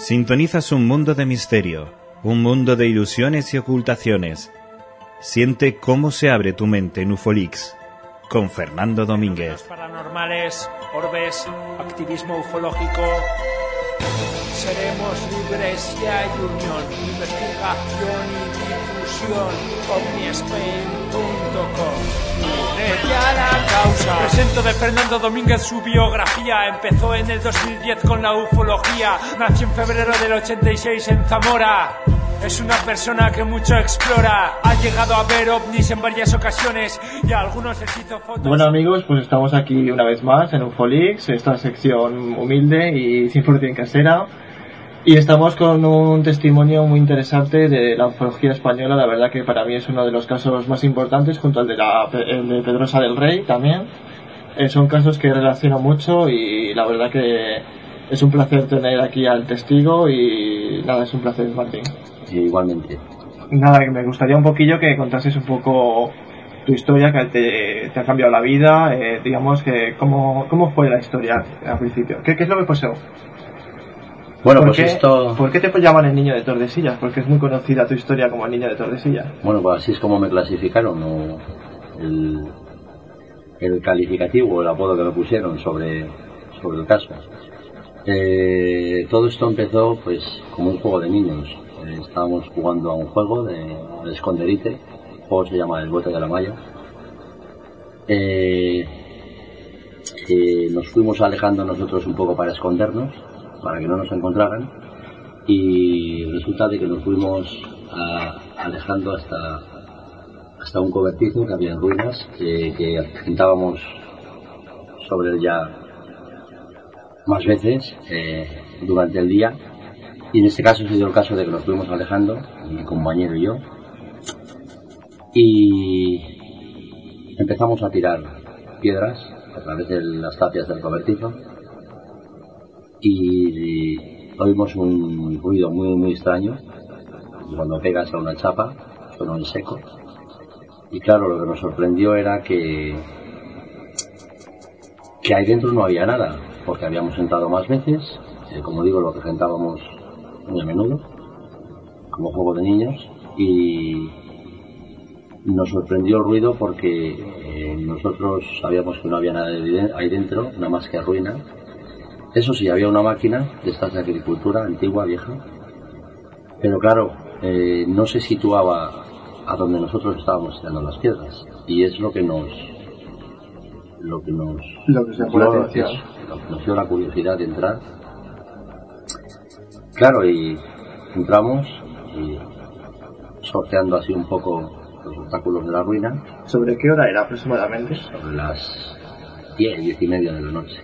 Sintonizas un mundo de misterio, un mundo de ilusiones y ocultaciones. Siente cómo se abre tu mente en Ufolix con Fernando Domínguez. Paranormales, orbes, activismo ufológico. Seremos libres y hay unión, investigación y difusión. Únete a la causa. Presento de Fernando Domínguez su biografía. Empezó en el 2010 con la ufología. Nació en febrero del 86 en Zamora. Es una persona que mucho explora. Ha llegado a ver ovnis en varias ocasiones y a algunos les hizo fotos. Bueno amigos, pues estamos aquí una vez más en Ufolix, esta sección humilde y 100% casera. Y estamos con un testimonio muy interesante de la ufología española, la verdad que para mí es uno de los casos más importantes, junto al de, la, el de Pedrosa del Rey también. Eh, son casos que relaciono mucho y la verdad que es un placer tener aquí al testigo y nada, es un placer Martín. Sí, igualmente. Nada, que me gustaría un poquillo que contases un poco tu historia que te, te ha cambiado la vida, eh, digamos que cómo, cómo fue la historia al principio, qué, qué es lo que pasó. Bueno, ¿Por, pues qué, esto... ¿Por qué te llaman el niño de Tordesillas? Porque es muy conocida tu historia como el niño de Tordesillas. Bueno, pues así es como me clasificaron, el, el calificativo, el apodo que me pusieron sobre, sobre el caso. Eh, todo esto empezó pues como un juego de niños. Eh, estábamos jugando a un juego de, de esconderite, el juego se llama El Bote de la Malla. Eh, nos fuimos alejando nosotros un poco para escondernos, para que no nos encontraran, y resulta de que nos fuimos a- alejando hasta, hasta un cobertizo que había en ruinas, que, que sobre él ya más veces eh, durante el día, y en este caso se dio el caso de que nos fuimos alejando, mi compañero y yo, y empezamos a tirar piedras a través de las tapias del cobertizo y oímos un ruido muy muy extraño cuando pegas a una chapa sonó en seco y claro lo que nos sorprendió era que que ahí dentro no había nada porque habíamos entrado más veces eh, como digo lo presentábamos muy a menudo como juego de niños y nos sorprendió el ruido porque eh, nosotros sabíamos que no había nada ahí dentro, nada más que ruina. Eso sí, había una máquina de estas de agricultura antigua, vieja, pero claro, eh, no se situaba a donde nosotros estábamos tirando las piedras y es lo que nos lo que nos Lo que se llamó la atención. lo que nos dio la curiosidad de entrar claro y entramos y sorteando así un poco los obstáculos de la ruina ¿Sobre qué hora era aproximadamente? sobre las 10, 10 y media de la noche.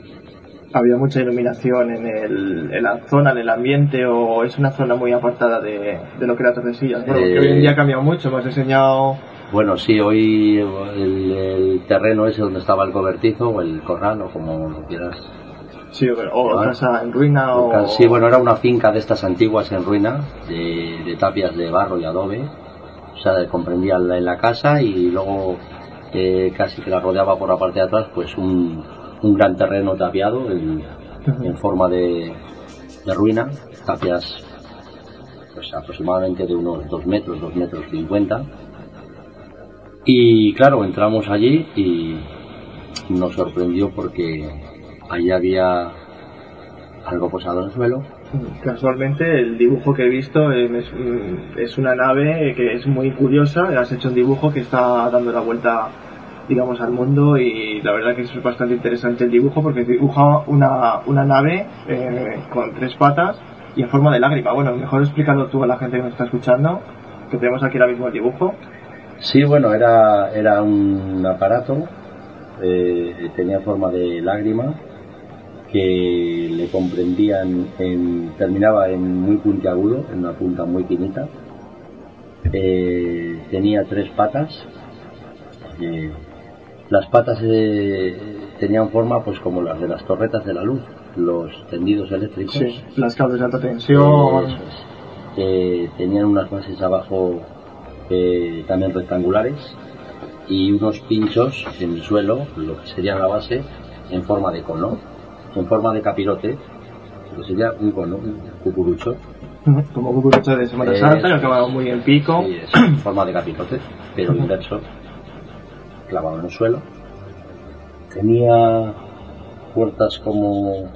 ¿Había mucha iluminación en, el, en la zona, en el ambiente o es una zona muy apartada de, de lo que era Tordesillas? Bueno, Eh, hoy en día ha cambiado mucho, me has enseñado... Bueno, sí, hoy el, el terreno ese donde estaba el cobertizo o el corral o como lo quieras. Sí, o, o Vale. casa en ruina o... Sí, bueno, era una finca de estas antiguas en ruina, de, de tapias de barro y adobe. O sea, comprendía la, en la casa y luego eh, casi que la rodeaba por la parte de atrás, pues un, un gran terreno tapiado en, en forma de, de ruina, tapias pues aproximadamente de unos 2 metros, 2 metros 50. Y claro, entramos allí y nos sorprendió porque allí había algo posado en el suelo. Casualmente el dibujo que he visto es, mm, es una nave que es muy curiosa, has hecho un dibujo que está dando la vuelta digamos al mundo y la verdad que es bastante interesante el dibujo porque dibuja una, una nave eh, con tres patas y en forma de lágrima. Bueno, mejor explícalo tú a la gente que nos está escuchando, que tenemos aquí ahora mismo el dibujo. Sí, bueno, era, era un aparato, eh, tenía forma de lágrima, que le comprendían, en, terminaba en muy puntiagudo, en una punta muy finita. Eh, tenía tres patas. eh, las patas eh, tenían forma pues como las de las torretas de la luz, los tendidos eléctricos. Sí, las cables de alta tensión. Eh, tenían unas bases abajo eh, también rectangulares y unos pinchos en el suelo, lo que sería la base, en forma de cono, en forma de capirote, que sería un cono, un cucurucho. Como cucurucho de Semana Eh, Santa, que acababa muy en pico. Sí, es en forma de capirote, pero inverso, clavado en el suelo. Tenía puertas como,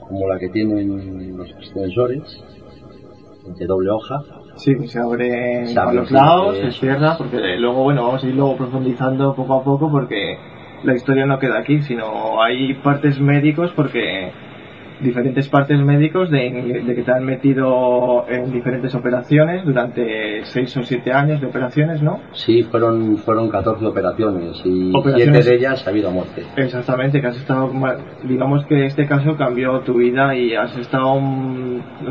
como la que tienen los extensores, de doble hoja. Sí, se abre Se a los lados, se cierra, porque luego, bueno, vamos a ir luego profundizando poco a poco porque la historia no queda aquí, sino hay partes médicos porque diferentes partes médicos de, de que te han metido en diferentes operaciones durante 6 o 7 años de operaciones, ¿no? Sí, fueron, fueron 14 operaciones y Operaciones. 7 de ellas ha habido muerte. Exactamente, que has estado, digamos que este caso cambió tu vida y has estado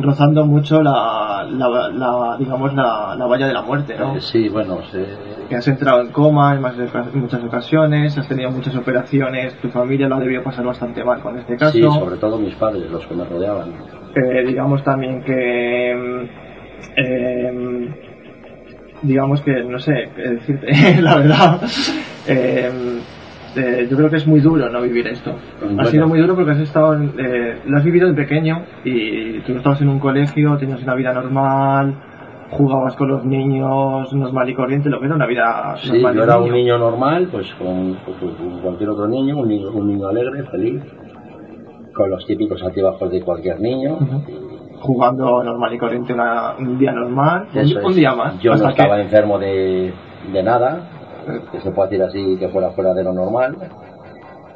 rozando mucho la, la, la- digamos, la, la valla de la muerte, ¿no? Eh, Sí, bueno, que has entrado en coma en, más de- en muchas ocasiones, has tenido muchas operaciones, tu familia lo ha debido pasar bastante mal con este caso. sí, sobre todo mis padres, los que me rodeaban. Eh, digamos también que, eh, digamos que, no sé decirte, la verdad, eh, eh, yo creo que es muy duro no vivir esto. Ha sido muy duro porque has estado, en- eh, lo has vivido de pequeño y tú estabas en un colegio, tenías una vida normal, jugabas con los niños normal y corriente, lo que era una vida Sí, normal. yo era un niño normal, pues con, pues, con cualquier otro niño, un niño, un niño alegre, feliz, con los típicos altibajos de cualquier niño. Jugando normal y corriente una- un día normal, un, Eso un es. día más. Yo no que- estaba enfermo de, de nada, que se puede decir así, que fuera fuera de lo normal.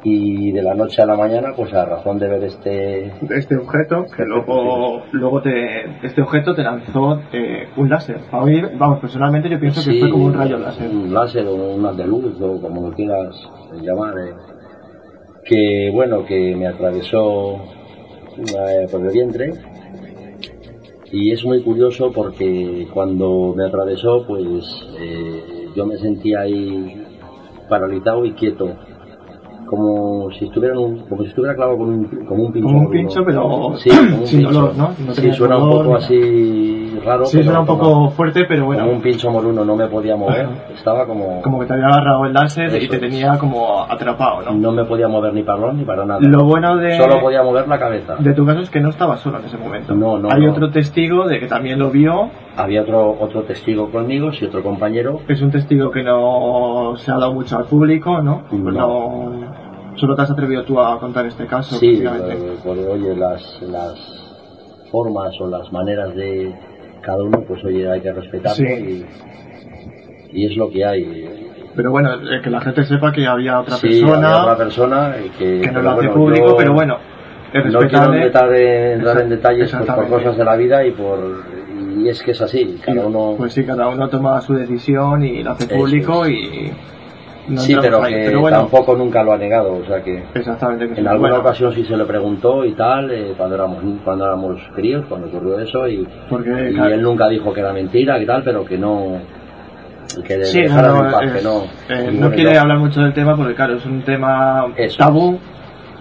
Y de la noche a la mañana, pues a razón de ver este... este objeto que luego luego te este objeto te lanzó eh, un láser A mí, vamos personalmente yo pienso que fue como un rayo láser Un láser o un de luz, o como lo quieras llamar. eh, que, bueno, que me atravesó eh, por el vientre. Y es muy curioso porque cuando me atravesó, pues eh, yo me sentía ahí paralizado y quieto. Como si estuviera, un, como si estuviera clavado con un, como un pincho. Como un pincho, pero Sí, como un sin pincho. dolor, ¿no? No sí, tenías suena un poco así raro. sí suena un como- poco fuerte pero bueno como un pincho moruno, no me podía mover. Estaba como... como que te había agarrado el láser y Eso te es. tenía como atrapado ¿no? No me podía mover ni para ni para nada. lo bueno de Solo podía mover la cabeza. de tu caso es que no estabas solo en ese momento No, no, hay no. otro testigo de que también lo vio Había otro, otro testigo conmigo, sí, otro compañero. es un testigo que no se ha dado mucho al público ¿no? No. no solo te has atrevido tú a contar este caso Sí, eh, por, oye, las, las formas o las maneras de cada uno, pues oye, hay que respetarlo Sí. y, y es lo que hay. Pero bueno, eh, que la gente sepa que había otra sí, persona había otra persona y que, que no lo hace bueno, público, yo pero bueno, es No quiero entrar en, entrar en detalles pues, por cosas de la vida y por y es que es así, cada uno Pues sí, cada uno toma su decisión y lo hace público es. y no sí, pero que pero bueno, tampoco nunca lo ha negado, o sea que exactamente que En sí. alguna Bueno, ocasión sí se le preguntó y tal, eh, cuando éramos cuando éramos críos, cuando ocurrió eso, y, Porque, y claro- él nunca dijo que era mentira y tal, pero que no. que Sí, no, no, en paz, es- que no. eh, no quiere hablar mucho del tema porque claro, es un tema Eso tabú,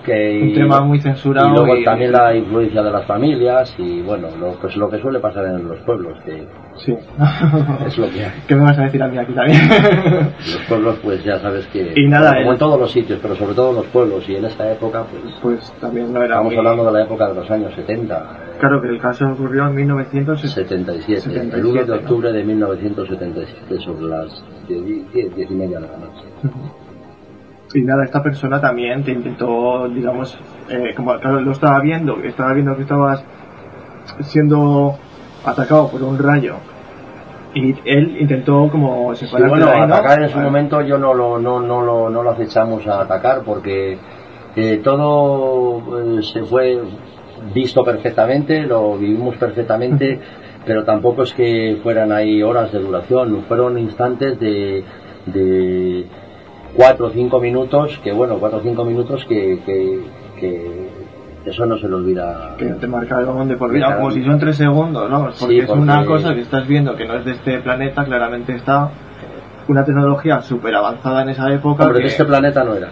que, un tema muy censurado Y luego y- también la influencia de las familias y bueno, lo, pues lo que suele pasar en los pueblos, que sí. es lo que hay. ¿Qué me vas a decir a mí aquí también? Los pueblos, pues ya sabes que. Y nada, como en todos los sitios, pero sobre todo en los pueblos, y en esta época, pues. pues también no era Estamos muy... hablando de la época de los años 70. Claro que el caso ocurrió en 1977. 77, el 1 de 77, octubre de 1977, sobre las 10, 10, 10 y media de la noche. Y nada, esta persona también te intentó, digamos, eh, como claro, lo estaba viendo, estaba viendo que estabas siendo atacado por un rayo. Y él intentó como Sí, separarte bueno, ahí, ¿no? atacar en su Vale. momento yo no lo, no, no lo, no lo acechamos a atacar porque eh, todo eh, se fue visto perfectamente, lo vivimos perfectamente, pero tampoco es que fueran ahí horas de duración, fueron instantes de, de cuatro o cinco minutos, que bueno, cuatro o cinco minutos que, que, que eso no se le olvida. que te marcaron de por vida, como si son tres segundos, vamos, porque Sí, es una cosa que estás viendo que no es de este planeta, claramente está una tecnología súper avanzada en esa época. Hombre, que de este planeta no era.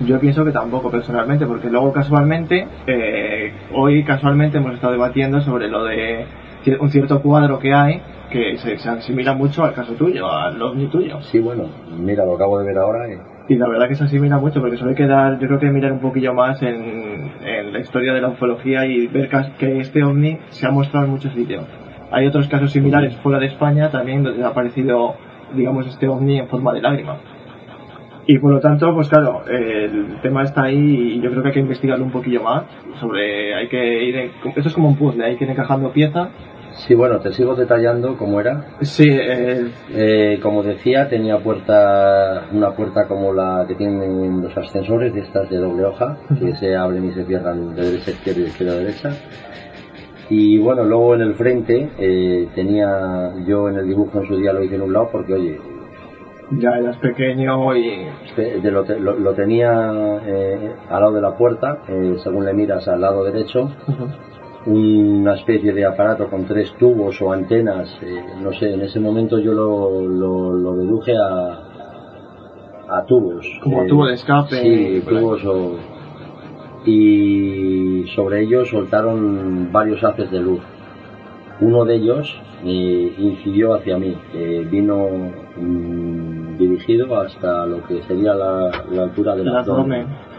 Yo pienso que tampoco personalmente, porque luego casualmente, eh, hoy casualmente hemos estado debatiendo sobre lo de un cierto cuadro que hay que se, se asimila mucho al caso tuyo, al ovni tuyo. Sí, bueno, mira, lo acabo de ver ahora. y- Y la verdad que se asimila mucho porque solo hay que dar, yo creo que mirar un poquillo más en, en la historia de la ufología y ver que este ovni se ha mostrado en muchos sitios. Hay otros casos similares fuera de España también donde ha aparecido, digamos, este ovni en forma de lágrima. Y por lo tanto, pues claro, el tema está ahí y yo creo que hay que investigarlo un poquillo más. Sobre, hay que ir, en- esto es como un puzzle, hay que ir encajando piezas. Sí, bueno, te sigo detallando cómo era. Sí, eh, Eh, como decía, tenía puerta, una puerta como la que tienen los ascensores, de estas de doble hoja, que se abren y se cierran de derecha a izquierda y de izquierda a derecha. Y bueno, luego en el frente eh, tenía, yo en el dibujo en su día lo hice en un lado porque, oye, ya eras pequeño y Este, de lo, te- lo- lo tenía eh, al lado de la puerta, eh, según le miras al lado derecho, una especie de aparato con tres tubos o antenas, eh, no sé, en ese momento yo lo, lo, deduje a, a tubos. Como tubo de escape, Sí, tubos o... Y sobre ellos soltaron varios haces de luz. Uno de ellos incidió hacia mí, vino mm, dirigido hasta lo que sería la, la altura del el abdomen. abdomen.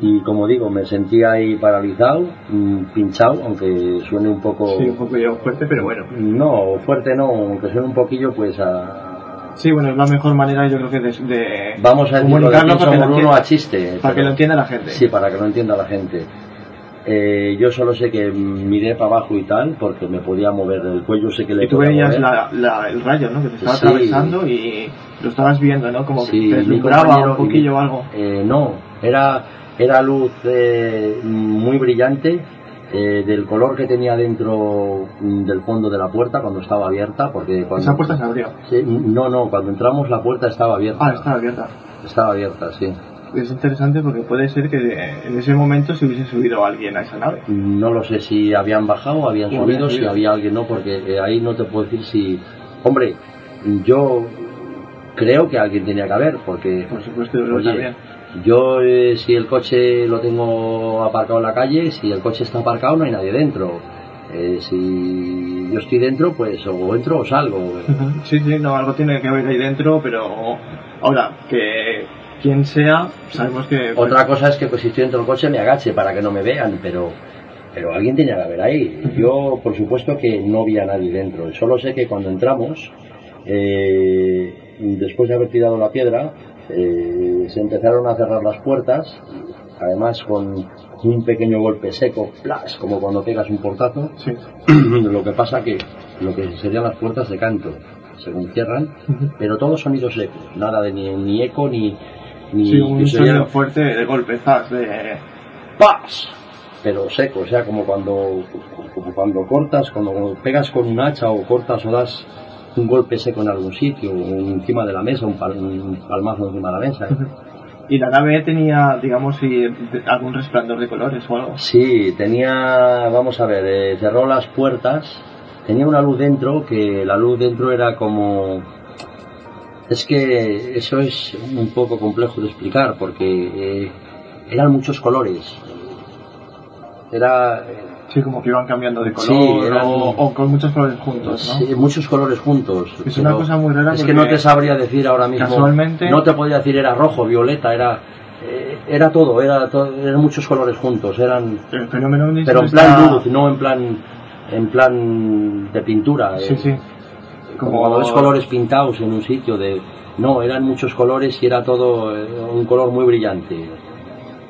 Y como digo, me sentía ahí paralizado, mm, pinchado, aunque suene un poco... Sí, un fuerte, pero bueno. No, fuerte no, aunque suene un poquillo, pues a... Sí, bueno, es la mejor manera yo creo que de, de Vamos a decirlo de comunicarlo para que, lo somos uno entienda, a chiste. para que lo entienda la gente. Sí, para que lo entienda la gente. Eh, yo solo sé que miré para abajo y tal, porque me podía mover el cuello, sé que le y tú veías mover. la, la- el rayo, ¿no? Que te estaba Sí. atravesando y lo estabas viendo, ¿no? Como Sí, que te deslumbraba un poquillo mi- o algo. Eh, no, era, era luz eh, muy brillante, eh, del color que tenía dentro mm, del fondo de la puerta cuando estaba abierta, porque cuando... Esa puerta se abrió. Sí, no, no, cuando entramos la puerta estaba abierta. Ah, estaba abierta. Estaba abierta, sí. Es interesante porque puede ser que en ese momento se hubiese subido alguien a esa nave. No lo sé si habían bajado habían O habían subido, si subido. había alguien no, porque eh, ahí no te puedo decir si... Hombre, yo creo que alguien tenía que haber, porque... Por supuesto, yo Oye, también. yo eh, si el coche lo tengo aparcado en la calle, si el coche está aparcado no hay nadie dentro. Eh, si yo estoy dentro, pues o entro o salgo. Sí, sí, no, algo tiene que haber ahí dentro, pero ahora, que quien sea, sabemos que... pues, Otra cosa es que pues, si estoy dentro del coche me agache para que no me vean, pero, pero alguien tenía que haber ahí. Yo, por supuesto que no vi a nadie dentro. Solo sé que cuando entramos, eh, después de haber tirado la piedra, eh, se empezaron a cerrar las puertas, además con un pequeño golpe seco, plas, como cuando pegas un portazo. Sí. lo que pasa que lo que serían las puertas de canto, según cierran, pero todo sonido seco, nada de ni, ni eco ni... Sí, un sonido fuerte de golpezas, de... ¡Paz! Pero seco, o sea, como cuando, como cuando cortas, cuando, pegas con un hacha o cortas o das un golpe seco en algún sitio, o encima de la mesa, un, pal- un palmazo encima de la mesa. Y la nave tenía, digamos, algún resplandor de colores o algo. Sí, tenía, vamos a ver, eh, cerró las puertas, tenía una luz dentro, que la luz dentro era como... Es que eso es un poco complejo de explicar, porque eh, eran muchos colores. Era... eh, Sí, como que iban cambiando de color Sí, eran- o, o con muchos colores juntos, ¿no? Sí, muchos colores juntos. Es una cosa muy rara Es que no te sabría decir ahora mismo. casualmente- No te podría decir era rojo, violeta, era. eh, era todo, era todo, eran muchos colores juntos, eran. El fenómeno ovni Pero en plan está- luz, no en plan. En plan de pintura. Sí, eh, sí. Como ves colores pintados en un sitio de. No, eran muchos colores y era todo eh, un color muy brillante.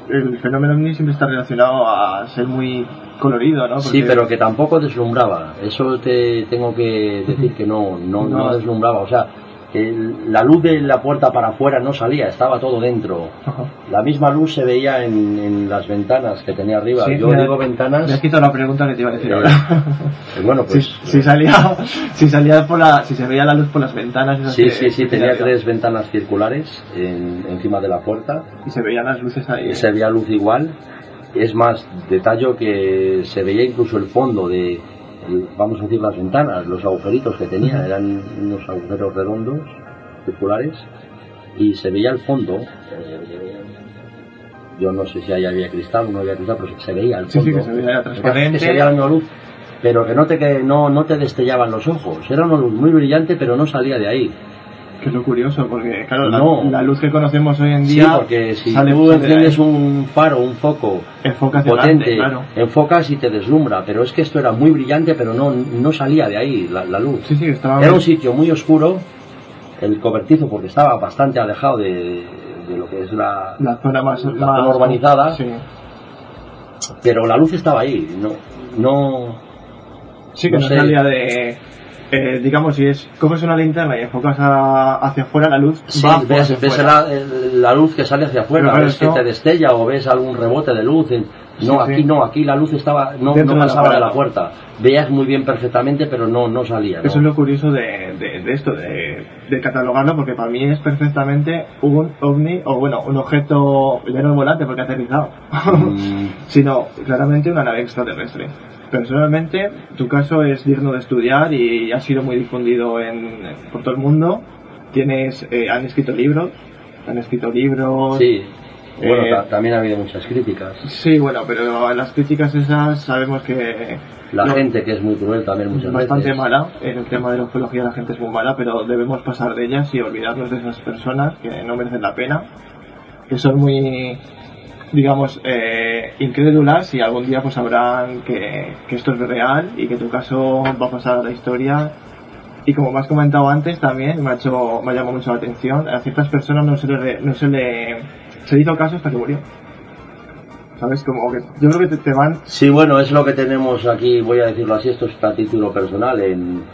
El fenómeno ovni siempre está relacionado a ser muy colorido, ¿no? Sí, pero que tampoco deslumbraba. Eso te tengo que decir que no, no, no No. deslumbraba. O sea, el- la luz de la puerta para afuera no salía, estaba todo dentro. Ajá. La misma luz se veía en, en las ventanas que tenía arriba. Sí, Yo me- digo Me has ventanas. quitado la pregunta que te iba a decir Eh, ahora. eh, bueno, si, pues. si salía, si salía por la, si se veía la luz por las ventanas. esas Sí, que- sí, sí, que tenía tres ventanas circulares en- encima de la puerta. Y se veían las luces ahí. se veía luz igual. Es más, detalle que se veía incluso el fondo de, vamos a decir, las ventanas, los agujeritos que tenía, eran unos agujeros redondos, circulares, y se veía el fondo. eh, yo no sé si ahí había cristal o no había cristal, pero se veía el fondo. sí, que se veía transparente. se veía la misma luz. pero que no te, que no, no te destellaban los ojos. Era una luz muy brillante, pero no salía de ahí. Que es lo curioso, porque claro, la, No. la luz que conocemos hoy en Sí, día porque si sale, tú enciendes un faro, un foco potente, claro. enfocas y te deslumbra, pero es que esto era muy brillante, pero no, no salía de ahí la, la luz. Sí, sí, estaba Era un sitio muy oscuro, el cobertizo, porque estaba bastante alejado de, de lo que es la, la zona más, la más zona urbanizada, Sí. pero la luz estaba ahí, no, no, Sí, que No no, salía de. Eh, digamos, si es coges una linterna y enfocas a- hacia afuera, la luz Sí, va hacia ves, ves afuera. la, luz que sale hacia afuera, ves que te destella o ves algún rebote de luz. Sí, no, sí. aquí no, aquí la luz estaba, no, no pasaba de la puerta. puerta. Veías muy bien perfectamente, pero no, no salía. ¿no? Eso es lo curioso de, de- de esto, de, de catalogarlo, porque para mí es perfectamente un ovni, o bueno, un objeto ya no volante porque ha aterrizado, Mm, sino claramente una nave extraterrestre. Personalmente, tu caso es digno de estudiar y ha sido muy difundido en, por todo el mundo. Tienes, eh, han escrito libros, han escrito libros. sí. Bueno, Eh, ta- también ha habido muchas críticas. Sí, bueno, pero las críticas esas sabemos que La no- gente que es muy cruel también muchas bastante veces. mala. En el tema de la ufología la gente es muy mala, pero debemos pasar de ellas y olvidarnos de esas personas que no merecen la pena, que son muy, digamos, eh, incrédulas y algún día pues sabrán que, que esto es real y que tu caso va a pasar a la historia. Y como me has comentado antes también, me ha, hecho, me ha llamado mucho la atención, a ciertas personas no se le, no se le, se hizo caso hasta que murió. ¿Sabes? Como que yo creo que te, te van Sí, bueno, es lo que tenemos aquí, voy a decirlo así, esto es a título personal, en,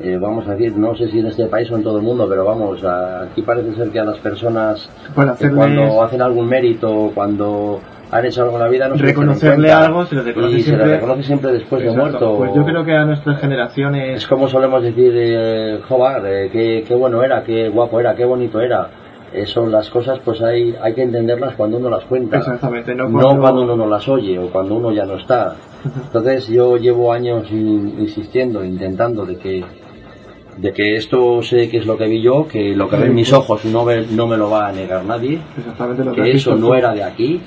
eh, vamos a decir, no sé si en este país o en todo el mundo, pero vamos, a- aquí parece ser que a las personas hacerles... cuando hacen algún mérito, cuando han hecho algo en la vida, no se reconocerle cuenta. algo se le reconoce y siempre, se le reconoce siempre después de muerto. Pues yo creo que a nuestras generaciones Es como solemos decir, eh, joder, eh, qué, qué bueno era, qué guapo era, qué bonito era. Eh, son las cosas, pues hay, hay que entenderlas cuando uno las cuenta. exactamente no No cuando, cuando uno no las oye o cuando uno ya no está. Entonces yo llevo años in- insistiendo, intentando de que de que esto sé que es lo que vi yo, que lo que ven mis ojos no, ve- no me lo va a negar nadie, exactamente lo que eso no era de aquí,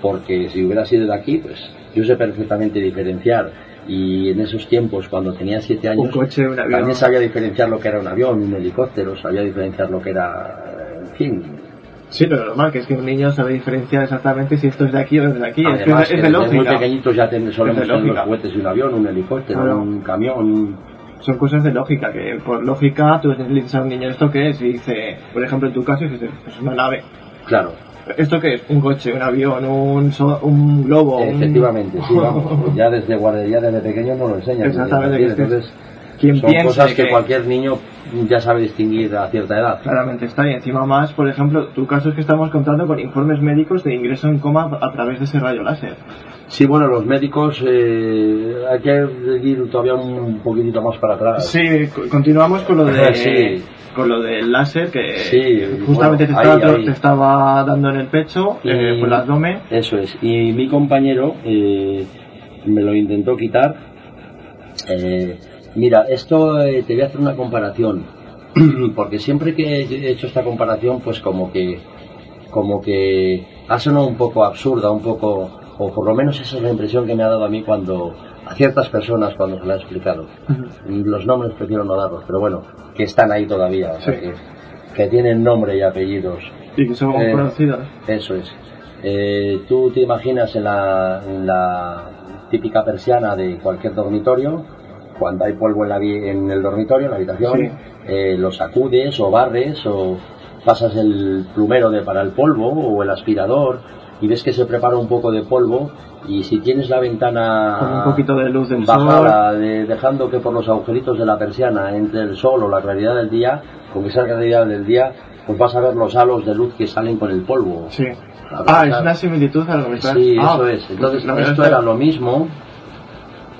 porque si hubiera sido de aquí, pues yo sé perfectamente diferenciar. Y en esos tiempos, cuando tenía siete un años, coche un avión también sabía diferenciar lo que era un avión, un helicóptero, sabía diferenciar lo que era, en fin. sí pero normal que es que un niño sabe diferenciar exactamente si esto es de aquí o es de aquí es, que es, es de desde muy lógica pequeñitos ya ten- solemos de tener los lógica. juguetes de un avión, un helicóptero, Claro. un camión. Son cosas de lógica que por lógica tú le dices a un niño esto qué es y dice por ejemplo en tu caso dices pues una nave Claro, esto qué es un coche un avión un so- un globo un- efectivamente, sí, vamos. Ya desde guardería, desde pequeño no lo enseñan. Exactamente, es Entonces, quien son cosas que, que- cualquier niño ya sabe distinguir a cierta edad. Claramente está, y encima más, por ejemplo, tu caso es que estamos contando con informes médicos de ingreso en coma a través de ese rayo láser. Sí, bueno, los médicos eh, hay que ir todavía un poquitito más para atrás. Sí, co- continuamos con lo de Sí. con lo del láser que Sí, justamente bueno, te, estaba, ahí. te estaba dando en el pecho, Y- eh, por el abdomen. Eso es. Y mi compañero eh, me lo intentó quitar. Eh, mira, esto eh, te voy a hacer una comparación. Porque siempre que he hecho esta comparación, pues como que, como que ha sonado un poco absurda, un poco, o por lo menos esa es la impresión que me ha dado a mí cuando, a ciertas personas cuando se la he explicado. Los nombres prefiero no darlos, pero bueno, que están ahí todavía, o sea, que, que tienen nombre y apellidos. Y que son Eh, conocidos. Eso es. Eh, tú te imaginas en la, en la típica persiana de cualquier dormitorio, cuando hay polvo en, la, en el dormitorio, en la habitación, Sí. eh, lo sacudes o barres o pasas el plumero de para el polvo o el aspirador y ves que se prepara un poco de polvo y si tienes la ventana Con un poquito de luz del bajada, de- dejando que por los agujeritos de la persiana entre el sol o la claridad del día, con esa claridad del día, pues vas a ver los halos de luz que salen con el polvo. Sí. Ah, es una similitud a lo que. Sí, Ah, eso es. Entonces, esto era lo mismo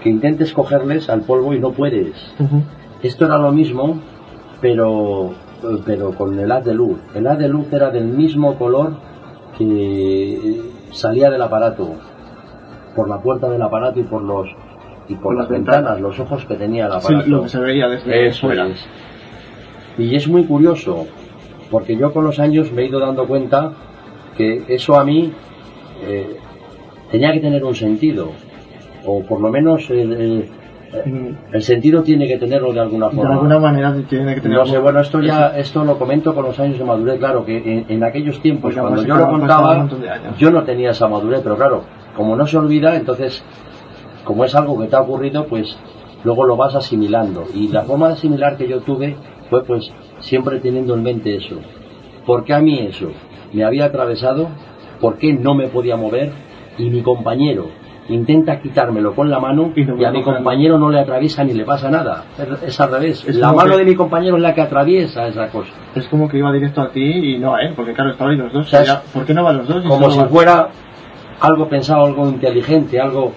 que intentes cogerles al polvo y no puedes. Esto era lo mismo, pero, pero con el haz de luz. El haz de luz era del mismo color que salía del aparato, por la puerta del aparato y por los y por, Por las ventanas, ventanas. los ojos que tenía el Sí, aparato. lo que se veía desde Eso fuera. es. Y es muy curioso, porque yo con los años me he ido dando cuenta que eso a mí eh, tenía que tener un sentido, o por lo menos eh, El sentido tiene que tenerlo de alguna De forma. alguna manera tiene que tener... No sé, bueno, esto ya, esto lo comento con los años de madurez, claro, que en, en aquellos tiempos, Porque cuando además yo lo contaba, de yo no tenía esa madurez, pero claro, como no se olvida, entonces, como es algo que te ha ocurrido, pues luego lo vas asimilando. Y la forma de asimilar que yo tuve fue pues siempre teniendo en mente eso. ¿Por qué a mí eso me había atravesado? ¿Por qué no me podía mover? Y mi compañero intenta quitármelo con la mano Y a mi compañero no le atraviesa ni le pasa nada. Es, es al revés. Es la mano que- de mi compañero es la que atraviesa esa cosa. Es como que iba directo a ti y no a él, porque claro, estaban los dos. O sea, Ya, ¿Por qué no van los dos? y Como si fuera algo pensado, algo inteligente, algo...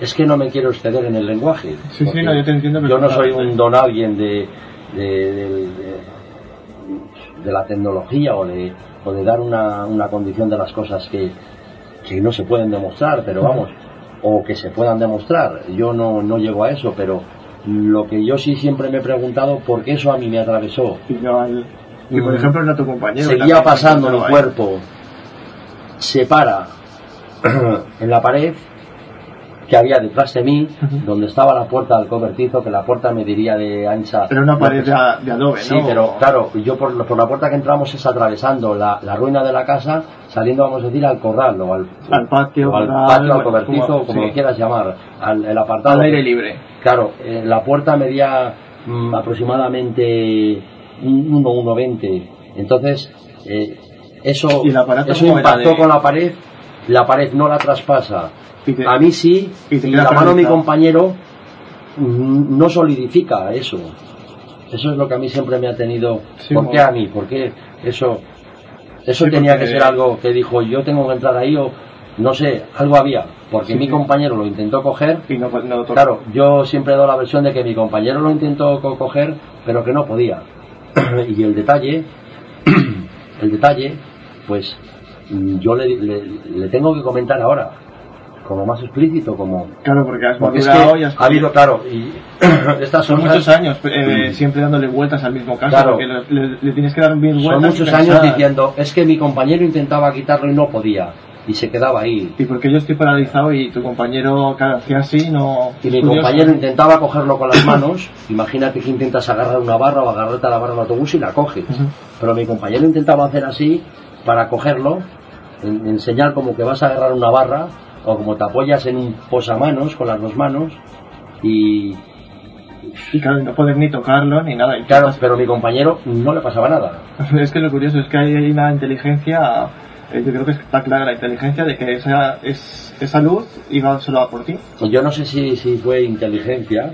Es que no me quiero exceder en el lenguaje. Sí, sí, no, yo te entiendo Yo no soy un don alguien de, de, de- de- de la tecnología o de, o de dar una, una condición de las cosas que, que no se pueden demostrar, pero vamos, o que se puedan demostrar. Yo no, no llego a eso, pero lo que yo sí siempre me he preguntado, ¿por qué eso a mí me atravesó? Y, por Mm. ejemplo era tu compañero. seguía pasando mi ahí. cuerpo, se para en la pared que había detrás de mí, donde estaba la puerta del cobertizo, que la puerta me diría de ancha. Era una pared de, de adobe, Sí, ¿no? pero claro, yo por, por la puerta que entramos es atravesando la, la ruina de la casa, saliendo, vamos a decir, al corral o al, Al patio, o al patio, al cobertizo, como- como sí. lo quieras llamar, al el apartado. Al aire libre. Claro, eh, la puerta medía mm, aproximadamente un 1, 1,20. Entonces, eh, eso, ¿Y el aparato eso impactó de- con la pared, la pared no la traspasa. Y te- A mí sí, y te y queda la mano de mi compañero mm, no solidifica eso. Eso es lo que a mí siempre me ha tenido. Sí, ¿Por qué a mí? ¿Por qué eso? Eso Sí, tenía que ser algo que dijo yo tengo que entrar ahí o no sé, algo había. Porque Sí, mi compañero lo intentó coger Y no, no tocó. Claro, yo siempre he dado la versión de que mi compañero lo intentó co- coger, pero que no podía. y el detalle, el detalle, pues mm, yo le, le- le tengo que comentar ahora, como más explícito, como... Claro, porque has Porque es madurado que y has... ha habido, claro, y estas Son muchos años eh, siempre dándole vueltas al mismo caso, Claro. porque le, le- le tienes que dar mil vueltas. Son muchos años diciendo, es que mi compañero intentaba quitarlo y no podía, y se quedaba ahí. Y porque yo estoy paralizado y tu compañero, claro, hacía así, no... Y mi curioso. compañero intentaba cogerlo con las manos. Imagínate que intentas agarrar una barra o agarrarte a la barra del autobús y la coges. Pero mi compañero intentaba hacer así para cogerlo, en- enseñar como que vas a agarrar una barra o como te apoyas en un posamanos con las dos manos. Y Y claro, no poder ni tocarlo ni nada. Y claro, pero mi compañero no le pasaba nada. Es que lo curioso es que hay una inteligencia, eh, yo creo que está clara la inteligencia de que esa, es, esa luz iba solo a por ti. Yo no sé si, si fue inteligencia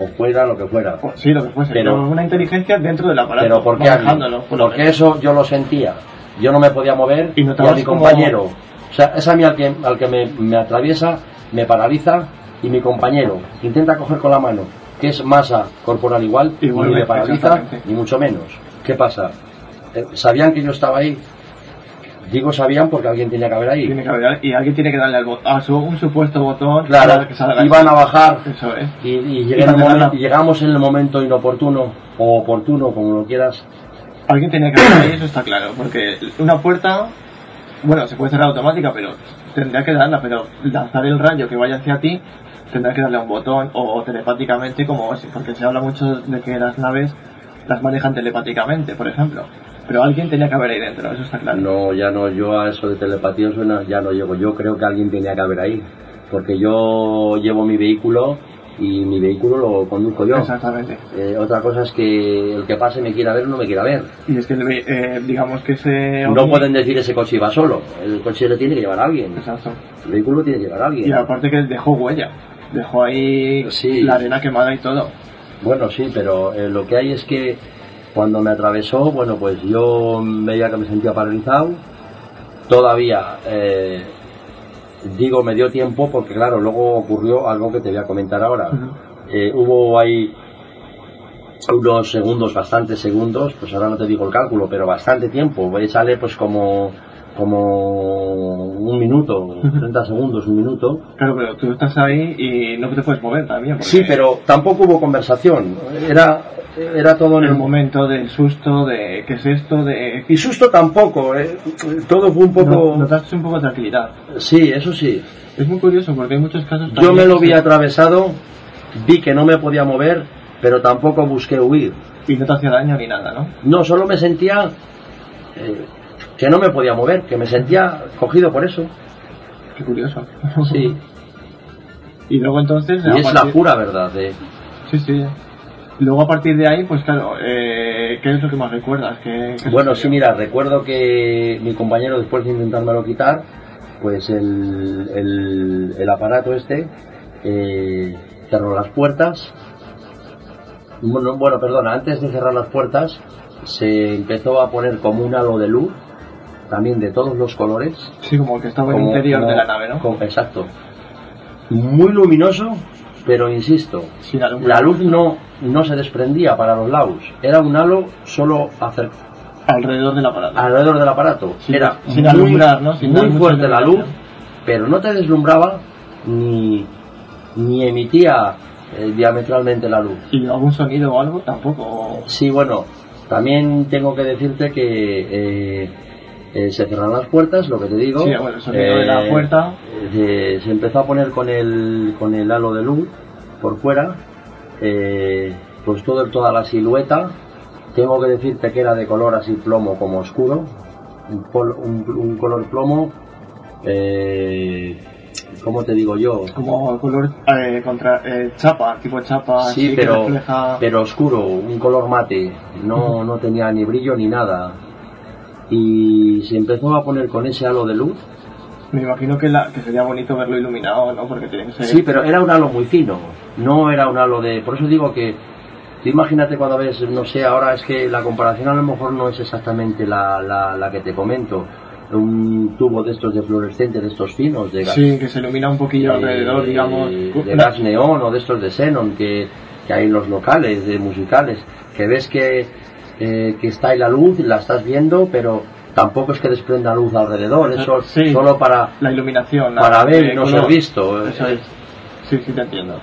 o fuera lo que fuera. O- sí, lo que fuese. Pero- Pero, una inteligencia dentro del aparato. Pero ¿por qué a mí? lo Porque eso yo lo sentía. Yo no me podía mover Y y, a mi como- compañero. O sea, es a mí al que, al que me, me atraviesa, me paraliza y mi compañero intenta coger con la mano, que es masa corporal igual, y me paraliza, ni mucho menos. ¿Qué pasa? Eh, ¿Sabían que yo estaba ahí? Digo sabían porque alguien tenía que haber ahí. Tiene que haber, y alguien tiene que darle al a su, un supuesto botón Claro, que salga iban a bajar Eso es. y, en y llegamos en el momento inoportuno o oportuno, como lo quieras, Alguien tenía que haber ahí, eso está claro. Porque una puerta, bueno, se puede cerrar automática, pero tendría que darla. Pero lanzar el rayo que vaya hacia ti, tendrá que darle a un botón o, telepáticamente, como porque se habla mucho de que las naves las manejan telepáticamente, por ejemplo. Pero alguien tenía que haber ahí dentro, eso está claro. No, ya no, yo a eso de telepatía suena, ya no llego. Yo creo que alguien tenía que haber ahí. Porque yo llevo mi vehículo y mi vehículo lo conduzco yo. Exactamente. Eh, otra cosa es que el que pase me quiera ver o no me quiera ver. Y es que eh, digamos que ese... No pueden decir ese coche iba solo. El coche le tiene que llevar a alguien. Exacto. El vehículo tiene que llevar a alguien. Y aparte que dejó huella. Dejó ahí Sí. la arena quemada y todo. Bueno, sí, pero eh, lo que hay es que cuando me atravesó, bueno, pues yo veía que me sentía paralizado. Todavía, eh, digo, me dio tiempo porque, claro, luego ocurrió algo que te voy a comentar ahora. Eh, hubo ahí unos segundos, bastantes segundos, pues ahora no te digo el cálculo, pero bastante tiempo. Eh, Sale pues como, como un minuto, 30 segundos, un minuto. Claro, pero tú estás ahí y no te puedes mover también. porque Sí, pero tampoco hubo conversación. Era, era todo en el momento del susto, de qué es esto, de... Y susto tampoco, ¿eh? todo fue un poco... No- Notaste un poco de tranquilidad. Sí, eso sí. Es muy curioso porque hay muchos casos... Yo me lo vi se- atravesado vi que no me podía mover, pero tampoco busqué huir. Y no te hacía daño ni nada, ¿no? No, solo me sentía eh, que no me podía mover, que me sentía cogido por eso. Qué curioso. Sí, y luego entonces... y es la pura verdad. eh. Sí, sí. Luego a partir de ahí, pues claro, eh, ¿qué es lo que más recuerdas? ¿Qué, qué Bueno, sí, mira, recuerdo que mi compañero, después de intentármelo quitar, pues el, el, el aparato este eh, cerró las puertas. Bueno, bueno, perdona, antes de cerrar las puertas se empezó a poner como un halo de luz, también de todos los colores. Sí, como que estaba en el interior como- de la nave, ¿no? como- exacto. Muy luminoso, pero insisto, la luz no, no se desprendía para los lados. Era un halo solo Alrededor del aparato. alrededor del aparato. Sin- Era sin muy, alumbrar, ¿no? Sin muy fuerte la luz, pero no te deslumbraba ni, ni emitía eh, diametralmente la luz. ¿Y algún sonido o algo? Tampoco. Sí, bueno, también tengo que decirte que eh, eh, se cerraron las puertas, lo que te digo. Sí, bueno, el sonido de la puerta. eh, se empezó a poner con el, con el halo de luz por fuera, eh, pues todo, toda la silueta. Tengo que decirte que era de color así plomo como oscuro, un, pol- un- un color plomo, eh, ¿cómo te digo yo? Como color eh, contra eh, chapa, tipo chapa, Sí, pero, que refleja. pero oscuro, un color mate, no, no tenía ni brillo ni nada. Y se empezó a poner con ese halo de luz. Me imagino que, la, que sería bonito verlo iluminado, ¿no? Porque tiene que ser. Sí, pero era un halo muy fino, no era un halo de... Por eso digo que, tú imagínate cuando ves, no sé, ahora es que la comparación a lo mejor no es exactamente la, la, la que te comento. Un tubo de estos de fluorescente, de estos finos, de gas, Sí, que se ilumina un poquillo eh, alrededor, digamos. de gas neón o de estos de xenon que, que hay en los locales de musicales, que ves que, eh, que está ahí la luz, la estás viendo, pero tampoco es que desprenda luz alrededor, eso Sí. solo para, La iluminación. la- para ver y no ser visto. Eso es. Sí, sí, te entiendo.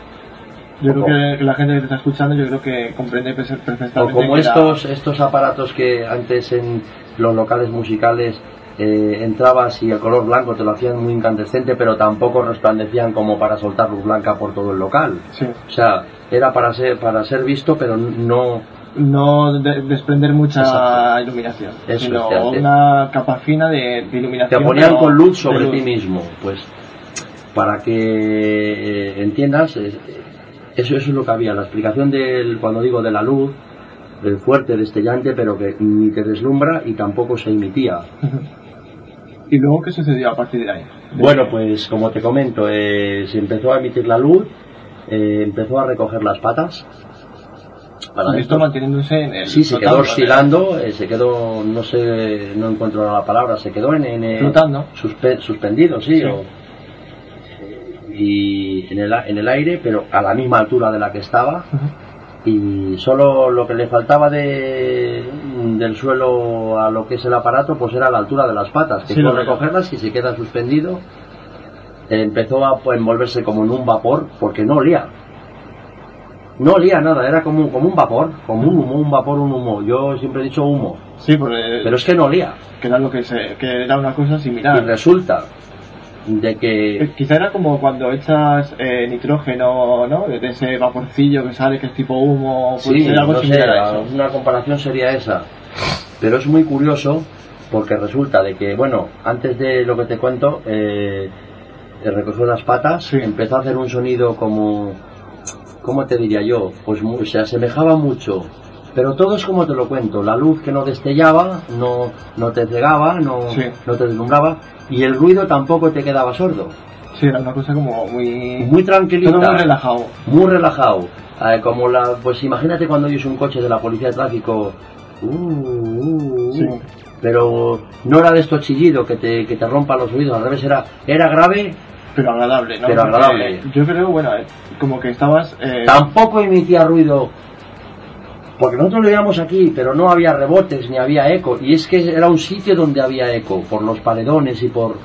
Yo creo que la gente que te está escuchando, yo creo que comprende perfe- O perfectamente. como la- estos, estos aparatos que antes en los locales musicales eh, entrabas y el color blanco te lo hacían muy incandescente, pero tampoco resplandecían como para soltar luz blanca por todo el local. Sí. O sea, era para ser, para ser visto, pero no, No de- desprender mucha Exacto. iluminación, Eso sino una capa fina de, de te iluminación. ponían con luz sobre luz. ti mismo. Pues para que eh, entiendas, eso, eso es lo que había. La explicación del, cuando digo de la luz, del fuerte, destellante, pero que ni te deslumbra y tampoco se emitía. ¿Y luego qué sucedió a partir de ahí? De- Bueno, pues como te comento, eh, se empezó a emitir la luz, eh, empezó a recoger las patas. Para esto manteniéndose en el. sí, se quedó oscilando, eh, se quedó, no sé, no encuentro la palabra, se quedó en, en, Flotando. suspe- suspendido, sí, Sí. o- y en el, en el aire, pero a la misma altura de la que estaba. Y solo lo que le faltaba de, del suelo a lo que es el aparato, pues era la altura de las patas, que Sí, recogerlas y se queda suspendido. Empezó a pues, envolverse como en un vapor, porque no olía. No olía nada, era como, como un vapor, como un humo, un vapor, un humo. Yo siempre he dicho humo, Sí, porque pero es que no olía. que era lo que se, que era una cosa Y similar. resulta de que Eh, Quizá era como cuando echas eh, nitrógeno, ¿no? De ese vaporcillo que sale, que es tipo humo, Sí, algo no sé, similar a eso. una comparación sería esa. Pero es muy curioso porque resulta de que, bueno, antes de lo que te cuento, eh, recogió las patas, Sí. empezó a hacer un sonido como, ¿cómo te diría yo? Pues se asemejaba mucho. Pero todo es como te lo cuento, la luz que no destellaba, no, no te cegaba, no, Sí. no te deslumbraba, y el ruido tampoco te quedaba sordo. Sí, era una cosa como muy... Muy tranquilita. Todo muy relajado. muy relajado. Eh, como la, pues imagínate cuando oyes un coche de la policía de tráfico. uh, uh, uh, Sí. Pero no era de estos chillidos que te, que te rompan los oídos, al revés era, era grave, Pero agradable, ¿no? Pero Porque agradable. Yo creo, bueno, eh, como que estabas... eh, tampoco emitía ruido. Porque nosotros lo aquí, pero no había rebotes ni había eco. Y es que era un sitio donde había eco, por los paredones y por,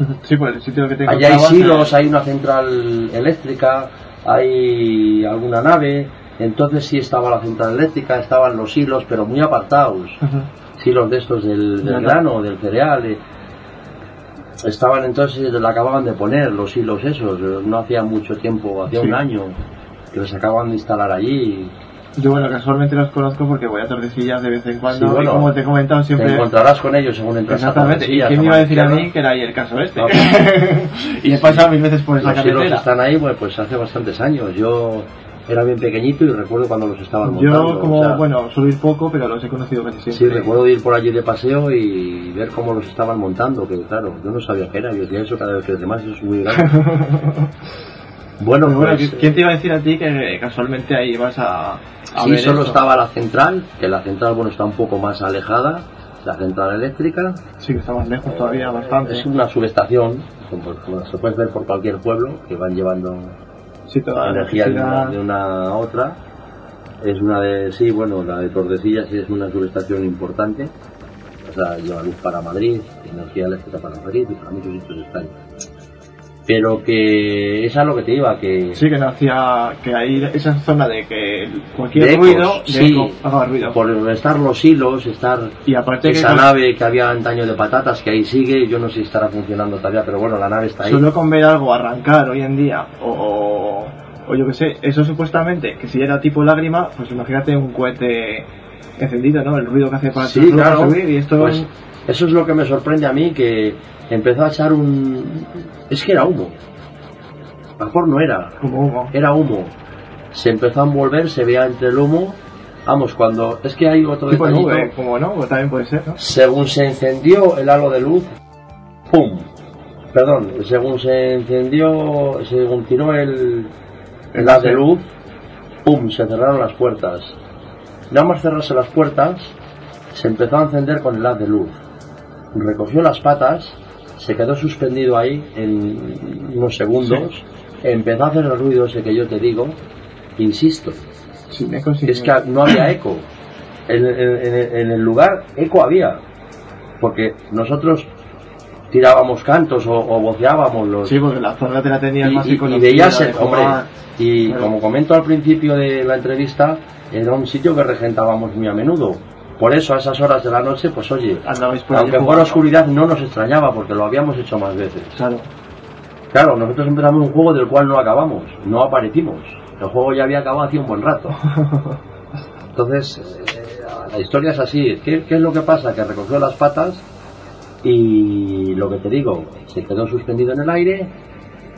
Sí, por el sitio que te Allá hay silos, eh, hay una central eléctrica, hay alguna nave, entonces sí estaba la central eléctrica, estaban los hilos, pero muy apartados. Ujú. Hilos de estos del, del grano, del cereal. Estaban entonces, la acababan de poner los hilos esos, no hacía mucho tiempo, hacía Sí. un año. que les acaban de instalar allí. Yo, bueno, casualmente los conozco porque voy a Tordesillas de vez en cuando. Sí, bueno, y como te he comentado, siempre. Te encontrarás con ellos según entras a Exactamente. ¿Y quién me iba a decir a mí que era ahí el caso este? No. y he pasado mil veces por esa Los carretera. están ahí, pues, pues hace bastantes años. Yo era bien pequeñito y recuerdo cuando los estaban montando. Yo, como, o sea, bueno, suelo ir poco, pero los he conocido casi Sí, siempre. recuerdo de ir por allí de paseo y ver cómo los estaban montando, que claro, yo no sabía qué era, yo decía eso cada vez que demás eso es muy grande. bueno, bueno, pues, ¿quién te iba a decir a ti que casualmente ahí vas a, a sí, ver solo estaba la central, que la central, bueno, está un poco más alejada, la central eléctrica. Sí, que está más lejos todavía, bastante. Es una subestación, como, como se puede ver por cualquier pueblo, que van llevando Sí, la energía de una, de una a otra. Es una de, sí, bueno, la de Tordesillas sí es una subestación importante. O sea, lleva luz para Madrid, energía eléctrica para Madrid y para muchos sitios de España. Pero que es a lo que te iba, que Sí, que no hacía que ahí esa zona de que cualquier de ecos, ruido de sí, eco ruido. por estar los hilos, estar Y aparte que esa nave que había antaño de patatas que ahí sigue, yo no sé si estará funcionando todavía, pero bueno, la nave está ahí. solo con ver algo arrancar hoy en día o, o, yo que sé, eso supuestamente que si era tipo lágrima, pues imagínate un cohete encendido, ¿no? El ruido que hace para Sí, claro. subir y esto Pues eso es lo que me sorprende a mí, que empezó a echar un... Es que era humo. A lo mejor no era, como humo. era humo. Se empezó a envolver, se veía entre el humo. Vamos, cuando... Es que hay otro Tipo detallito. nube, como no, pues también puede ser, ¿no? Según se encendió el halo de luz, ¡pum! Perdón, según se encendió, según tiró el, el haz de luz, ¡pum! Se cerraron las puertas. Nada más cerrarse las puertas, se empezó a encender con el haz de luz. Recogió las patas, se quedó suspendido ahí en unos segundos, empezó a hacer el ruido ese que yo te digo, insisto, es que no había eco. En, en- en- en el lugar eco había. Porque nosotros tirábamos cantos o, o voceábamos los... Sí, porque la zona te la tenías y, más y- veías, el- hombre, y Claro. como comento al principio de la entrevista, era un sitio que regentábamos muy a menudo. Por eso a esas horas de la noche, pues oye, por aunque fuera oscuridad no nos extrañaba porque lo habíamos hecho más veces. Claro. Claro, nosotros empezamos un juego del cual no acabamos, no aparecimos. El juego ya había acabado hace un buen rato. Entonces, eh, la historia es así. ¿Qué, qué es lo que pasa? Que recogió las patas y lo que te digo, se quedó suspendido en el aire.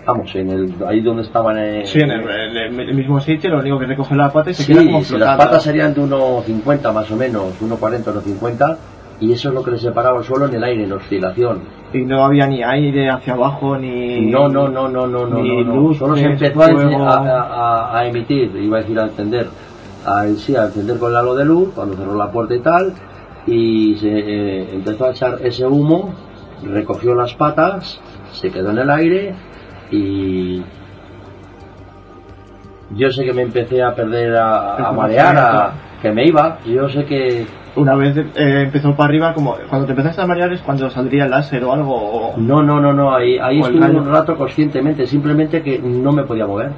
Vamos, en el, ahí donde estaban. eh, Sí, en el, en el mismo sitio, lo único que recoge la pata y se Sí, queda como flotando. las patas serían de 1,50 más o menos, 1,40 o 1,50, y eso es lo que le separaba el suelo en el aire, en oscilación. Y no había ni aire hacia abajo, ni... No, no, no, no, no, no, ni no, no. luz, Solo se empezó a- a- a emitir, iba a decir a encender, a, sí, a encender con el halo de luz, cuando cerró la puerta y tal, y se eh, empezó a echar ese humo, recogió las patas, se quedó en el aire y yo sé que me empecé a perder, a, a marear, a, que me iba, yo sé que Una vez eh, empezó para arriba, como cuando te empezaste a marear es cuando saldría el láser o algo. o- No, no, no, no, ahí, ahí estuve un rato conscientemente, simplemente que no me podía mover.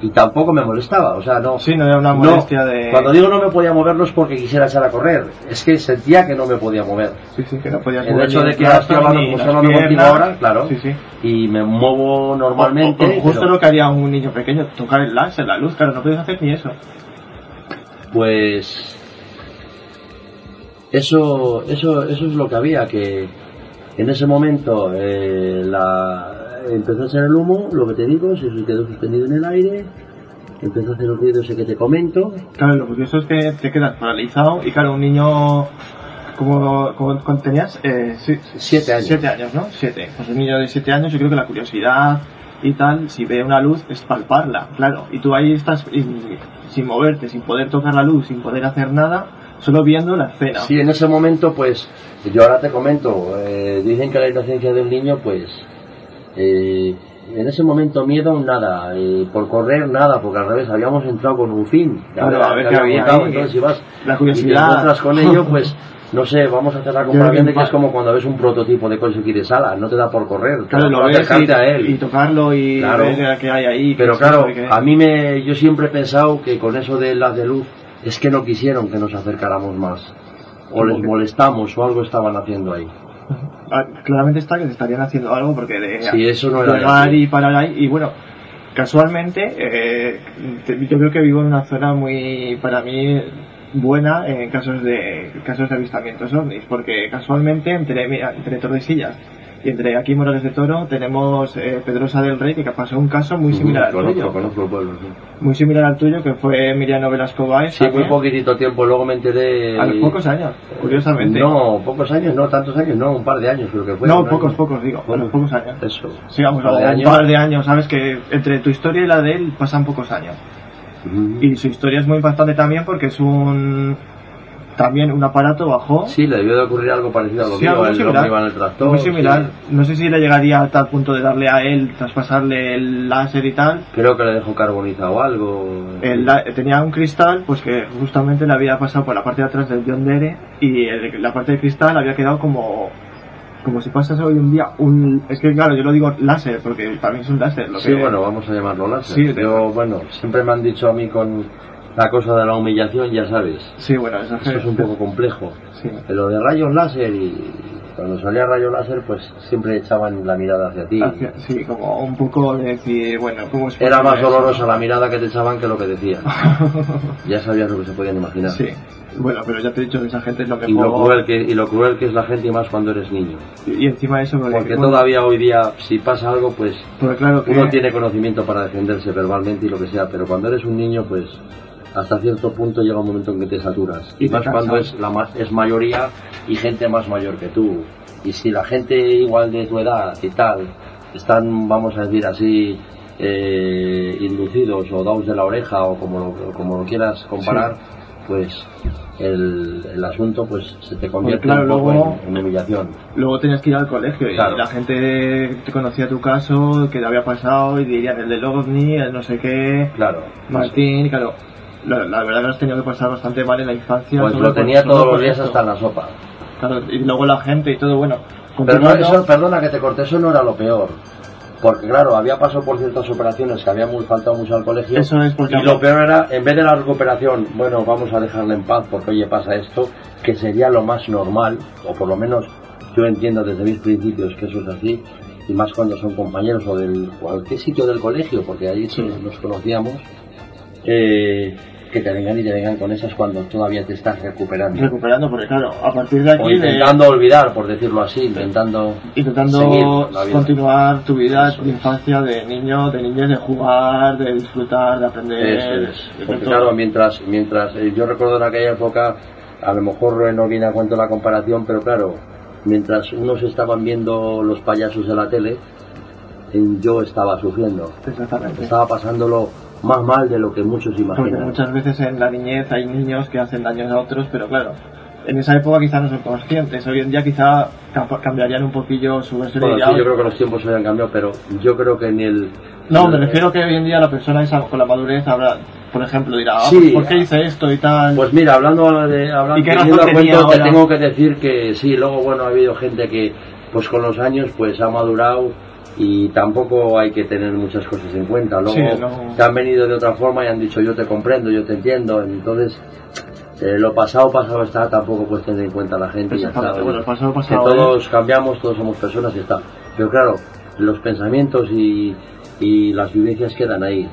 Y tampoco me molestaba, o sea, no. Sí, no era una no, molestia de... Cuando digo no me podía mover no es porque quisiera echar a correr, es que sentía que no me podía mover. Sí, sí, que no podías El mover hecho ni de el que ahora estoy hablando ahora, claro, Sí, sí. y me muevo normalmente. O- o justo pero, lo que haría un niño pequeño, tocar el láser, la luz, claro, no puedes hacer ni eso. Pues eso, eso, eso es lo que había, que en ese momento eh, la, empezó a echar el humo, lo que te digo, se quedó suspendido en el aire, empezó a hacer el ruido ese que te comento, Claro, lo curioso es que te quedas paralizado y claro, un niño... Como, como, tenías eh, sí, Siete años. Siete años, ¿no? Siete. Pues un niño de siete años, yo creo que la curiosidad y tal, si ve una luz, es palparla, claro. Y tú ahí estás in- sin moverte, sin poder tocar la luz, sin poder hacer nada, solo viendo la escena. Sí, en ese momento, pues, yo ahora te comento, eh, dicen que la inocencia del niño, pues, eh, en ese momento miedo nada, eh, por correr nada, porque al revés, habíamos entrado con un fin. Claro, a ver que había ahí, entonces si vas la y te curiosidad. encuentras con ello, pues, no sé, vamos a hacer la comparación de que es como cuando ves un prototipo de coche que quieres no te da por correr, Claro, lo por ves y, a él. y tocarlo y Claro. ver qué hay ahí. Pero claro, a mí me, yo siempre he pensado que con eso de las de luz es que no quisieron que nos acercáramos más. O les molestamos o algo estaban haciendo ahí. Ah, claramente está que te estarían haciendo algo porque de Sí, eso no era llegar así. y parar ahí y bueno casualmente, eh, te- yo creo que vivo en una zona muy, para mí, buena en casos de casos de avistamientos ovnis, porque casualmente entre, entre Tordesillas y entre aquí Morales de Toro tenemos eh, Pedrosa del Rey, que pasó un caso muy similar al conozco, tuyo. conozco el pueblo, sí. Muy similar al tuyo, que fue Miriano Velasco Báez. Sí, muy poquitito tiempo, luego me enteré... A los pocos años, curiosamente. No, pocos años, no, tantos años, no, un par de años creo que fue. No, pocos, año. pocos, digo, a los pocos años. Eso. Sigamos, Un par de un par de años, sabes que entre tu historia y la de él pasan pocos años. Y su historia es muy impactante también porque es un. También un aparato bajó. Sí, le debió de ocurrir algo parecido a lo Sí, mío, el similar. iba en el tractor. muy similar. sí. No sé si le llegaría a tal punto de darle a él, traspasarle el láser y tal. Creo que le dejó carbonizado algo. El tenía un cristal, pues que justamente le había pasado por la parte de atrás del John Dere y el- la parte de cristal había quedado como. Como si pasase hoy un día un. Es que claro, yo lo digo láser, porque para mí es un láser. Lo Sí, que- bueno, vamos a llamarlo láser. Sí, Yo, bueno, siempre me han dicho a mí con la cosa de la humillación, ya sabes. Sí, bueno, Esto es un poco complejo. Sí. Lo de rayos láser y cuando salía rayo láser, pues siempre echaban la mirada hacia ti. Hacia- sí, como un poco de decir, bueno, ¿cómo Era más eso? dolorosa la mirada que te echaban que lo que decían. ya sabías lo que se podían imaginar. Sí, bueno, pero ya te he dicho que esa gente es lo Y lo, cruel que, y lo cruel que es la gente y más cuando eres niño. Y encima de eso, porque, Porque todavía hoy día, si pasa algo, pues claro que uno tiene conocimiento para defenderse verbalmente y lo que sea, pero cuando eres un niño, pues hasta cierto punto llega un momento en que te saturas. Y más cuando es, la ma- es mayoría y gente más mayor que tú. Y si la gente igual de tu edad y tal están, vamos a decir así, eh, inducidos o dados de la oreja o como lo, como lo quieras comparar, pues el, el asunto pues se te convierte claro, un poco luego- en, en humillación. luego tenías que ir al colegio Claro. y la gente te conocía tu caso, que te había pasado y dirían el del ovni, el no sé qué, Claro. Martín, claro. La, la verdad que has tenido que pasar bastante mal en la infancia. Pues lo tenía todos los días hasta en la sopa. Claro, y luego la gente y todo, bueno. Pero no, eso, perdona que te corté, eso no era lo peor. Porque claro, había pasado por ciertas operaciones que habíamos faltado mucho al colegio. Eso es porque Y lo peor era, en vez de la recuperación, bueno, vamos a dejarla en paz porque oye pasa esto, que sería lo más normal, o por lo menos yo entiendo desde mis principios que eso es así, y más cuando son compañeros o del cualquier sitio del colegio, porque ahí sí nos conocíamos, eh, que te vengan y te vengan con esas cuando todavía te estás recuperando. recuperando, porque claro, a partir de aquí. O de- intentando olvidar, por decirlo así, intentando intentando continuar tu vida Eso de es. infancia, de niño, de niñez, de jugar, de disfrutar, de aprender. Eso es. de Porque todo. claro, mientras, mientras eh, yo recuerdo en aquella época, a lo mejor eh, no viene a cuento la comparación, pero claro, mientras unos estaban viendo los payasos de la tele, yo estaba sufriendo. Exactamente. Estaba pasándolo más mal de lo que muchos Porque imaginan. muchas veces en la niñez hay niños que hacen daños a otros, pero claro, en esa época quizá no son conscientes. Hoy en día quizá cam- cambiarían un poquillo su versión Bueno, sí, yo creo que los tiempos se han cambiado, pero yo creo que en el... No, me refiero que hoy en día la persona esa con la madurez habrá, por ejemplo, dirá, ah, Sí. pues, ¿por qué hice esto y tal? Pues mira, hablando de hablando, ¿Y qué razón tenía te ahora? tengo que decir que sí, luego bueno, ha habido gente que pues con los años pues ha madurado y tampoco hay que tener muchas cosas en cuenta. Luego Sí, no. te han venido de otra forma y han dicho yo te comprendo, yo te entiendo, entonces eh, lo pasado pasado está, tampoco puedes tener en cuenta la gente y ya está. Bueno, el pasado que pasado, ¿eh? todos cambiamos, todos somos personas y está. Pero claro, los pensamientos y, y las vivencias quedan ahí.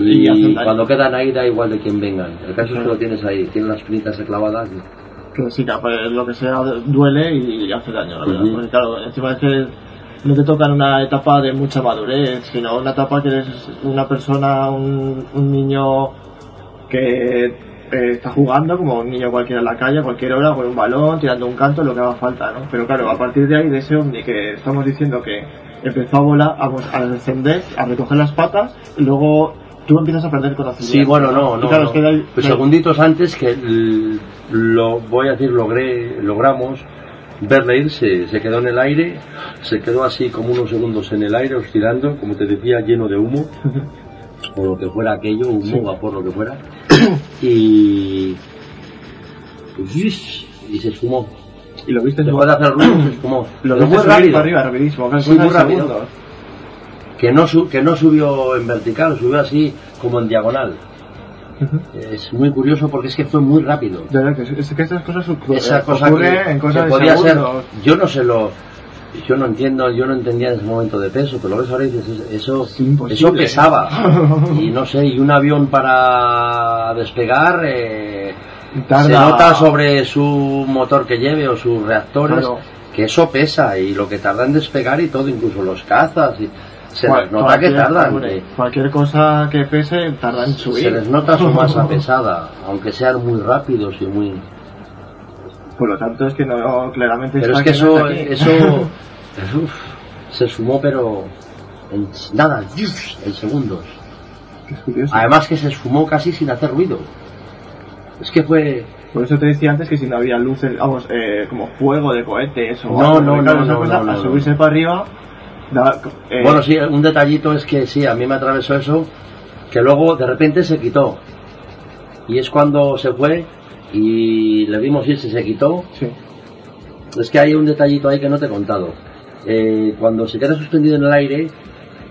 Y Y cuando quedan ahí da igual de quién vengan. El caso es que lo tienes ahí, tienes las pinitas clavadas. y- que sí, que pues, lo que sea duele y hace daño, la verdad. Ujú. Porque claro, encima es que no te toca en una etapa de mucha madurez, sino una etapa que eres una persona, un, un niño que eh, está jugando como un niño cualquiera en la calle, a cualquier hora, con un balón, tirando un canto, lo que haga falta, ¿no? Pero claro, a partir de ahí, de ese ovni que estamos diciendo que empezó a volar, a, mos- a descender, a recoger las patas, y luego tú empiezas a perder conocimiento. Sí, bueno, no, no. claro, no. es que de ahí- Pues segunditos antes que lo voy a decir, logré, logramos verle ir, se, quedó en el aire, se quedó así como unos segundos en el aire, oscilando, como te decía, lleno de humo, o lo que fuera aquello, humo, Sí. vapor, lo que fuera, y, y se esfumó. y lo viste Después de hacer ruido, se esfumó. Lo viste muy rápido. para arriba, rapidísimo, Sí, muy rápido. que no, su- que no subió en vertical, subió así como en diagonal. Es muy curioso porque es que fue muy rápido. De verdad que es, que estas cosas ocurren, Esa cosa ocurren que, en cosas que de podía ser, segundos. yo no sé lo, yo no entiendo, yo no entendía en ese momento de peso, pero lo ves ahora y dices, eso, eso pesaba. y no sé, y un avión para despegar eh, se nota sobre su motor que lleve o sus reactores Claro. que eso pesa y lo que tarda en despegar y todo, incluso los cazas. Y se les nota que tardan. Cualquier cosa que pese tarda en subir. se les nota su masa pesada, aunque sean muy rápidos y muy... Por lo tanto, es que no, claramente Pero es que eso, eso uf, se sumó, pero en nada, en segundos. Además que se sumó casi sin hacer ruido. Es que fue... Por eso te decía antes que si no había luces, vamos, eh, como fuego de cohetes o No, no, no, no, no, no, subirse para arriba, eh, Bueno, sí, un detallito es que sí, a mí me atravesó eso, que luego de repente se quitó. Y es cuando se fue y le vimos ir si se quitó. sí, Es que hay un detallito ahí que no te he contado. Eh, cuando se queda suspendido en el aire,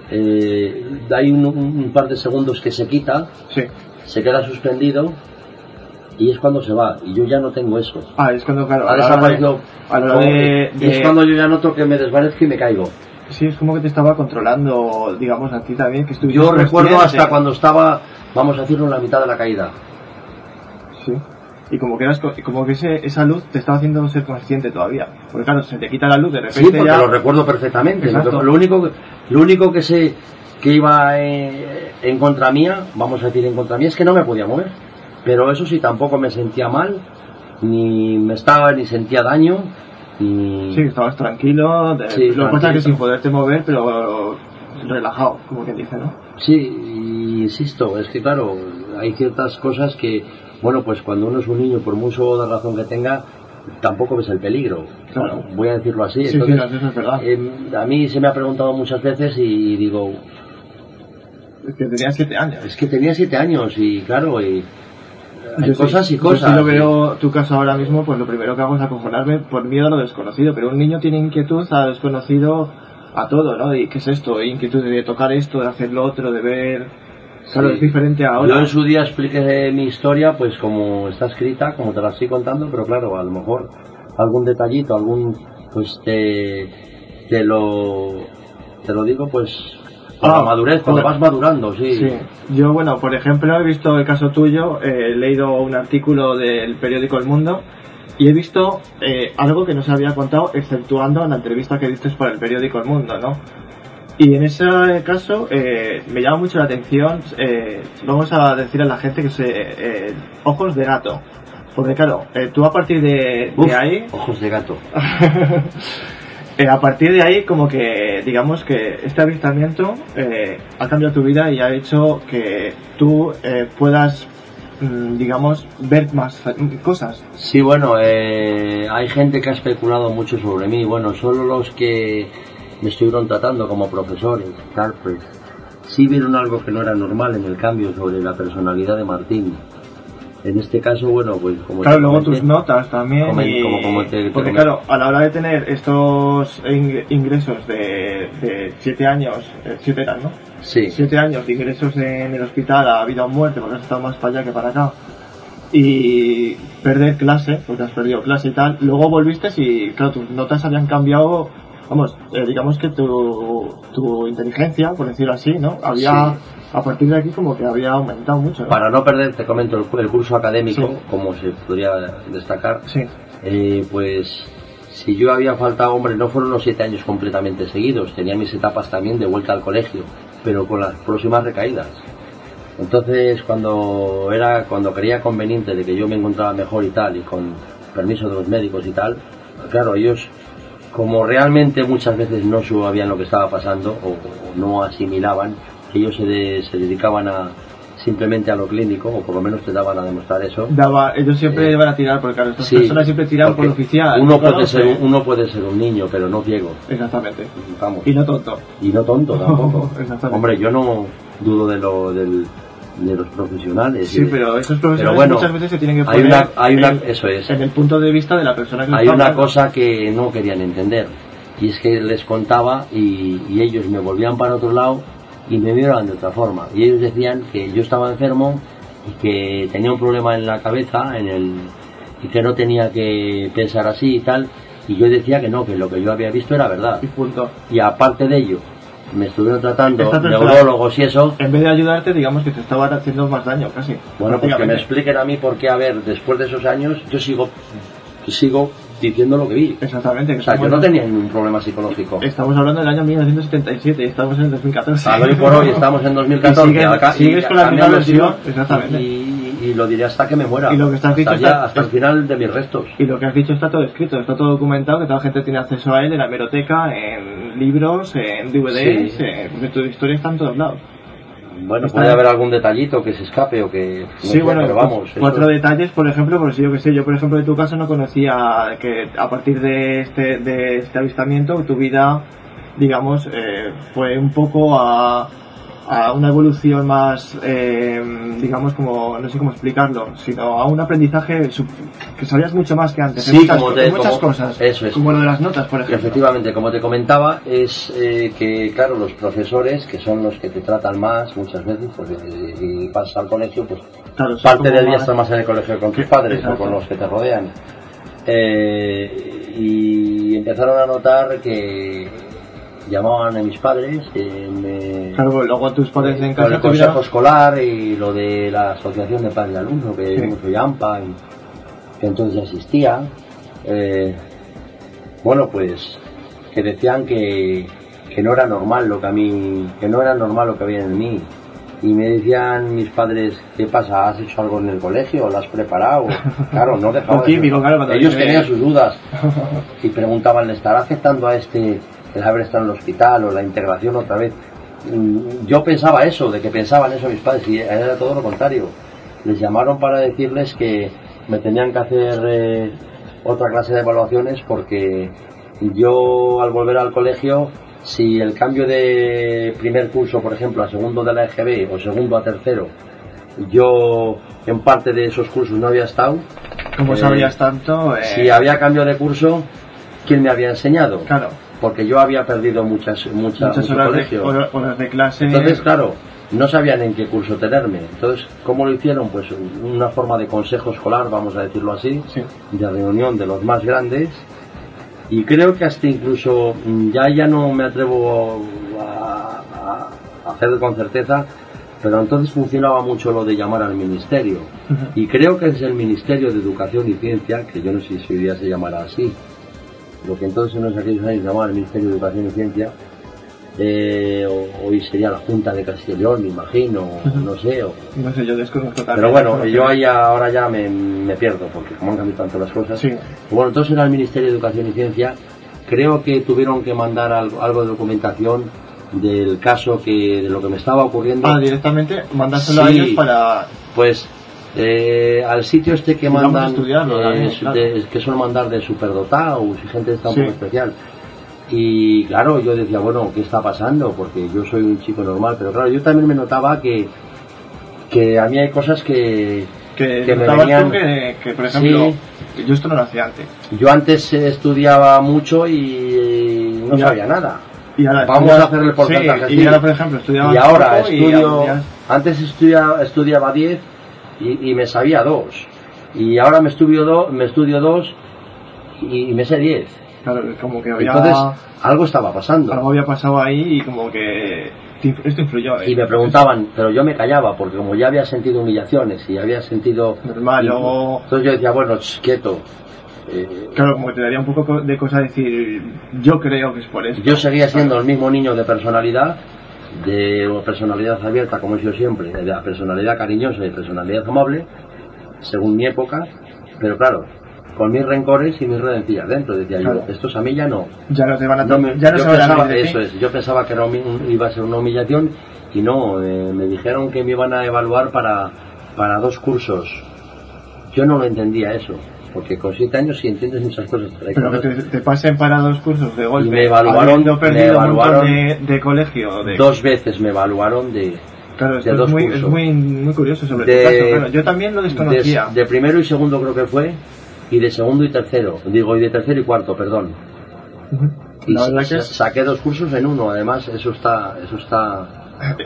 eh, hay un, un par de segundos que se quita, sí. se queda suspendido y es cuando se va. Y yo ya no tengo eso. Ah, es cuando, claro, Ha desaparecido. de- de- es cuando yo ya noto que me desvanezco y me caigo. Sí, es como que te estaba controlando, digamos, a ti también, que estuviste Yo recuerdo consciente. hasta cuando estaba, vamos a decirlo, en la mitad de la caída. Sí. Y como que, eras, co- como que ese, esa luz te estaba haciendo ser consciente todavía. Porque claro, se te quita la luz de repente Sí, porque ya... lo recuerdo perfectamente. Lo, Exacto. lo único, que- lo único que sé que iba eh, en contra mía, vamos a decir en contra mía, es que no me podía mover. Pero eso sí, tampoco me sentía mal, ni me estaba, ni sentía daño, Sí, estabas tranquilo, de, Sí, lo que pasa es que sin poderte mover, pero relajado, como quien dice, ¿no? Sí, y insisto, es que claro, hay ciertas cosas que, bueno, pues cuando uno es un niño, por mucho de razón que tenga, tampoco ves el peligro. Claro. Voy a decirlo así. Sí, sí, es verdad. eh, a mí se me ha preguntado muchas veces y digo, Es que tenía siete años. es que tenía siete años y claro, y hay Yo cosas y yo cosas. Si lo veo tu caso ahora mismo, pues lo primero que hago es acojonarme por miedo a lo desconocido. Pero un niño tiene inquietud a desconocido a todo, ¿no? ¿Y qué es esto? Inquietud de tocar esto, de hacer lo otro, de ver... Claro, Sí. es diferente Yo ahora. en su día expliqué mi historia, pues como está escrita, como te la estoy contando, pero claro, a lo mejor algún detallito, algún, pues te, te lo, te lo digo, pues Ah, la madurez, cuando vas madurando, sí. Sí, yo bueno, por ejemplo, he visto el caso tuyo, eh, he leído un artículo del periódico El Mundo y he visto eh, algo que no se había contado, exceptuando en la entrevista que diste para el periódico El Mundo, ¿no? Y en ese caso eh, me llama mucho la atención, eh, vamos a decir a la gente que se eh, ojos de gato, porque claro, eh, tú a partir de, de Uf, ahí ojos de gato. eh, a partir de ahí, como que digamos que este avistamiento eh, ha cambiado tu vida y ha hecho que tú eh, puedas, mm, digamos, ver más cosas. Sí, bueno, eh, hay gente que ha especulado mucho sobre mí. Bueno, solo los que me estuvieron tratando como profesores, tal, pues, sí vieron algo que no era normal en el cambio sobre la personalidad de Martín. En este caso, bueno, pues como Claro, luego comenté, tus notas también. Como- y- como- como te- porque claro, a la hora de tener estos ing- ingresos de, de siete años, eh, siete eran, ¿no? Sí, siete años de ingresos en el hospital a vida o muerte, porque has estado más para allá que para acá, y perder clase, porque has perdido clase y tal, luego volviste y, claro, tus notas habían cambiado, vamos, eh, digamos que tu, tu inteligencia, por decirlo así, ¿no? Había, a partir de aquí como que había aumentado mucho, ¿no? para no perder, te comento el, el curso académico, Sí. como se podría destacar, Sí, Eh, pues si yo había faltado, hombre, no fueron los siete años completamente seguidos, tenía mis etapas también de vuelta al colegio, pero con las próximas recaídas. Entonces, cuando era, cuando creía conveniente de que yo me encontraba mejor y tal, y con permiso de los médicos y tal, claro, ellos, como realmente muchas veces no sabían lo que estaba pasando o, o no asimilaban, ellos se, de- se dedicaban a simplemente a lo clínico, o por lo menos te daban a demostrar eso. daba, ellos siempre Eh, iban a tirar, porque claro, estas Sí, personas siempre tiran por lo oficial. Uno ¿no? puede, ser, un- uno puede ser un niño, pero no ciego. Exactamente. Vamos. Y no tonto. Y no tonto tampoco. Exactamente. Hombre, yo no dudo de, lo, del, de los profesionales. Sí, Y- pero esos profesores Pero bueno, muchas veces se tienen que hay poner una- hay una- en, eso es. en el punto de vista de la persona que Hay una cosa que no querían entender. Y es que les contaba y, y ellos me volvían para otro lado y me miraban de otra forma. Y ellos decían que yo estaba enfermo y que tenía un problema en la cabeza en el, y que no tenía que pensar así y tal. Y yo decía que no, que lo que yo había visto era verdad. Y punto. Y aparte de ello, me estuvieron tratando neurólogos y eso. En vez de ayudarte, digamos que te estaba haciendo más daño, casi. Bueno, pues que me expliquen a mí por qué, a ver, después de esos años, yo sigo, sigo diciendo lo que vi. Exactamente. que O sea, yo no tenía ningún problema psicológico. Estamos hablando del año 1977 y estamos en el 2014. A hoy por hoy estamos en 2014. Y acá- sigues con la misma versión, exactamente. Y, y lo diré hasta que me muera. Y lo que estás hasta, dicho ya- está- hasta el final de mis restos. Y lo que has dicho está todo escrito, está todo documentado, que toda la gente tiene acceso a él en la hemeroteca, en libros, en DVDs, Sí. eh, porque tu historia está en todos lados. Bueno, puede haber algún detallito que se escape o que. sí, bueno, pero vamos. cuatro eso- detalles, por ejemplo, porque si yo que sé, yo por ejemplo de tu caso no conocía que a partir de este, de este avistamiento tu vida, digamos, eh, fue un poco a, a una evolución más, eh, digamos, como, no sé cómo explicarlo, sino a un aprendizaje que sabías mucho más que antes. en Sí, muchas, como te- en muchas como- cosas. eso es. Como lo de las notas, por ejemplo. Efectivamente, como te comentaba, es eh, que, claro, los profesores, que son los que te tratan más muchas veces, porque eh, y pasas al colegio, pues Claro, parte del día estás más en el colegio con tus padres Exacto. o con los que te rodean. Eh, y empezaron a notar que llamaban a mis padres, eh, me, Claro, luego tus padres en con casa el consejo escolar y lo de la asociación de padres de alumnos, que Sí. soy AMPA, y que entonces existía. Eh, bueno, pues que decían que, que no era normal lo que a mí, que no era normal lo que había en mí. Y me decían mis padres, ¿qué pasa? ¿Has hecho algo en el colegio? ¿Lo has preparado? Claro, no dejaba Lo de- típico, claro, Ellos tenían sus dudas y preguntaban, ¿le estará afectando a este el haber estado en el hospital o la integración otra vez? Mm, Yo pensaba eso, de que pensaban eso mis padres, y era todo lo contrario. Les llamaron para decirles que me tenían que hacer eh, otra clase de evaluaciones porque yo al volver al colegio, si el cambio de primer curso, por ejemplo, a segundo de la EGB o segundo a tercero, yo en parte de esos cursos no había estado, Como eh, sabías tanto, eh, si había cambio de curso, ¿quién me había enseñado? claro, Porque yo había perdido muchas, muchas, muchas horas de, colegio. horas de clase. Entonces, claro, no sabían en qué curso tenerme. Entonces, ¿cómo lo hicieron? Pues una forma de consejo escolar, vamos a decirlo así, Sí. de reunión de los más grandes. Y creo que hasta incluso, mm, ya ya no me atrevo a, a- a hacer con certeza, pero entonces funcionaba mucho lo de llamar al ministerio. Y creo que es el Ministerio de Educación y Ciencia, que yo no sé si hoy día se llamará así, lo que entonces en los aquellos años llamaba el Ministerio de Educación y Ciencia, eh, hoy sería la Junta de Castellón, me imagino, no sé. o- No sé, yo desconozco pero bueno, yo ahí ahora ya me, me pierdo, porque como han cambiado tanto las cosas. Sí. Bueno, entonces era el Ministerio de Educación y Ciencia, creo que tuvieron que mandar algo, algo de documentación del caso que, de lo que me estaba ocurriendo. Ah, directamente mandárselo a ellos para. Pues eh, al sitio este que mandan, eh, claro. de- que suelen mandar de superdotados y gente está un Sí. poco especial. Y claro, yo decía, bueno, ¿qué está pasando? Porque yo soy un chico normal, pero claro, yo también me notaba que, que a mí hay cosas que, Que, que me venían- que, que, por ejemplo, yo esto no lo hacía antes. Yo antes eh, estudiaba mucho y no Ya. sabía nada. Y ahora Vamos a hacer el porcentaje sí. Y ahora, por ejemplo, estudiaba Y ahora y estudio, ya- antes estudia- estudiaba 10 y, y me sabía 2. Y ahora me estudio 2 me estudio dos y, y me sé 10. Claro, como que había. Entonces, algo estaba pasando. algo había pasado ahí y como que. Esto influyó. ¿eh? Y me preguntaban, pero yo me callaba, porque como ya había sentido humillaciones y había sentido... Normal, luego- Entonces yo decía, bueno, ch, quieto. Eh, Claro, como que te daría un poco co- de cosa decir. Yo creo que es por eso. Yo seguía siendo el mismo niño de personalidad, de personalidad abierta como he sido siempre, de la personalidad cariñosa y personalidad amable, según mi época, pero claro, con mis rencores y mis redencillas dentro. Decía Claro. yo, estos a mí ya no. Ya no te van a. No me- ya no se van a eso es, yo pensaba que era iba a ser una humillación y no, eh, me dijeron que me iban a evaluar para, para dos cursos. Yo no lo entendía eso, porque con siete años sí entiendes muchas cosas. pero que te, te pasen para dos cursos de golpe. Y me evaluaron- me evaluaron de, de colegio. De, Dos veces me evaluaron de, claro, de esto dos es, muy, es cursos. muy, muy curioso sobre De- caso. Claro, yo también lo desconocía. De, de primero y segundo creo que fue, y de segundo y tercero, digo, y de tercero y cuarto, perdón. Y La verdad sa- que saqué dos cursos en uno, además, eso está, eso está,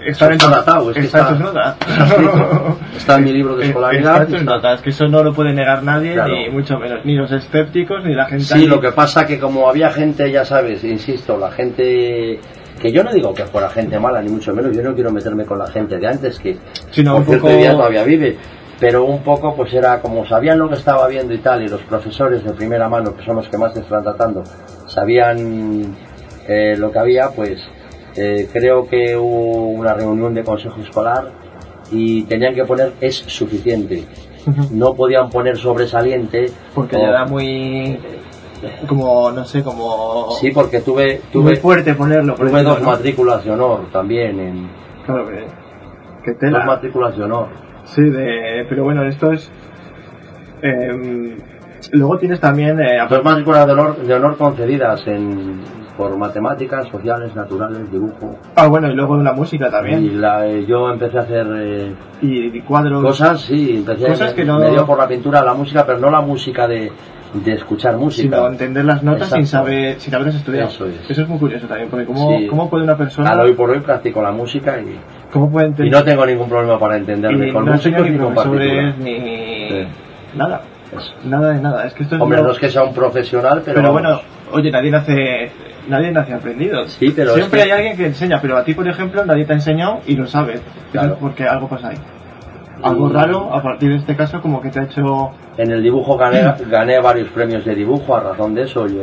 Está, en, es que está en está- en mi libro de Eh, escolaridad, Está notas, que eso no lo puede negar nadie, Claro. ni mucho menos, ni los escépticos, ni la gente. Sí, lo que pasa que como había gente, ya sabes, insisto, la gente que yo no digo que fuera gente mala, ni mucho menos, yo no quiero meterme con la gente de antes, que Sino por un cierto poco- hoy día todavía vive, pero un poco pues era como sabían lo que estaba viendo y tal, y los profesores de primera mano, que son los que más te están tratando, sabían eh, lo que había, pues eh, creo que hubo una reunión de consejo escolar y tenían que poner es suficiente. No podían poner sobresaliente. Porque ya era muy. como, no sé, como. Sí, porque tuve, muy tuve, fuerte ponerlo. por tuve dos ¿no? matrículas de honor también, en, Claro que. que dos tela. matrículas de honor. Sí, de, pero bueno, esto es. em, luego tienes también. eh, Dos matrículas de honor, de honor concedidas en, por matemáticas, sociales, naturales, dibujo. ah, bueno, y luego la música Y también. la, eh, yo empecé a hacer eh, Y, y cuadros. cosas, sí, empecé Cosas me, que no- me dio por la pintura la música, pero no la música de, de escuchar música. Sino entender las notas sin Exacto. saber, sin haberlas estudiado. Eso es. muy curioso también, porque cómo, Sí. cómo puede una persona. Al hoy por hoy practico la música y, ¿Cómo puede y entender? no tengo ningún problema para entenderme y con no músicos ni ni con profesores ni. Sí. Nada. Eso. Nada de nada. Es que esto es Hombre, lo- no es que sea un profesional, pero, Pero, bueno, oye, nadie nace, nadie nace aprendido. Sí, pero Siempre es que- hay alguien que enseña, pero a ti, por ejemplo, nadie te ha enseñado y lo sabes. Claro. porque algo pasa ahí. Algo raro, a partir de este caso, como que te ha hecho... En el dibujo gané, gané varios premios de dibujo a razón de eso. Yo,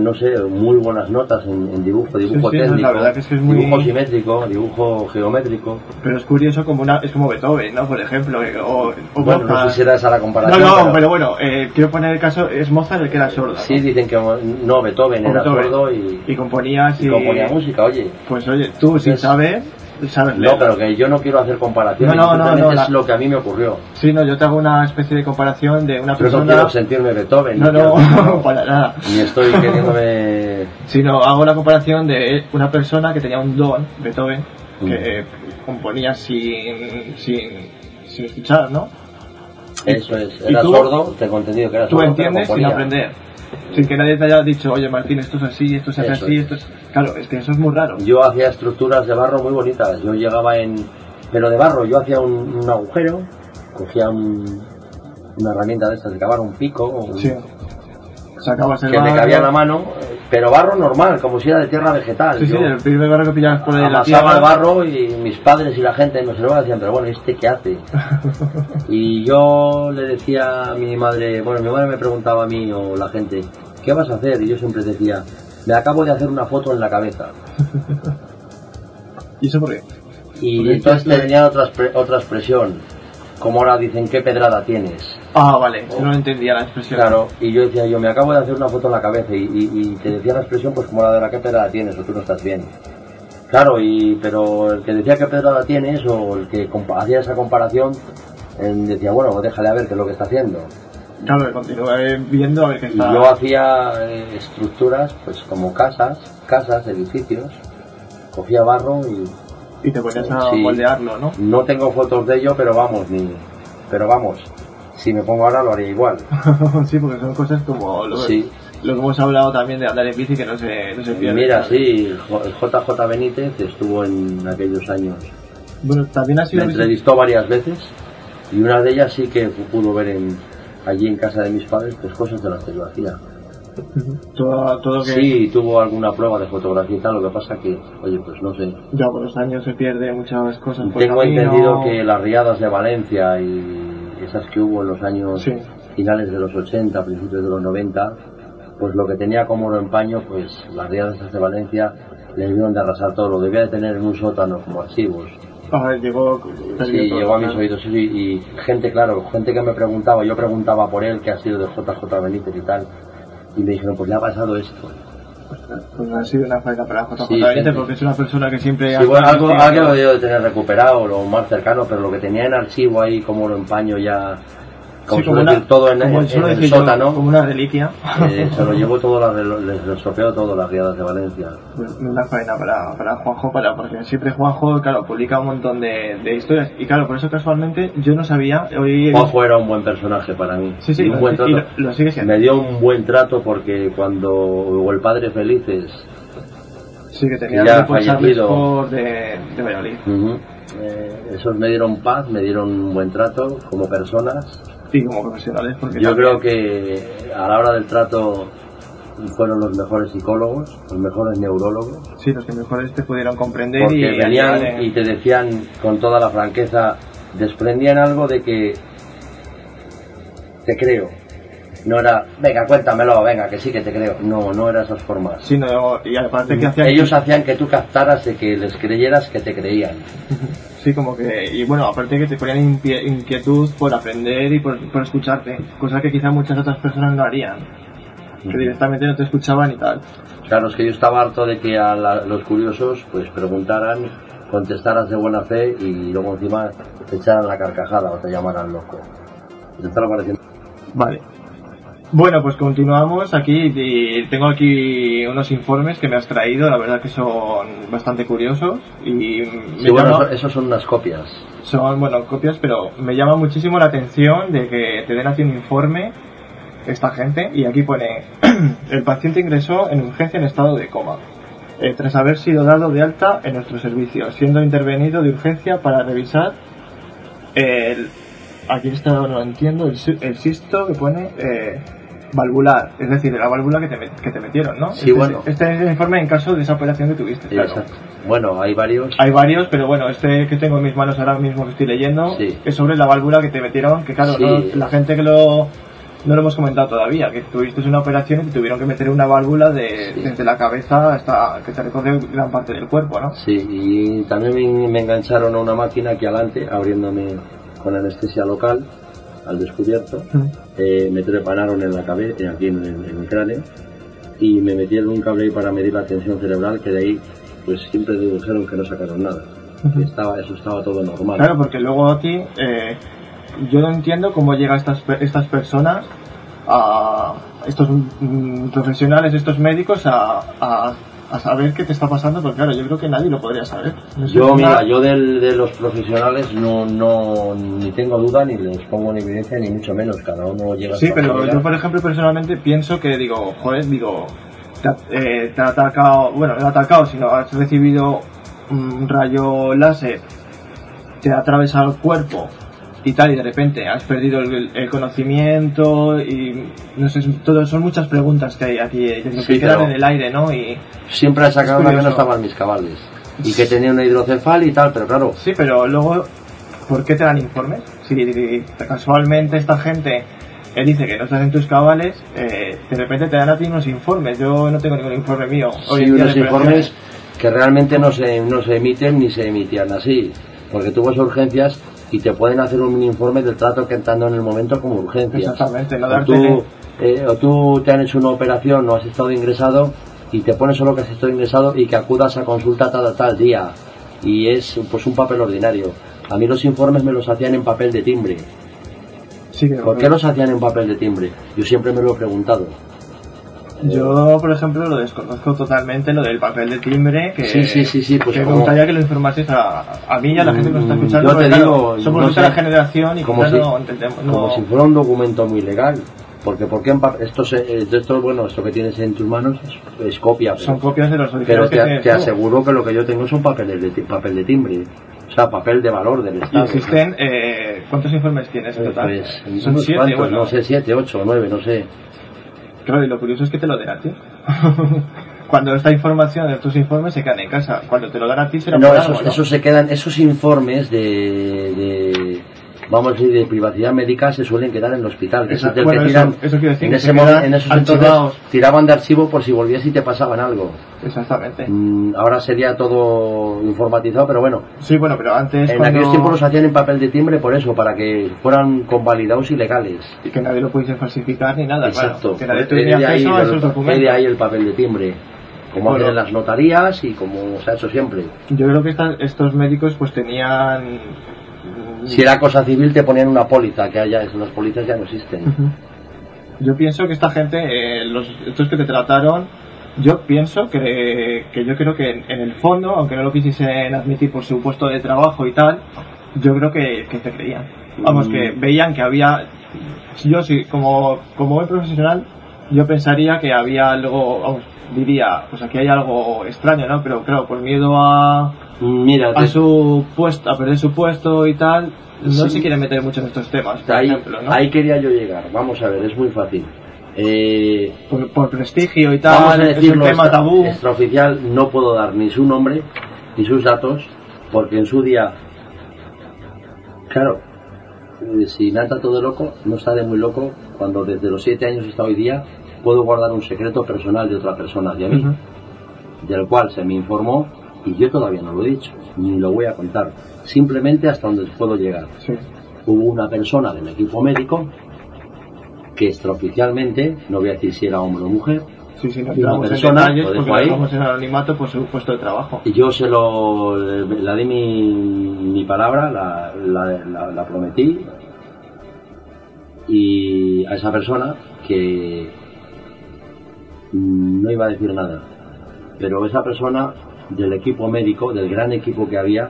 no sé, muy buenas notas en, en dibujo, dibujo Sí, sí, no, técnico, la verdad que es que es muy- dibujo simétrico, dibujo geométrico. Pero es curioso como una, es como Beethoven, ¿no? Por ejemplo, eh, o, o Bueno, no Mozart. sé si era esa la No, comparación. no, pero pero bueno, eh, quiero poner el caso, es Mozart el que era sordo. ¿no? sí dicen que no, Beethoven O era Beethoven. sordo y, Y componía así... y componía música, oye. Pues oye, tú sin Es- saber, sabes No, pero que yo no quiero hacer comparaciones, No, no, no, no, es la- lo que a mí me ocurrió. Sí, no, yo te hago una especie de comparación de una Yo no persona... quiero sentirme Beethoven, No, ni quiero- no, para nada. ni estoy queriéndome... sino hago la comparación de una persona que tenía un don, Beethoven, Mm. que eh, componía sin, sin, sin escuchar, ¿no? Eso es, ¿Y era tú? sordo, tengo entendido que era Tú sordo, pero entiendes sin aprender. Sin que nadie te haya dicho, oye Martín, esto es así, esto se hace Eso así, es. esto es... Claro, es que eso es muy raro. Yo hacía estructuras de barro muy bonitas. Yo llegaba en. Pero de barro, yo hacía un, un agujero, cogía un- una herramienta de estas de cavar, un pico, un- Sí. Sacabas el que me barro. cabía en la mano, pero barro normal, como si era de tierra vegetal. Sí, sí, el primer barro que pillabas por ahí la amasaba tierra. el barro y mis padres y la gente me observaba y decían, pero bueno, ¿este qué hace? Y yo le decía a mi madre, bueno, mi madre me preguntaba a mí o la gente, ¿qué vas a hacer? Y yo siempre decía, me acabo de hacer una foto en la cabeza. ¿Y eso por qué? Y entonces te tenía otra, otra expresión, como ahora dicen, ¿qué pedrada tienes? Ah, vale, no entendía la expresión. Claro, y yo decía, yo me acabo de hacer una foto en la cabeza y, y- y te decía la expresión pues como la de la qué pedrada tienes o tú no estás bien. Claro, y pero el que decía qué pedrada tienes o el que hacía esa comparación decía, bueno, pues déjale a ver qué es lo que está haciendo. Claro, que continúe viendo a ver qué Y está... yo hacía eh, estructuras pues como casas, casas, edificios, cogía barro y Y te ponías a Sí. moldearlo, ¿no? no tengo fotos de ello, pero vamos, ni, pero vamos, si me pongo ahora lo haría igual. sí, porque son cosas como lo, Sí. lo que hemos hablado también de andar en bici que no se, no se pierde. Mira, ¿sabes? sí, JJ Benítez estuvo en aquellos años. Bueno, también ha Me sido... entrevistó varias veces y una de ellas sí que pudo ver en, allí en casa de mis padres pues cosas de las que yo hacía. Todo, todo que Sí, tuvo alguna prueba de fotografía y tal, lo que pasa que, oye, pues no sé. ya por los años se pierde muchas cosas. por Tengo camino. entendido que las riadas de Valencia y esas que hubo en los años Sí. finales de los 80, principios de los 90, pues lo que tenía como oro empaño, pues las riadas de Valencia le debieron de arrasar todo, lo debía de tener en un sótano como archivos. Ah, llegó... Sí, llegó a mis oídos sí, y gente, claro, gente que me preguntaba, yo preguntaba por él, que ha sido de JJ Benítez y tal, y me dijeron, pues le ha pasado esto. Pues ha sido una falta para JJ Sí, porque es una persona que siempre... Sí, bueno, algo, algo debió de tener recuperado, lo más cercano, pero lo que tenía en archivo ahí como lo empaño ya, como Sí, una- todo en, como en- suelo en el decir yo, sótano, como una reliquia. eh, se lo llevó todo, la, les estropeó todo las riadas de Valencia. Pues una faena para, para Juanjo, para, porque siempre Juanjo, claro, publica un montón de, de historias. Y claro, por eso casualmente yo no sabía, hoy... Juanjo era un buen personaje para mí. Sí, sí, y un lo- buen y trato. lo- lo sigue siendo. Me dio un buen trato porque cuando o el padre Felices Sí, que tenía Ya grupo Charles fallecido. De, de Valladolid. Ujú. Eh, esos me dieron paz, me dieron un buen trato como personas. Y como profesionales, porque Yo también- creo que a la hora del trato fueron los mejores psicólogos, los mejores neurólogos, Sí, los que mejores te pudieron comprender porque y venían en- y te decían con toda la franqueza, desprendían algo de que te creo. No era, venga, cuéntamelo, venga, que sí que te creo. No, no era esas formas. Sí, no, y aparte que hacían... Ellos hacían que tú captaras de que les creyeras que te creían. Sí, como que... Y bueno, aparte que te ponían inquietud por aprender y por, por escucharte. Cosa que quizá muchas otras personas no harían. Que directamente no te escuchaban y tal. Claro, es que yo estaba harto de que a la- los curiosos pues preguntaran, contestaras de buena fe y luego encima te echaran la carcajada o te llamaran loco. ¿Te está pareciendo? Vale. Bueno, pues continuamos aquí y tengo aquí unos informes que me has traído, la verdad que son bastante curiosos y me Sí, bueno, llama- eso, eso son unas copias. son, bueno, copias, pero me llama muchísimo la atención de que te den aquí un informe esta gente y aquí pone el paciente ingresó en urgencia en estado de coma eh, tras haber sido dado de alta en nuestro servicio, siendo intervenido de urgencia para revisar el aquí está no lo entiendo el, el cisto que pone eh, valvular, es decir, la válvula que te, met- que te metieron, ¿no? Sí, este, bueno. este es el informe en caso de esa operación que tuviste, claro. Exacto. Bueno, hay varios. Hay varios, pero bueno, este que tengo en mis manos ahora mismo que estoy leyendo Sí. es sobre la válvula que te metieron, que claro, Sí. no- la gente que lo no lo hemos comentado todavía, que tuviste una operación y te tuvieron que meter una válvula de, desde la cabeza hasta que te recorre gran parte del cuerpo, ¿no? Sí, y también me, me engancharon a una máquina aquí adelante, abriéndome con anestesia local, al descubierto. Eh, me trepanaron en la cabeza, aquí en el, en el cráneo, y me metieron un cable ahí para medir la tensión cerebral, que de ahí, pues siempre dedujeron que no sacaron nada. Que estaba, eso estaba todo normal. Claro, porque luego aquí eh, yo no entiendo cómo llegan estas, estas personas, a estos mm, profesionales, estos médicos, a, a, a saber qué te está pasando, porque claro, yo creo que nadie lo podría saber. No Yo, una- mira, yo del- de los profesionales no, no, ni tengo duda, ni les pongo en evidencia, ni mucho menos. Cada uno llega a Sí, pero yo, por ejemplo, personalmente pienso que, digo, joder, digo, te ha, eh, te ha atacado, bueno, no ha atacado, sino has recibido un rayo láser, te ha atravesado el cuerpo y tal, y de repente has perdido el, el conocimiento y, no sé, todo, son muchas preguntas que hay aquí, eh, que Sí, quedan en el aire, ¿no? Y, Siempre he sacado una que no estaban mis cabales. Y que tenía una hidrocefal y tal, pero claro, sí, pero luego, ¿por qué te dan informes? Si casualmente esta gente eh, dice que no estás en tus cabales, eh, de repente te dan a ti unos informes. Yo no tengo ningún informe mío. hoy sí, unos informes que realmente no se, no se emiten ni se emitían así. Porque tú vas a urgencias y te pueden hacer un mini informe del trato que están dando en el momento como urgencias. Exactamente, no o, darte- tú, eh, o tú te han hecho una operación, no has estado ingresado y te pones solo que has estado ingresado y que acudas a consulta tal, tal día. Y es pues un papel ordinario. A mí los informes me los hacían en papel de timbre. Sí, ¿Por qué los hacían en papel de timbre? Yo siempre me lo he preguntado. Yo, por ejemplo, lo desconozco totalmente, lo del papel de timbre, que, Sí, sí, sí, sí, pues que me gustaría que lo informases a, a mí y a la gente que nos está Mm, escuchando. yo te claro, digo, somos no de otra sé, generación y como si- no entendemos. como no- si fuera un documento muy legal. Porque, porque esto, esto, bueno, esto que tienes en tus manos es, es copia, pero, son copias de los pero originales que te, tienes te aseguro que lo que yo tengo son papeles de, papel de timbre, o sea, papel de valor del Y Estado. existen, eh, ¿cuántos informes tienes en Eh, total? Pues, Son siete, cuantos, bueno. no sé, siete, ocho, nueve, no sé. Claro, y lo curioso es que te lo den a ti. Cuando esta información, estos informes se quedan en casa. Cuando te lo dan a ti será No, esos, esos se quedan, esos informes de, de, vamos a decir, de privacidad médica se suelen quedar en el hospital. es Bueno, que tiran- eso quiero decir en, ese quedan en esos entonces tiraban de archivo por si volvías y te pasaban algo. Exactamente. Mm, ahora sería todo informatizado, pero bueno, Sí, bueno, pero antes en cuando... aquellos tiempos los hacían en papel de timbre por eso, para que fueran convalidados y legales. Y que nadie lo pudiese falsificar ni nada, Exacto. claro. Que nadie He tuviera ahí a esos he de documentos. ahí el papel de timbre, como Bueno. hacen en las notarías y como se ha hecho siempre. Yo creo que esta- estos médicos pues tenían... mm, Si era cosa civil te ponían una póliza, que haya, las pólizas ya no existen. Yo pienso que esta gente, eh, los, estos que te trataron, yo pienso que, que yo creo que en, en el fondo, aunque no lo quisiesen admitir por su puesto de trabajo y tal, yo creo que, que te creían. Vamos, Mm. que veían que había, yo sí, como, como buen profesional, yo pensaría que había algo, vamos, diría, pues aquí hay algo extraño, ¿no? Pero claro, por miedo a, Mira, a su puesto, a perder su puesto y tal, no Sí. se quiere meter mucho en estos temas, por ahí, ejemplo, ¿no? ahí quería yo llegar. Vamos a ver, es muy fácil. Eh, Por, por prestigio y vamos tal, a es un decirlo tema tabú. extraoficial, no puedo dar ni su nombre ni sus datos, porque en su día, claro, eh, si tratado de loco, no está de muy loco, cuando desde los siete años hasta hoy día puedo guardar un secreto personal de otra persona hacia mí, del cual se me informó y yo todavía no lo he dicho, ni lo voy a contar, simplemente hasta donde puedo llegar. Sí. Hubo una persona del equipo médico que extraoficialmente, no voy a decir si era hombre o mujer, Sí, sí, una entramos en persona, detalles lo ahí. en anonimato por su puesto de trabajo. Y yo se lo, la di mi, mi palabra, la, la, la- la prometí y a esa persona que no iba a decir nada, pero esa persona del equipo médico, del gran equipo que había,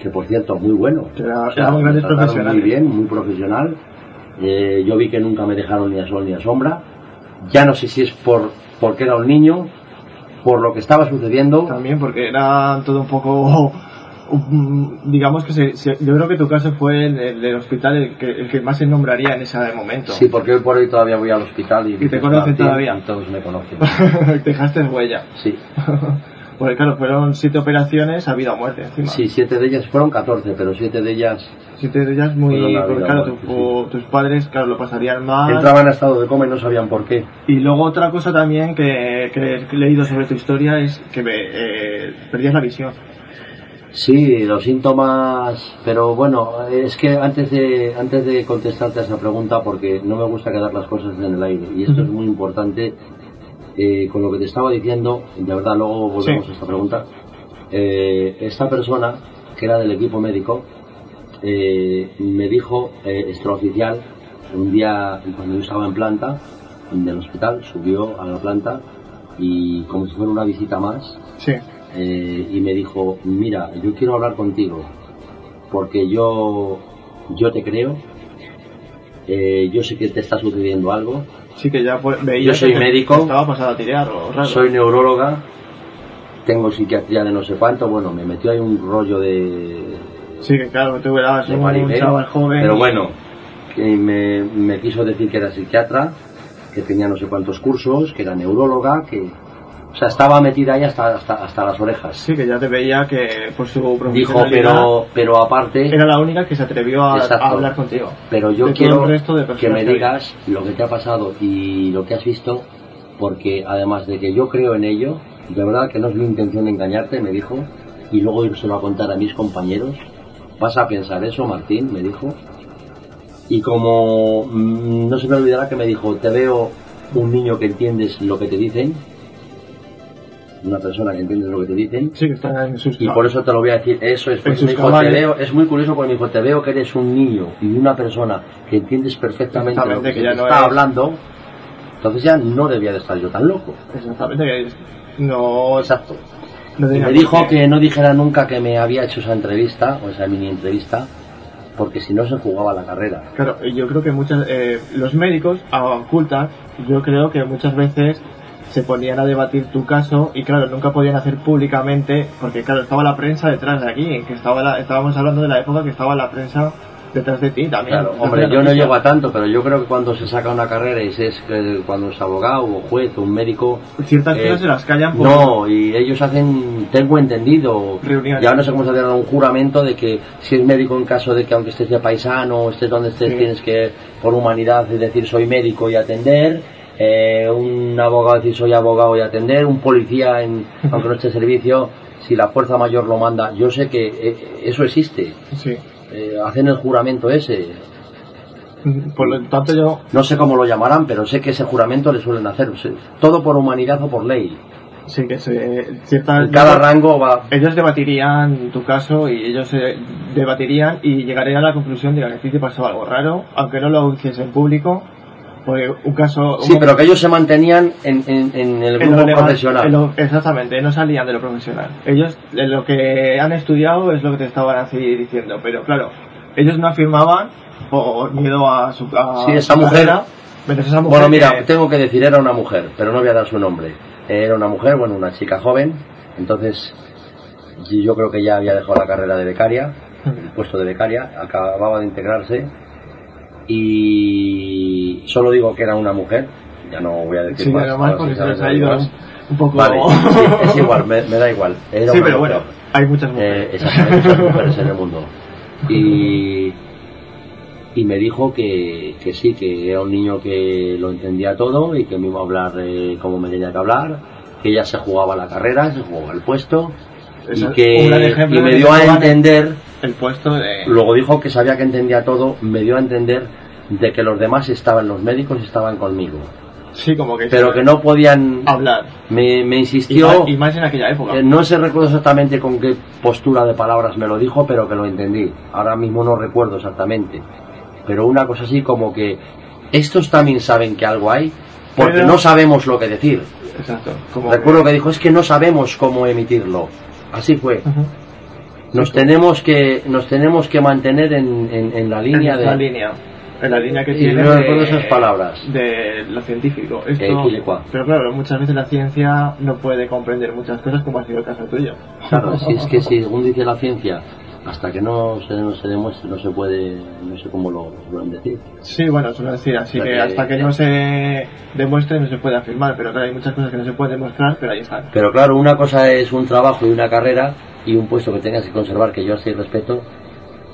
que por cierto muy bueno, era- O sea, grandes trataron profesionales. muy bien, muy profesional, Eh, yo vi que nunca me dejaron ni a sol ni a sombra, ya no sé si es por porque era un niño, por lo que estaba sucediendo, También porque era todo un poco... Digamos que se, se- yo creo que tu caso fue el, el del hospital el que, el que más se nombraría en ese momento. Sí, porque hoy por hoy todavía voy al hospital y, ¿Y te conocen todavía? Y todos me conocen. Dejaste huella. Sí, Porque claro, fueron siete operaciones a vida o muerte encima. sí, siete de ellas fueron 14, pero siete de ellas Siete de ellas muy... A porque claro, o muerte, tu- tus padres, claro, lo pasarían mal. entraban en estado de coma y no sabían por qué. Y luego otra cosa también que, que he leído sobre tu historia es que me, eh, perdías la visión. Sí, los síntomas, pero bueno, es que antes de antes de contestarte a esa pregunta, porque no me gusta quedar las cosas en el aire y esto es muy importante. Eh, con lo que te estaba diciendo, de verdad, luego volvemos Sí. a esta pregunta. Eh, esta persona que era del equipo médico eh, me dijo eh, extraoficial un día cuando yo estaba en planta del hospital subió a la planta y como si fuera una visita más Sí. eh, y me dijo, mira, yo quiero hablar contigo, porque yo, yo te creo, eh, yo sé que te está sucediendo algo, Sí que ya fue- veía Yo soy que médico. Estaba pasada a tirar raro. soy neuróloga, tengo psiquiatría de no sé cuánto, bueno, me metió ahí un rollo de, Sí, que claro, tú eras un chaval joven. pero bueno, que me, me quiso decir que era psiquiatra, que tenía no sé cuántos cursos, que era neuróloga, que, o sea, estaba metida ahí hasta, hasta, hasta las orejas. Sí, que ya te veía que por su Dijo, pero, pero aparte, era la única que se atrevió a, hablar contigo. Pero yo de quiero de que me digas lo que te ha pasado y lo que has visto, porque además de que yo creo en ello, de verdad que no es mi intención engañarte, me dijo, y luego se a contar a mis compañeros, vas a pensar eso, Martín, me dijo, y como mm, no se me olvidará que me dijo, te veo un niño que entiendes lo que te dicen, una persona que entiende lo que te dicen, Sí, que está en sus y por eso te lo voy a decir, eso es, me dijo, te veo, es muy curioso porque me dijo, te veo que eres un niño y una persona que entiendes perfectamente lo que, que se ya te no está es- hablando, entonces ya no debía de estar yo tan loco. Exactamente, no, Exacto. no me dijo que no dijera nunca que me había hecho esa entrevista, o esa mini entrevista, porque si no se jugaba la carrera. Claro, yo creo que muchas, eh, los médicos a ocultas, yo creo que muchas veces se ponían a debatir tu caso y claro, nunca podían hacer públicamente, porque claro, estaba la prensa detrás de aquí, que estaba la- estábamos hablando de la época que estaba la prensa detrás de ti también. Claro, hombre, yo no llego a tanto, pero yo creo que cuando se saca una carrera y se es eh, cuando es abogado o juez o un médico, Ciertas Eh, cosas se las callan por... No, y ellos hacen, tengo entendido, Reuniones. ya no sé cómo se hace un juramento de que si es médico en caso de que aunque estés de paisano o estés donde estés Sí. tienes que por humanidad es decir soy médico y atender, eh, un abogado decir soy abogado y atender, un policía en, aunque no esté servicio, si la fuerza mayor lo manda, yo sé que eh, eso existe, Sí. eh, hacen el juramento ese, Por lo tanto yo... no sé cómo lo llamarán, pero sé que ese juramento le suelen hacer, todo por humanidad o por ley, Sí, que se... En cada rango va, Ellos debatirían tu caso y ellos eh, debatirían y llegarían a la conclusión de que a ti te pasó algo raro, aunque no lo hiciese en público, porque un caso... Sí, pero que ellos se mantenían en, en- en el grupo profesional. lo- exactamente, no salían de lo profesional. Ellos, en lo que han estudiado es lo que te estaban así diciendo, pero claro, ellos no afirmaban por miedo a su a Sí, esa su mujer- carrera, esa mujer Bueno, mira, que- tengo que decir, era una mujer, pero no voy a dar su nombre. Era una mujer, bueno, una chica joven, entonces yo creo que ya había dejado la carrera de becaria, el puesto de becaria, acababa de integrarse y solo digo que era una mujer, ya no voy a decir Sí, más. mal, para porque se ha ido más. un, poco... Vale, sí, es igual, me, me da igual. Era Sí, pero mujer. bueno, hay muchas Eh, mujeres. exactamente, muchas mujeres en el mundo. Y, y me dijo que, que sí, que era un niño que lo entendía todo y que me iba a hablar eh, como me tenía que hablar, que ella se jugaba la carrera, se jugaba el puesto Es y que y me dio a entender, El puesto de... luego dijo que sabía que entendía todo, me dio a entender de que los demás estaban, los médicos estaban conmigo, Sí, como que... pero que no podían, Hablar. me, me Y, insistió... más, y más en aquella época. Eh, no se recuerdo exactamente con qué postura de palabras me lo dijo, pero que lo entendí. Ahora mismo no recuerdo exactamente. Pero una cosa así como que estos también saben que algo hay, porque Pero- no sabemos lo que decir. Exacto. Como Recuerdo que dijo, es que no sabemos cómo emitirlo. Así fue. Nos tenemos que, nos tenemos que mantener en, en- en la línea en la de... línea. En la línea que Y tiene de- esas palabras. de lo científico. Esto, Eh, pero claro, muchas veces la ciencia no puede comprender muchas cosas como ha sido el caso tuyo. Claro, si es que si, según dice la ciencia, hasta que no se, no se demuestre, no se puede, no sé cómo lo suelen decir. Sí, bueno, suelo decir así que que- hasta que no se demuestre no se puede afirmar, pero claro, hay muchas cosas que no se pueden demostrar, pero ahí están. Pero claro, una cosa es un trabajo y una carrera y un puesto que tengas que conservar, que yo así respeto,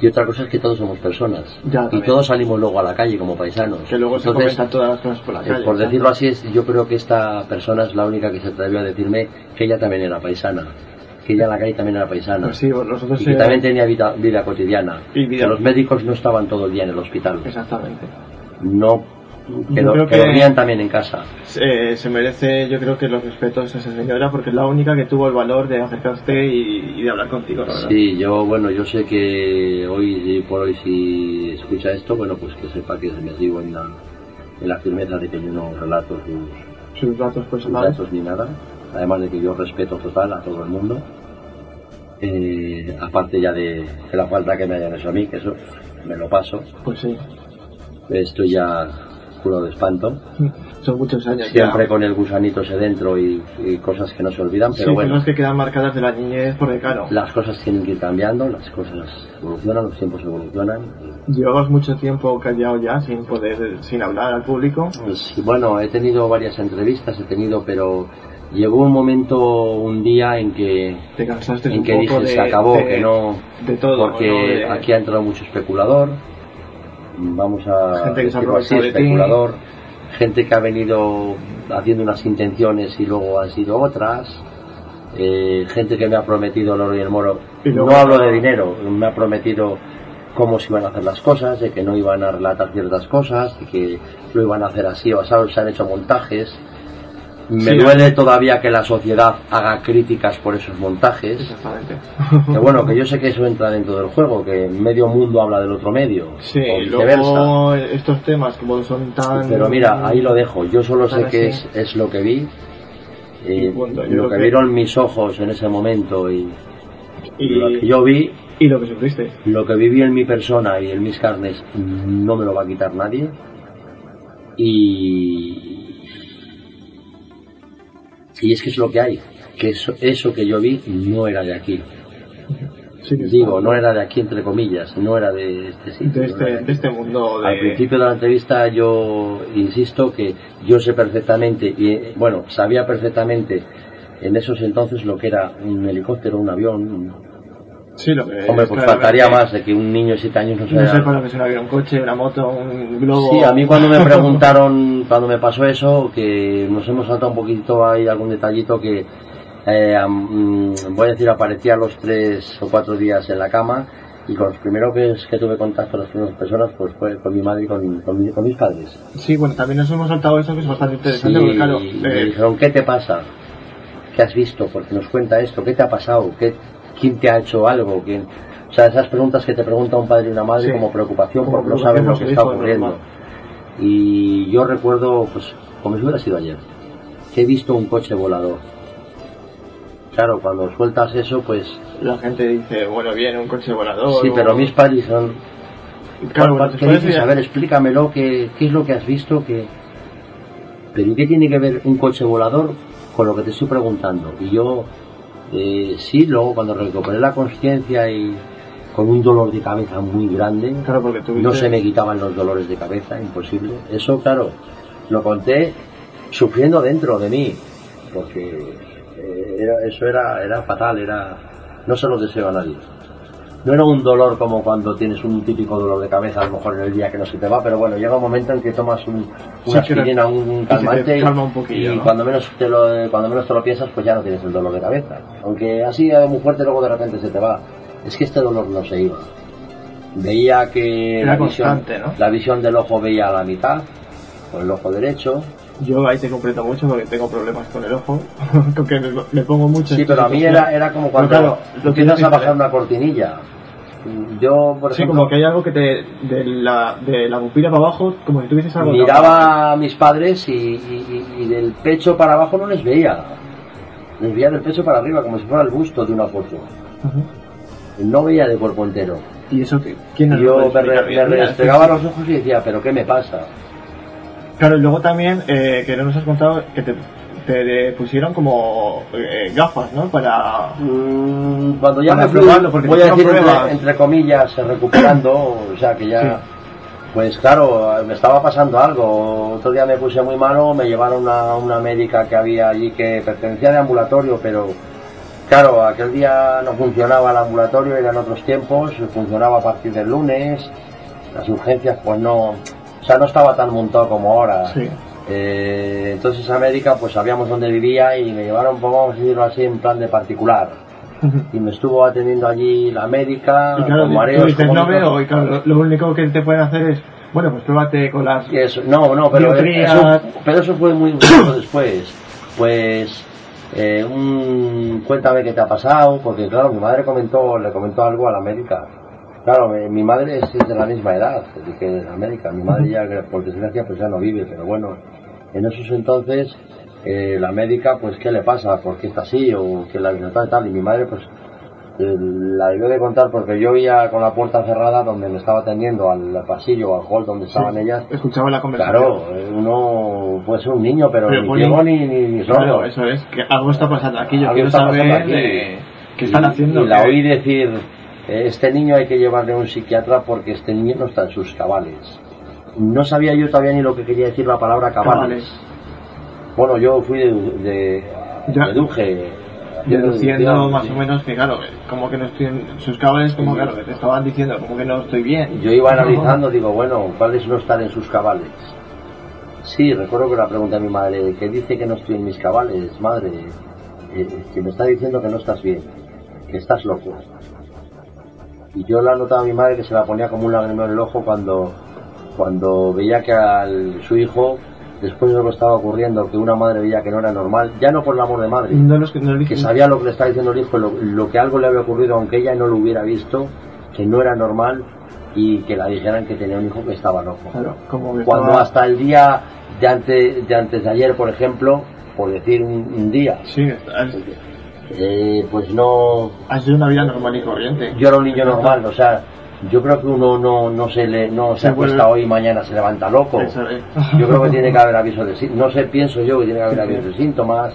y otra cosa es que todos somos personas. Ya, y todos salimos luego a la calle como paisanos. Que luego se Entonces, comentan todas las cosas por la eh, calle. por decirlo así, es, yo creo que esta persona es la única que se atrevió a decirme que ella también era paisana. Que en la calle también era paisana. Pues sí, nosotros y que eh, también tenía vida, vida cotidiana. Y vida- Que los médicos no estaban todo el día en el hospital. Exactamente. No, que, do- creo que también en casa. Eh, se merece, yo creo que los respetos a esa señora porque es la única que tuvo el valor de acercarse y, y de hablar contigo. Sí, yo, bueno, yo sé que hoy por hoy si escucha esto, bueno, pues que sepa que me sigo en la, en la firmeza de que yo no relato sus, Sus datos sus personales. datos ni nada, además de que yo respeto total a todo el mundo, Eh, aparte ya de, de la falta que me hayan hecho a mí, que eso me lo paso, Pues sí. estoy ya culo de espanto, Son muchos años siempre ya. con el gusanito ese dentro y, y cosas que no se olvidan, Sí, pero bueno. cosas que quedan marcadas de la niñez porque claro, Las cosas tienen que ir cambiando, las cosas evolucionan, los tiempos evolucionan. llevabas mucho tiempo callado ya sin poder, sin hablar al público. Pues, bueno, he tenido varias entrevistas, he tenido, pero llegó un momento, un día en que, Te cansaste en que dije de, se acabó, de- que no, de todo, porque ¿no? De- aquí ha entrado mucho especulador, vamos a Gente que se así, ti. especulador, gente que ha venido haciendo unas intenciones y luego han sido otras. eh, gente que me ha prometido el oro y el moro. Y no hablo de dinero, me ha prometido cómo se iban a hacer las cosas, de que no iban a relatar ciertas cosas, de que lo iban a hacer así o así, se han hecho montajes. Me Sí. duele todavía que la sociedad haga críticas por esos montajes. Exactamente. Que bueno, que yo sé que eso entra dentro del juego, que medio mundo habla del otro medio, Sí, o viceversa. luego estos temas como son tan... Pero mira, ahí lo dejo. Yo solo sé que es, es lo que vi, Y punto. Lo que- vieron mis ojos en ese momento y, y, lo que yo vi, y lo que sufriste. lo que viví en mi persona y en mis carnes, no me lo va a quitar nadie. Y, y es que es lo que hay, que eso, eso que yo vi no era de aquí. Sí, Digo, no era de aquí entre comillas, no era de este sitio. de este, de este mundo de... Al principio de la entrevista yo insisto que yo sé perfectamente, y eh, bueno, sabía perfectamente en esos entonces lo que era un helicóptero, un avión. Sí, lo que Hombre, es pues faltaría más de que un niño de 7 años no No para lo que es un avión, un coche, una moto, un globo... Sí, a mí cuando me preguntaron, cuando me pasó eso, que nos hemos saltado un poquito ahí algún detallito que, eh, mm, voy a decir, aparecía los tres o cuatro días en la cama y con los primeros que, que tuve contacto, las primeras personas, pues fue con mi madre y con, con mi- con mis padres. Sí, bueno, también nos hemos saltado eso que es bastante interesante Sí, porque claro, me eh, dijeron, ¿qué te pasa? ¿Qué has visto? Porque nos cuenta esto, ¿qué te ha pasado? ¿Qué, ¿Quién te ha hecho algo? ¿Quién? O sea, esas preguntas que te pregunta un padre y una madre Sí. como preocupación Como porque no saben lo que está ocurriendo. Y yo recuerdo, pues, como si hubiera sido ayer, que he visto un coche volador. Claro, cuando sueltas eso, pues, la gente dice, bueno, viene un coche volador... sí, o- pero mis padres son... Claro, bueno, ¿Qué dices? A ver, explícamelo, ¿qué, qué es lo que has visto? que Pero ¿y qué tiene que ver un coche volador con lo que te estoy preguntando? Y yo, eh, sí, luego cuando recuperé la conciencia y con un dolor de cabeza muy grande, Claro, porque tuviste- no se me quitaban los dolores de cabeza, imposible. Eso, claro, lo conté sufriendo dentro de mí, porque eh, era- eso era, era fatal, era no se lo deseo a nadie. No era un dolor como cuando tienes un típico dolor de cabeza, a lo mejor en el día que no se te va, pero bueno, llega un momento en que tomas un, una aspirina, un, calmante y- un poquillo, y ¿no? cuando menos te lo cuando menos te lo piensas, pues ya no tienes el dolor de cabeza. Aunque así muy fuerte luego de repente se te va. Es que este dolor no se iba. Veía que Era la visión, la visión del ojo veía a la mitad, con el ojo derecho. Yo ahí te comprendo mucho porque tengo problemas con el ojo, con que me, me pongo mucho. Sí, pero a mí era, era como cuando claro, lo empiezas tienes a bajar que- una cortinilla. Yo, por Sí, ejemplo, como que hay algo que te. de la, de la pupila para abajo, como si tuvieses algo. miraba a mis padres y, y- y- y del pecho para abajo no les veía. Les veía del pecho para arriba, como si fuera el busto de una foto. No veía de cuerpo entero. ¿Y eso qué? ¿Quién Yo me, re- me restregaba los ojos y decía, ¿pero qué me pasa? Claro, y luego también, eh, que no nos has contado, que te, te pusieron como eh, gafas, ¿no? Para. Mm, Cuando ya Para me probarlo, porque voy a decir entre, comillas, recuperando, o sea que ya, Sí. pues claro, me estaba pasando algo. Otro día me puse muy malo, me llevaron a una médica que había allí que pertenecía de ambulatorio, pero claro, aquel día no funcionaba el ambulatorio, eran otros tiempos, funcionaba a partir del lunes, las urgencias pues no, o sea, no estaba tan montado como ahora. Sí. Eh, entonces esa médica pues sabíamos dónde vivía y me llevaron, pues, vamos a decirlo así, en plan de particular. Y me estuvo atendiendo allí la médica, Y claro, con mareos. dices, no veo, y claro, lo, único que te pueden hacer es, bueno, pues pruébate con las. Eso- no, no, pero Dioptrías. eso, pero eso fue muy después. Pues, eh, un, cuéntame qué te ha pasado, porque claro, mi madre comentó, le comentó algo a la médica. Claro, mi, mi madre es de la misma edad que de la médica. Mi madre ya, por desgracia, pues ya no vive, pero bueno, en esos entonces, eh, la médica, pues, ¿qué le pasa? ¿Por qué está así? O que la tal y tal. Y mi madre, pues, eh, la debió de contar porque yo iba con la puerta cerrada donde me estaba atendiendo al pasillo o al hall donde estaban ellas Escuchaba la conversación. Claro, eh, uno puede ser un niño, pero, Pero ni ciego ni, ni, ni. Claro, eso es, que algo está pasando aquí. Yo quiero saber eh, qué están haciendo. Y la oí decir, eh, este niño hay que llevarle a un psiquiatra porque este niño no está en sus cabales. No sabía yo todavía ni lo que quería decir la palabra cabales. Cabales. Bueno, yo fui de, de Ya. deduje. deduciendo más o menos que claro, como que no estoy en sus cabales, como claro, que te estaban diciendo como que no estoy bien. Yo iba analizando, digo, bueno, ¿cuál es no estar en sus cabales? Sí, recuerdo que la pregunta a mi madre, ¿qué dice que no estoy en mis cabales, madre? Eh, que me está diciendo que no estás bien, que estás loco. Y yo la notaba a mi madre que se la ponía como un lágrima en el ojo cuando, cuando veía que al, su hijo, después de lo que estaba ocurriendo, que una madre veía que no era normal, ya no por el amor de madre, No que no que sabía lo que le estaba diciendo el hijo, lo, lo que algo le había ocurrido, aunque ella no lo hubiera visto, que no era normal y que la dijeran que tenía un hijo que estaba loco. Claro, como que Cuando estaba- hasta el día de antes de, antes de ayer, por ejemplo, por decir un, un día, Sí, eh, pues no, has sido una vida normal y corriente. yo era un niño normal, o sea, yo creo que uno no, no se le, no se Se acuesta vuelve- hoy y mañana se levanta loco. Es. Yo creo que tiene que haber aviso de síntomas, no sé, pienso yo que tiene que haber aviso de síntomas,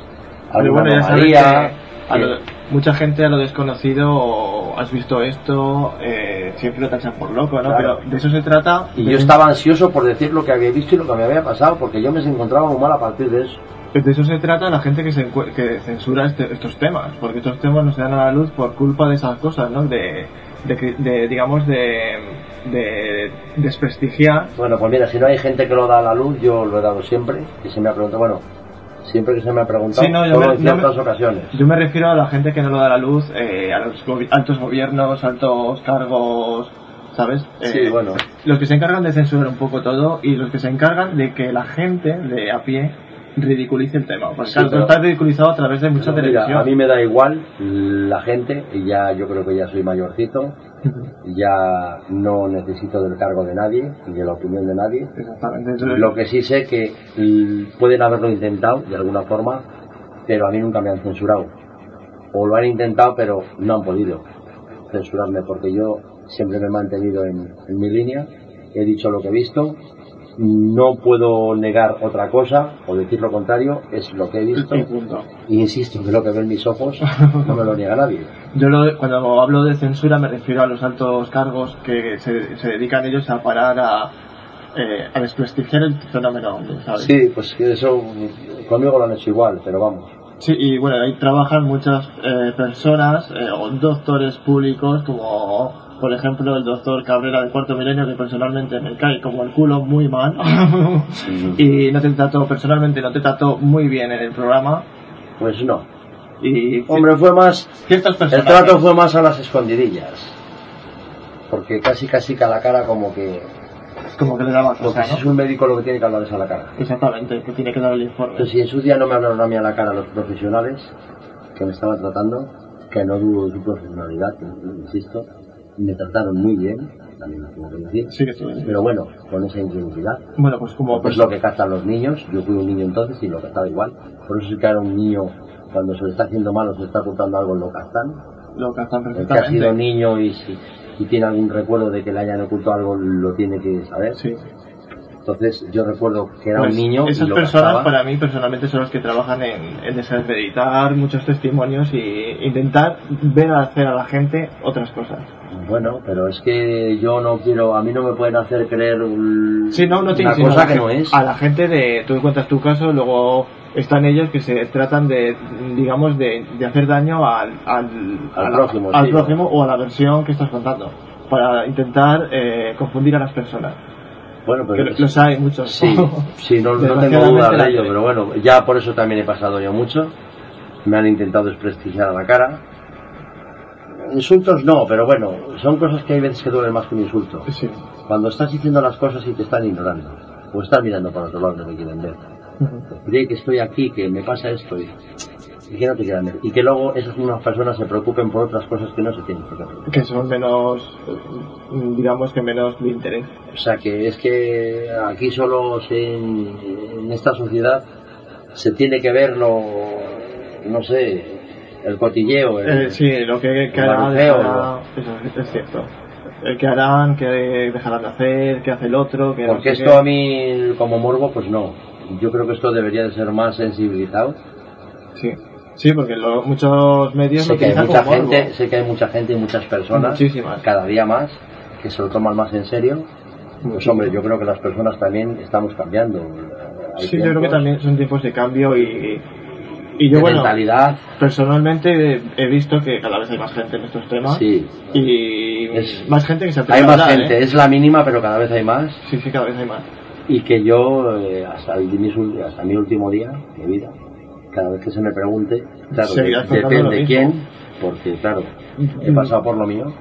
alguna bueno, anomalía, que lo- mucha gente a lo desconocido has visto esto, eh, siempre lo tachan por loco, ¿no? Claro. Pero de eso se trata. Y yo estaba ansioso por decir lo que había visto y lo que me había pasado, porque yo me encontraba muy mal a partir de eso. De eso se trata la gente que, se, que censura este- estos temas, porque estos temas no se dan a la luz por culpa de esas cosas, ¿no? De, de, de, digamos, de, de desprestigiar. Bueno, pues mira, si no hay gente que lo da a la luz, yo lo he dado siempre, y se me ha preguntado, bueno, siempre que se me ha preguntado, Sí, no, yo me- en yo me- ciertas ocasiones. Yo me refiero a la gente que no lo da a la luz, eh, a los altos gobiernos, altos cargos, ¿sabes? Sí, Eh, bueno. Los que se encargan de censurar un poco todo y los que se encargan de que la gente de a pie ridiculice el tema. Porque Sí, claro, pero- está ridiculizado a través de mucha Mira, televisión. a mí me da igual la gente, y ya yo creo que ya soy mayorcito, ya no necesito del cargo de nadie, ni de la opinión de nadie. Exactamente. Entonces, Lo que sí sé que mm, pueden haberlo intentado de alguna forma, pero a mí nunca me han censurado. O lo han intentado, pero no han podido censurarme porque yo siempre me he mantenido en, en mi línea, he dicho lo que he visto no puedo negar otra cosa o decir lo contrario, es lo que he visto. Y insisto que lo que ven mis ojos no me lo niega nadie. Yo lo- cuando hablo de censura me refiero a los altos cargos que se, se dedican ellos a parar a, eh, a desprestigiar el fenómeno, ¿sabes? Sí, pues eso conmigo lo han hecho igual, pero vamos. Sí, y bueno, ahí trabajan muchas eh, personas, eh, o doctores públicos, como por ejemplo el doctor Cabrera del Cuarto Milenio, que personalmente me cae como el culo muy mal, y no te trató, personalmente no te trató muy bien en el programa, Pues no. y Hombre, fue más. ciertas El trato fue más a las escondidillas. Porque casi casi que a la cara como que... como que le daba Porque si es un médico lo que tiene que hablar es a la cara. Exactamente, que tiene que dar el informe. Entonces, si en su día no me hablaron a mí a la cara los profesionales que me estaban tratando, que no dudo de su profesionalidad, insisto, me trataron muy bien, también lo tengo que decir, Sí, que sí. pero bueno, con esa ingenuidad. Bueno, pues como Pues lo que captan los niños, yo fui un niño entonces y lo captaba igual. Por eso si que ahora un niño, cuando se le está haciendo mal o se le está ocultando algo, lo captan. lo captan El que ha perfectamente. sido niño y si y tiene algún recuerdo de que le hayan ocultado algo, lo tiene que saber. Sí. Entonces yo recuerdo que era Pues un niño y esas lo personas para mí personalmente son los que trabajan en, en desacreditar muchos testimonios y intentar ver hacer a la gente otras cosas. Bueno, pero es que yo no quiero, a mí no me pueden hacer creer un- Sí, no, no una sino cosa que no es. A la gente de, tú cuentas tu caso, luego están ellos que se tratan de, digamos, de, de hacer daño al, al, Al la- prójimo o a la versión que estás contando, para intentar eh, confundir a las personas. Bueno, pero lo- los hay muchos. Sí, sí, no, no tengo Desgraciadamente duda la de ello, pero bueno, ya por eso también he pasado yo mucho. Me han intentado desprestigiar a la cara. Insultos no, pero bueno, son cosas que hay veces que duelen más que un insulto. Sí. Cuando estás diciendo las cosas y te están ignorando, o están mirando para otro lado no te quieren ver. Oye, que estoy aquí, que me pasa esto, y, y que. Y luego esas mismas personas se preocupen por otras cosas que no se tienen que preocupar. que son menos, eh, digamos que menos de interés. O sea que es que aquí solo en, esta sociedad se tiene que ver lo, no sé, el cotilleo, el- Eh, sí, lo que, que el hará, barbujeo, dejará- eso es, cierto. El que harán, que dejarán de hacer, que hace el otro, que no porque sé esto qué. a mí como morbo pues no. Yo creo que esto debería de ser más sensibilizado. Sí, sí porque lo- muchos medios Sé lo que hay mucha como gente, sé que hay mucha gente y muchas personas, Muchísimas. cada día más, que se lo toman más en serio. Pues hombre, yo creo que las personas también estamos cambiando. Hay Sí, yo creo que también son tiempos de cambio y, y yo, de bueno, mentalidad, personalmente he visto que cada vez hay más gente en estos temas sí. y Es- más gente que se atreve Hay más gente, ¿eh? es la mínima, pero cada vez hay más. Sí, sí, cada vez hay más. Y que yo, eh, hasta, el- hasta mi último día de vida, cada vez que se me pregunte, claro, de- lo depende quién, porque claro, he pasado por lo mío.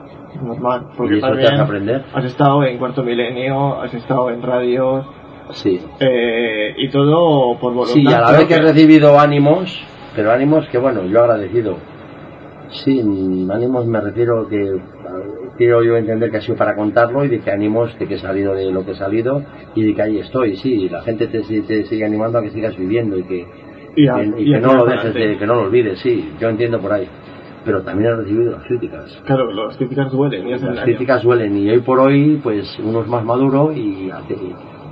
Normal, porque Y eso te hace aprender. has estado en Cuarto Milenio, has estado en radios, Sí. eh, y todo por voluntad. Sí, a la vez que he recibido ánimos, pero ánimos que bueno, yo agradecido. Sí, mm, ánimos me refiero que quiero yo entender que ha sido para contarlo y de que ánimos de que he salido de lo que he salido y de que ahí estoy, sí, la gente te, te sigue animando a que sigas viviendo y que, Y a- que- y y que a no lo dejes, de, que no lo olvides, sí, yo entiendo por ahí. Pero también he recibido las críticas. Claro, las críticas duelen Las daño. críticas duelen y hoy por hoy, pues uno es más maduro y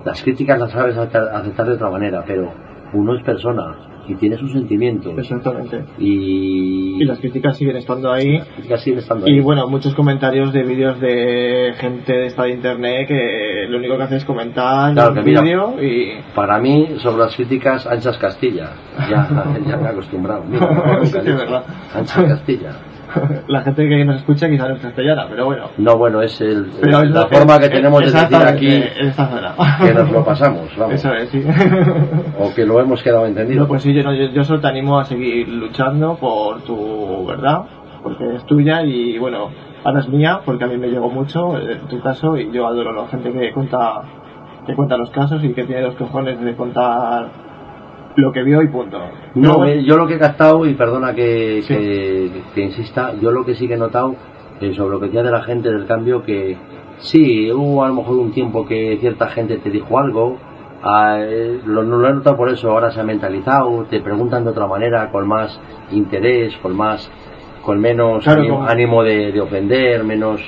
las críticas las sabes aceptar de otra manera, pero uno es persona y tiene sus sentimientos Exactamente. y, Y las críticas siguen estando ahí. las críticas siguen estando ahí. Y bueno, muchos comentarios de vídeos de gente de esta de internet que lo único que hace es comentar Claro, mira. vídeo y Para mí, sobre las críticas, Anchas Castilla. Ya, ya me he acostumbrado. Mira, Sí, es verdad. Anchas Castilla. la gente que nos escucha quizá no es castellana, pero bueno. No, bueno, es el, Pero es la forma que tenemos de decir aquí en esta zona. que nos lo pasamos, vamos. Eso es, sí. O que lo hemos quedado entendido. No, pues sí, yo, yo, yo solo te animo a seguir luchando por tu verdad, porque es tuya y bueno, ahora es mía, porque a mí me llegó mucho eh, tu caso y yo adoro a la gente que cuenta, que cuenta los casos y que tiene los cojones de contar lo que vio y punto. No, Pero, eh, yo lo que he captado, y perdona que, Sí. que, que insista, yo lo que sí que he notado eh, sobre lo que decía de la gente del cambio, que sí, hubo a lo mejor un tiempo que cierta gente te dijo algo, ah, eh, lo, no lo he notado por eso, ahora se ha mentalizado, te preguntan de otra manera, con más interés, con más con menos Claro, ánimo, como- ánimo de, de ofender, menos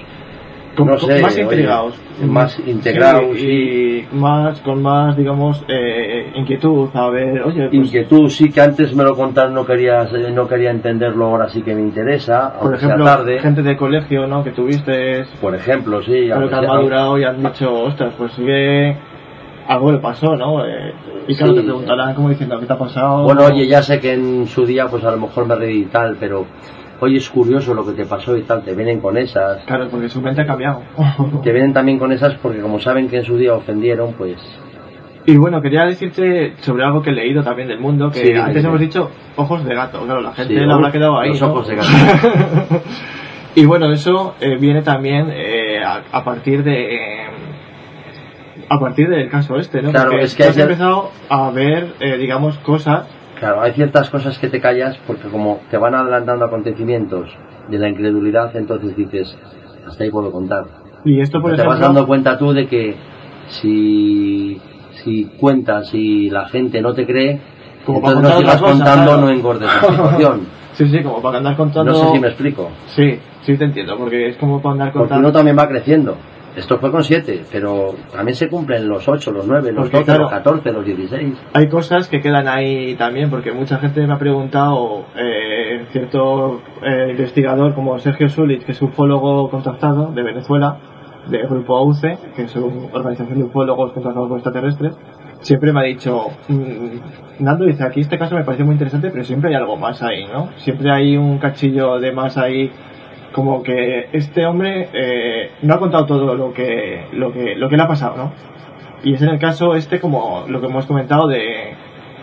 Con- no con- sé, más integrados. más integrados Sí, y más, con más, digamos, eh, inquietud. A ver, oye, pues, Inquietud, sí que antes me lo contaron, no quería, no quería entenderlo, ahora sí que me interesa, por ejemplo, sea tarde. gente de colegio, ¿no? Que tuviste, Por ejemplo, sí, pero que han madurado y han dicho, ostras, pues sí que algo le pasó, ¿no? Eh, y claro, Sí. te preguntarán como diciendo, ¿qué te ha pasado? Bueno, oye, ya sé que en su día, pues a lo mejor me reí y tal, pero oye, es curioso lo que te pasó y tal, te vienen con esas. Claro, porque su mente ha cambiado. Te vienen también con esas porque como saben que en su día ofendieron, pues Y bueno, quería decirte sobre algo que he leído también del mundo, que Sí, antes hemos dicho ojos de gato, claro, la gente Sí, le habrá quedado ahí. los ¿no? ojos de gato. y bueno, eso eh, viene también eh, a, a partir de... eh, a partir del caso este, ¿no? Claro, Porque es que has empezado a ver, eh, digamos, cosas Claro, hay ciertas cosas que te callas porque como te van adelantando acontecimientos de la incredulidad, entonces dices, hasta ahí puedo contar. y esto, por te vas dando cuenta tú de que si, si cuentas y la gente no te cree, Como para entonces no sigas contando, claro. no engordes la situación. Sí, sí, como para andar contando... No sé si me explico. Sí, sí te entiendo, porque es como para andar Porque contando... uno también va creciendo. Esto fue con 7, pero también se cumplen los 8, los 9, los Porque, 12, claro, los 14, los 16. Hay cosas que quedan ahí también, porque mucha gente me ha preguntado, eh, cierto eh, investigador como Sergio Sulich, que es ufólogo contactado de Venezuela, del grupo AUCE, que es una organización de ufólogos contactados por extraterrestres, siempre me ha dicho, mm, Nando dice, aquí este caso me parece muy interesante, pero siempre hay algo más ahí, ¿no? Siempre hay un cachillo de más ahí, como que este hombre eh, no ha contado todo lo que, lo que, lo que le ha pasado, ¿no? Y es en el caso este como lo que hemos comentado de,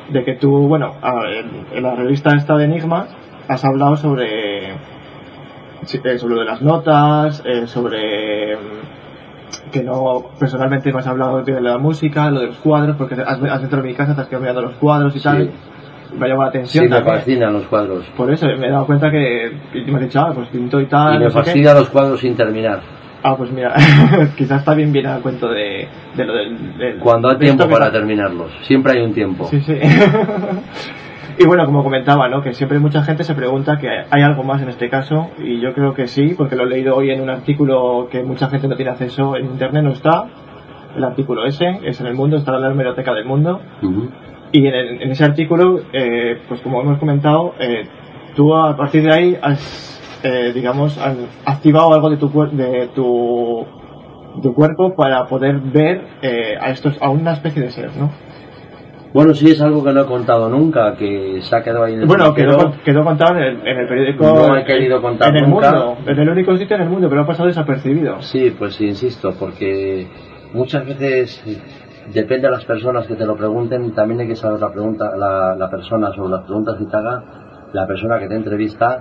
de que tú, bueno, en, en la revista esta de Enigma has hablado sobre, eh, sobre lo de las notas, eh, sobre mm, que no, personalmente me has hablado de la música, lo de los cuadros, porque has, has entrado en mi casa, te has quedado mirando los cuadros y Sí. tal. Me ha llamado la Sí, atención me también. fascinan los cuadros. Por eso me he dado cuenta que y me has dicho, ah, pues pinto y tal. Y me no fascinan los cuadros sin terminar. Ah, pues mira, quizás también viene al cuento de, de lo del, del- Cuando hay de tiempo para está- terminarlos. Siempre hay un tiempo. Sí, sí. y bueno, como comentaba, ¿no? Que siempre mucha gente se pregunta que hay algo más en este caso, y yo creo que sí, porque lo he leído hoy en un artículo que mucha gente no tiene acceso en internet, no está. El artículo ese, es en el mundo, está en la hemeroteca del mundo. Ujú. Y en, el- en ese artículo, eh, pues como hemos comentado, eh, tú a partir de ahí has, eh, digamos, has activado algo de tu, de tu, tu cuerpo para poder ver eh, a estos a una especie de ser, ¿no? Bueno, sí, es algo que no he contado nunca, que se ha quedado ahí en el Bueno, quedó, quedó contado en el, en el periódico. No he querido contar En el nunca. mundo, en el único sitio en el mundo, pero ha pasado desapercibido. Sí, pues sí, insisto, porque muchas veces depende de las personas que te lo pregunten, también hay que saber la pregunta, la, la persona sobre las preguntas que te haga, la persona que te entrevista,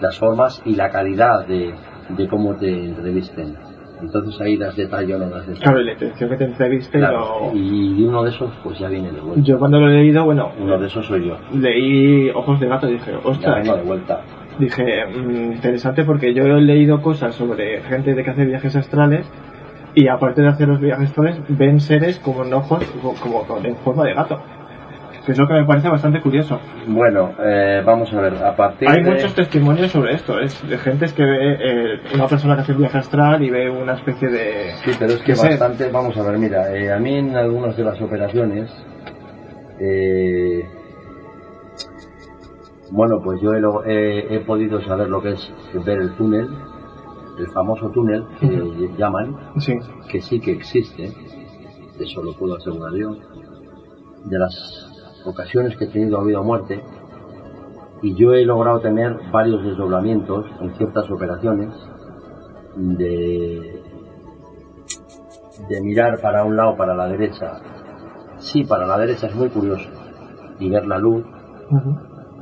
las formas y la calidad de, de cómo te entrevisten. Entonces ahí las detallo, no las detallo. Claro, la intención que te entreviste, Claro, lo- y uno de esos pues ya viene de vuelta. yo cuando lo he leído, bueno, Uno de esos soy yo. leí Ojos de Gato y dije, Ya ostras, vengo de vuelta. Dije, mm, interesante porque yo he leído cosas sobre gente de que hace viajes astrales y aparte de hacer los viajes ven seres como en ojos, como, en forma de gato. Que es lo que me parece bastante curioso. Bueno, eh, vamos a ver, a partir Hay de... muchos testimonios sobre esto, es de gente que ve eh, una persona que hace un viaje astral y ve una especie de... Sí, pero es que ser. bastante, vamos a ver, mira, eh, a mí en algunas de las operaciones, eh, bueno, pues yo he- he podido saber lo que es ver el túnel, el famoso túnel que llaman, Sí, que sí que existe, eso lo puedo asegurar yo, de las ocasiones que he tenido ha habido muerte, y yo he logrado tener varios desdoblamientos en ciertas operaciones de, de mirar para un lado, para la derecha. Sí, para la derecha es muy curioso, y ver la luz,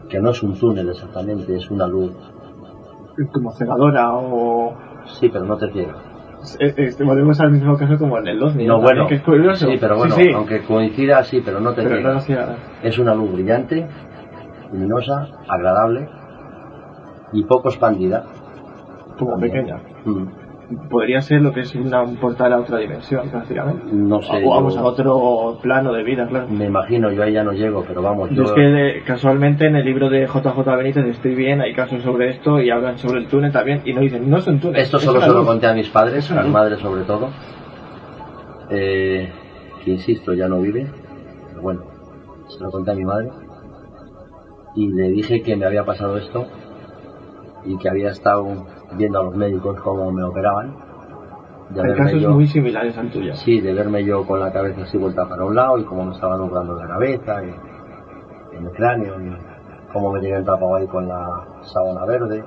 que no es un túnel exactamente, es una luz. Como cegadora o... Sí, pero no te ciega. eh, volvemos al mismo caso como en el OVNI. No, también, bueno, que es curioso. sí, pero bueno, Sí, sí, aunque coincida, sí, pero no te pero ciega. no hacía... Es una luz brillante, luminosa, agradable y poco expandida. como También. pequeña. Mm. Podría ser lo que es una, un portal a otra dimensión, prácticamente. No sé. O vamos yo- a otro plano de vida, claro. Me imagino, yo ahí ya no llego, pero vamos, Yo es que de- casualmente en el libro de JJ Benítez estoy bien, hay casos sobre esto y hablan sobre el túnel también y no dicen, no es un túnel. Esto es solo se lo luz". conté a mis padres, Es a una mi luz. madre sobre todo. Eh, que insisto, ya no vive. Pero bueno, se lo conté a mi madre. Y le dije que me había pasado esto y que había estado viendo a los médicos cómo me operaban. De verme casos yo- muy similares al tuyo. Sí, de verme yo con la cabeza así vuelta para un lado y cómo me estaban obrando la cabeza, y, en el cráneo, y cómo me tenían tapado ahí con la sábana verde,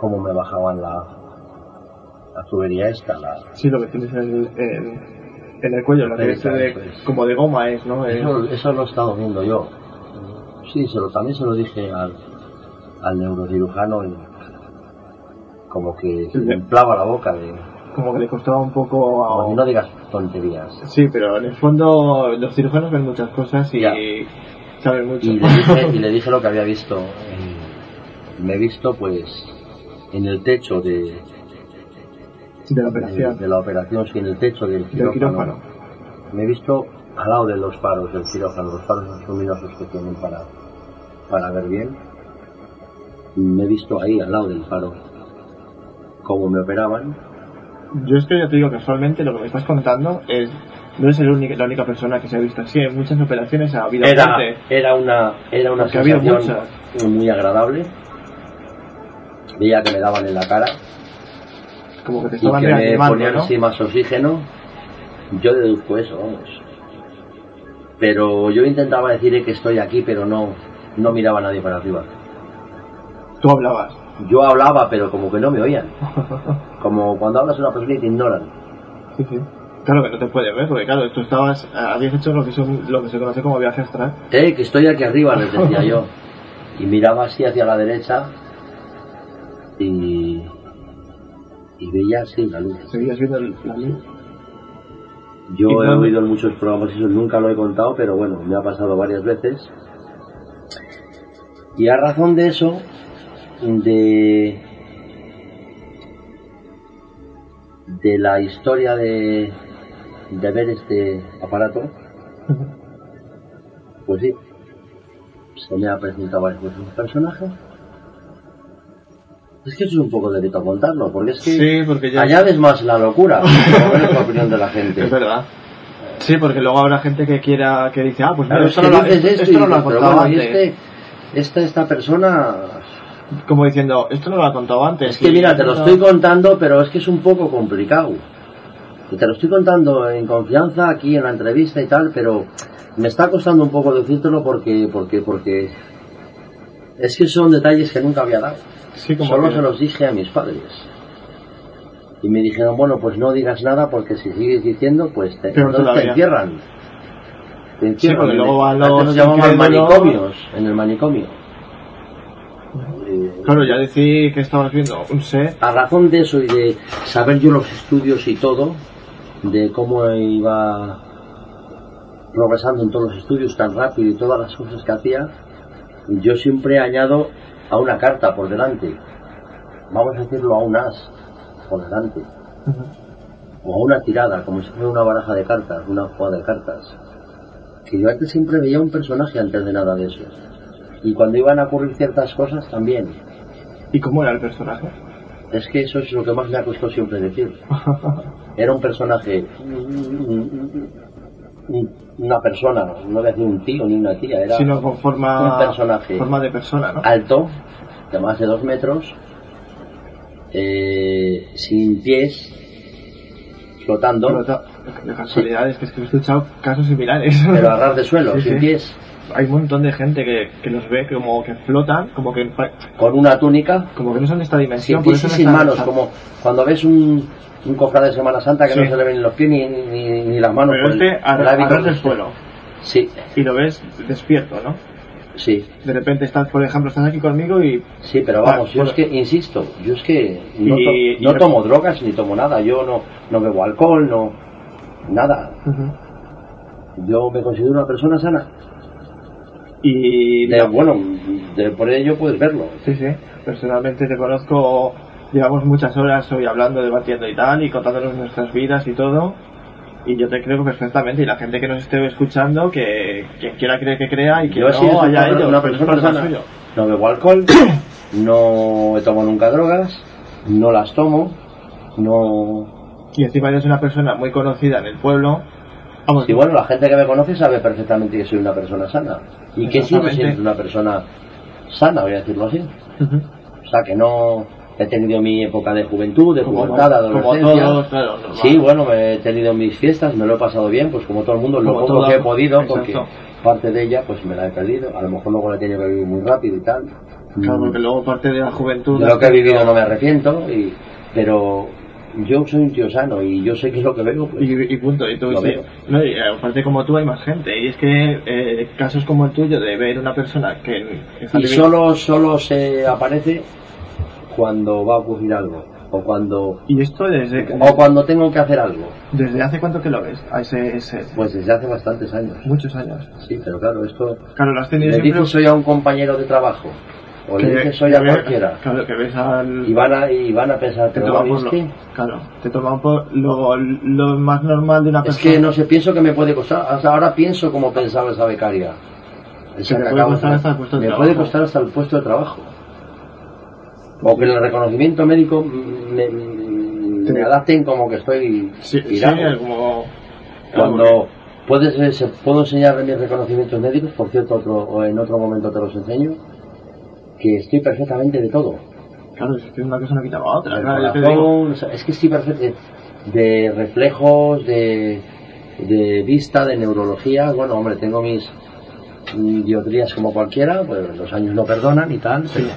cómo me bajaban la, la tubería esta, la, Sí, lo que tienes en el, en, en el cuello, lo que es Eso de- es. como de goma es, ¿no? Eso, eso lo he estado viendo yo. Sí, se lo, también se lo dije al, al neurocirujano y como que se me inflaba la boca de... como que le costaba un poco a... como que no digas tonterías. Sí, pero en el fondo los cirujanos ven muchas cosas y Ya. saben mucho. Y le dije, y le dije lo que había visto. Me he visto pues en el techo de, de la operación. de la operación, sí, en el techo del quirófano. Me he visto al lado de los faros del quirófano, los faros luminosos que tienen para, para ver bien. Me he visto ahí al lado del faro cómo me operaban. Yo es que ya te digo, casualmente lo que me estás contando es... No eres el único- la única persona que se ha visto así. En muchas operaciones ha habido Era, gente. era una, era una Porque sensación muy agradable. Veía que me daban en la cara Como que te y estaban que me ponían ¿no? así más oxígeno. Yo deduzco eso, vamos. Pero yo intentaba decirle que estoy aquí, pero no, no miraba a nadie para arriba. Tú hablabas. Yo hablaba, pero como que no me oían. Como cuando hablas a una persona y te ignoran. Sí, sí. Claro que no te puede ver, porque claro, tú estabas, eh, habías hecho lo que, son, lo que se conoce como viaje astral. Eh, que estoy aquí arriba, les decía yo. Y miraba así hacia la derecha y, y veía así la luz. Seguías viendo la luz. Yo ¿Y he oído en muchos programas eso, nunca lo he contado, pero bueno, me ha pasado varias veces. Y a razón de eso, de, de la historia de, de ver este aparato, pues sí, se me ha presentado varias veces un personaje. Es que eso es un poco delito contarlo, porque es que Sí, porque ya... añades más la locura, es la opinión de la gente. Es verdad. Sí, porque luego habrá gente que quiera, que dice, ah, pues Claro, esto, no lo, esto, esto y esto no lo ha contado este, esta, esta persona... Como diciendo, esto no lo ha contado antes. Es que mira, te lo esto- estoy contando, pero es que es un poco complicado. Y te lo estoy contando en confianza aquí en la entrevista y tal, pero me está costando un poco decírtelo porque, porque, porque es que son detalles que nunca había dado. Sí, como Solo que- se los dije a mis padres. Y me dijeron, bueno, pues no digas nada porque si sigues diciendo, pues te, te encierran. Te encierran. En luego antes los nos llamaban incrédulos. manicomios, en el manicomio. Eh, Claro, ya decir que estabas viendo un set. a razón de eso y de saber yo los estudios y todo, de cómo iba progresando en todos los estudios tan rápido y todas las cosas que hacía, yo siempre añado a una carta por delante. Vamos a decirlo a un as por delante. O a una tirada, como si fuera una baraja de cartas, una jugada de cartas. Que yo antes siempre veía un personaje antes de nada de eso. Y cuando iban a ocurrir ciertas cosas también. ¿Y cómo era el personaje? Es que eso es lo que más me ha costado siempre decir. Era un personaje, un- una persona, no voy a decir un tío ni una tía, era Sino con forma, un personaje forma de persona, ¿no? alto, de más de dos metros, eh, sin pies, flotando, Pero ta- de casualidad es que, es que he escuchado casos similares. pero a ras de suelo, Sí, sin sí. pies, Hay un montón de gente que, que los ve como que flotan, como que, con una túnica, como que no son de esta dimensión. por eso no sin manos, como cuando ves un, un cofrade de Semana Santa que Sí. no se le ven ni los pies ni, ni, ni las manos. Pero por el- este el a que- suelo. Sí, Y lo ves despierto, ¿no? sí. De repente estás, por ejemplo, estás aquí conmigo y Sí, pero vamos, Ah, yo bueno. es que, insisto, yo es que no, Y- to- y no tomo drogas ni tomo nada, yo no, no bebo alcohol, no, nada. Yo me considero una persona sana. Y De, bueno, de, por ello puedes verlo. sí, sí, personalmente te conozco llevamos muchas horas hoy hablando, debatiendo y tal, y contándonos nuestras vidas y todo. Y yo te creo perfectamente, y la gente que nos esté escuchando, que quien quiera creer que crea y que Yo no sí haya una- ellos, una es persona suyo. No bebo alcohol, no he tomado nunca drogas, no las tomo, no... Y encima eres una persona muy conocida en el pueblo. Vamos, Y bueno, la gente que me conoce sabe perfectamente que soy una persona sana. Y que sigo siendo una persona sana, voy a decirlo así. O sea, que no he tenido mi época de juventud, de pubertad, de adolescencia. todos, claro. Sí, bueno, me he tenido mis fiestas, me lo he pasado bien, pues como todo el mundo, lo poco que he podido, exacto. porque parte de ella pues me la he perdido. A lo mejor luego la he tenido que vivir muy rápido y tal. Claro, Mm. porque luego parte de la juventud. De lo que he vivido no me arrepiento, y, pero yo soy un tío sano y yo sé que es lo que veo. pues, Y, y punto, y tú sí. No, y aparte como tú hay más gente, y es que eh, casos como el tuyo de ver una persona que y solo, solo se aparece cuando va a ocurrir algo, o cuando, Y esto desde, o cuando tengo que hacer algo. desde hace cuánto que lo ves, a ese, ese- Pues desde hace bastantes años. muchos años. Sí, pero claro, esto Claro, lo has tenido le siempre dices soy a un compañero de trabajo, o le que- dices soy que a cualquiera, Claro, que ves al... y van a, y van a pensar, te pero toma ¿lo por lo, claro, te toma un po- lo, lo más normal de una Es persona. que no sé, pienso que me puede costar, hasta ahora pienso como pensaba esa becaria. Esa Que te que puede costar hasta el puesto de me trabajo. puede costar hasta el puesto de trabajo. O que en el reconocimiento médico me, me Te- adapten como que estoy Sí, sí, pirado. como... Cuando puedes, puedo enseñar mis reconocimientos médicos, por cierto, otro, o en otro momento te los enseño, que estoy perfectamente de todo. Claro, es que una cosa no quitaba a otra. Claro, digo. corazón, o sea, es que estoy perfecto de, reflejos, de, de vista, de neurología. Bueno, hombre, tengo mis mm, dioptrías como cualquiera, pues los años no perdonan y tal, pero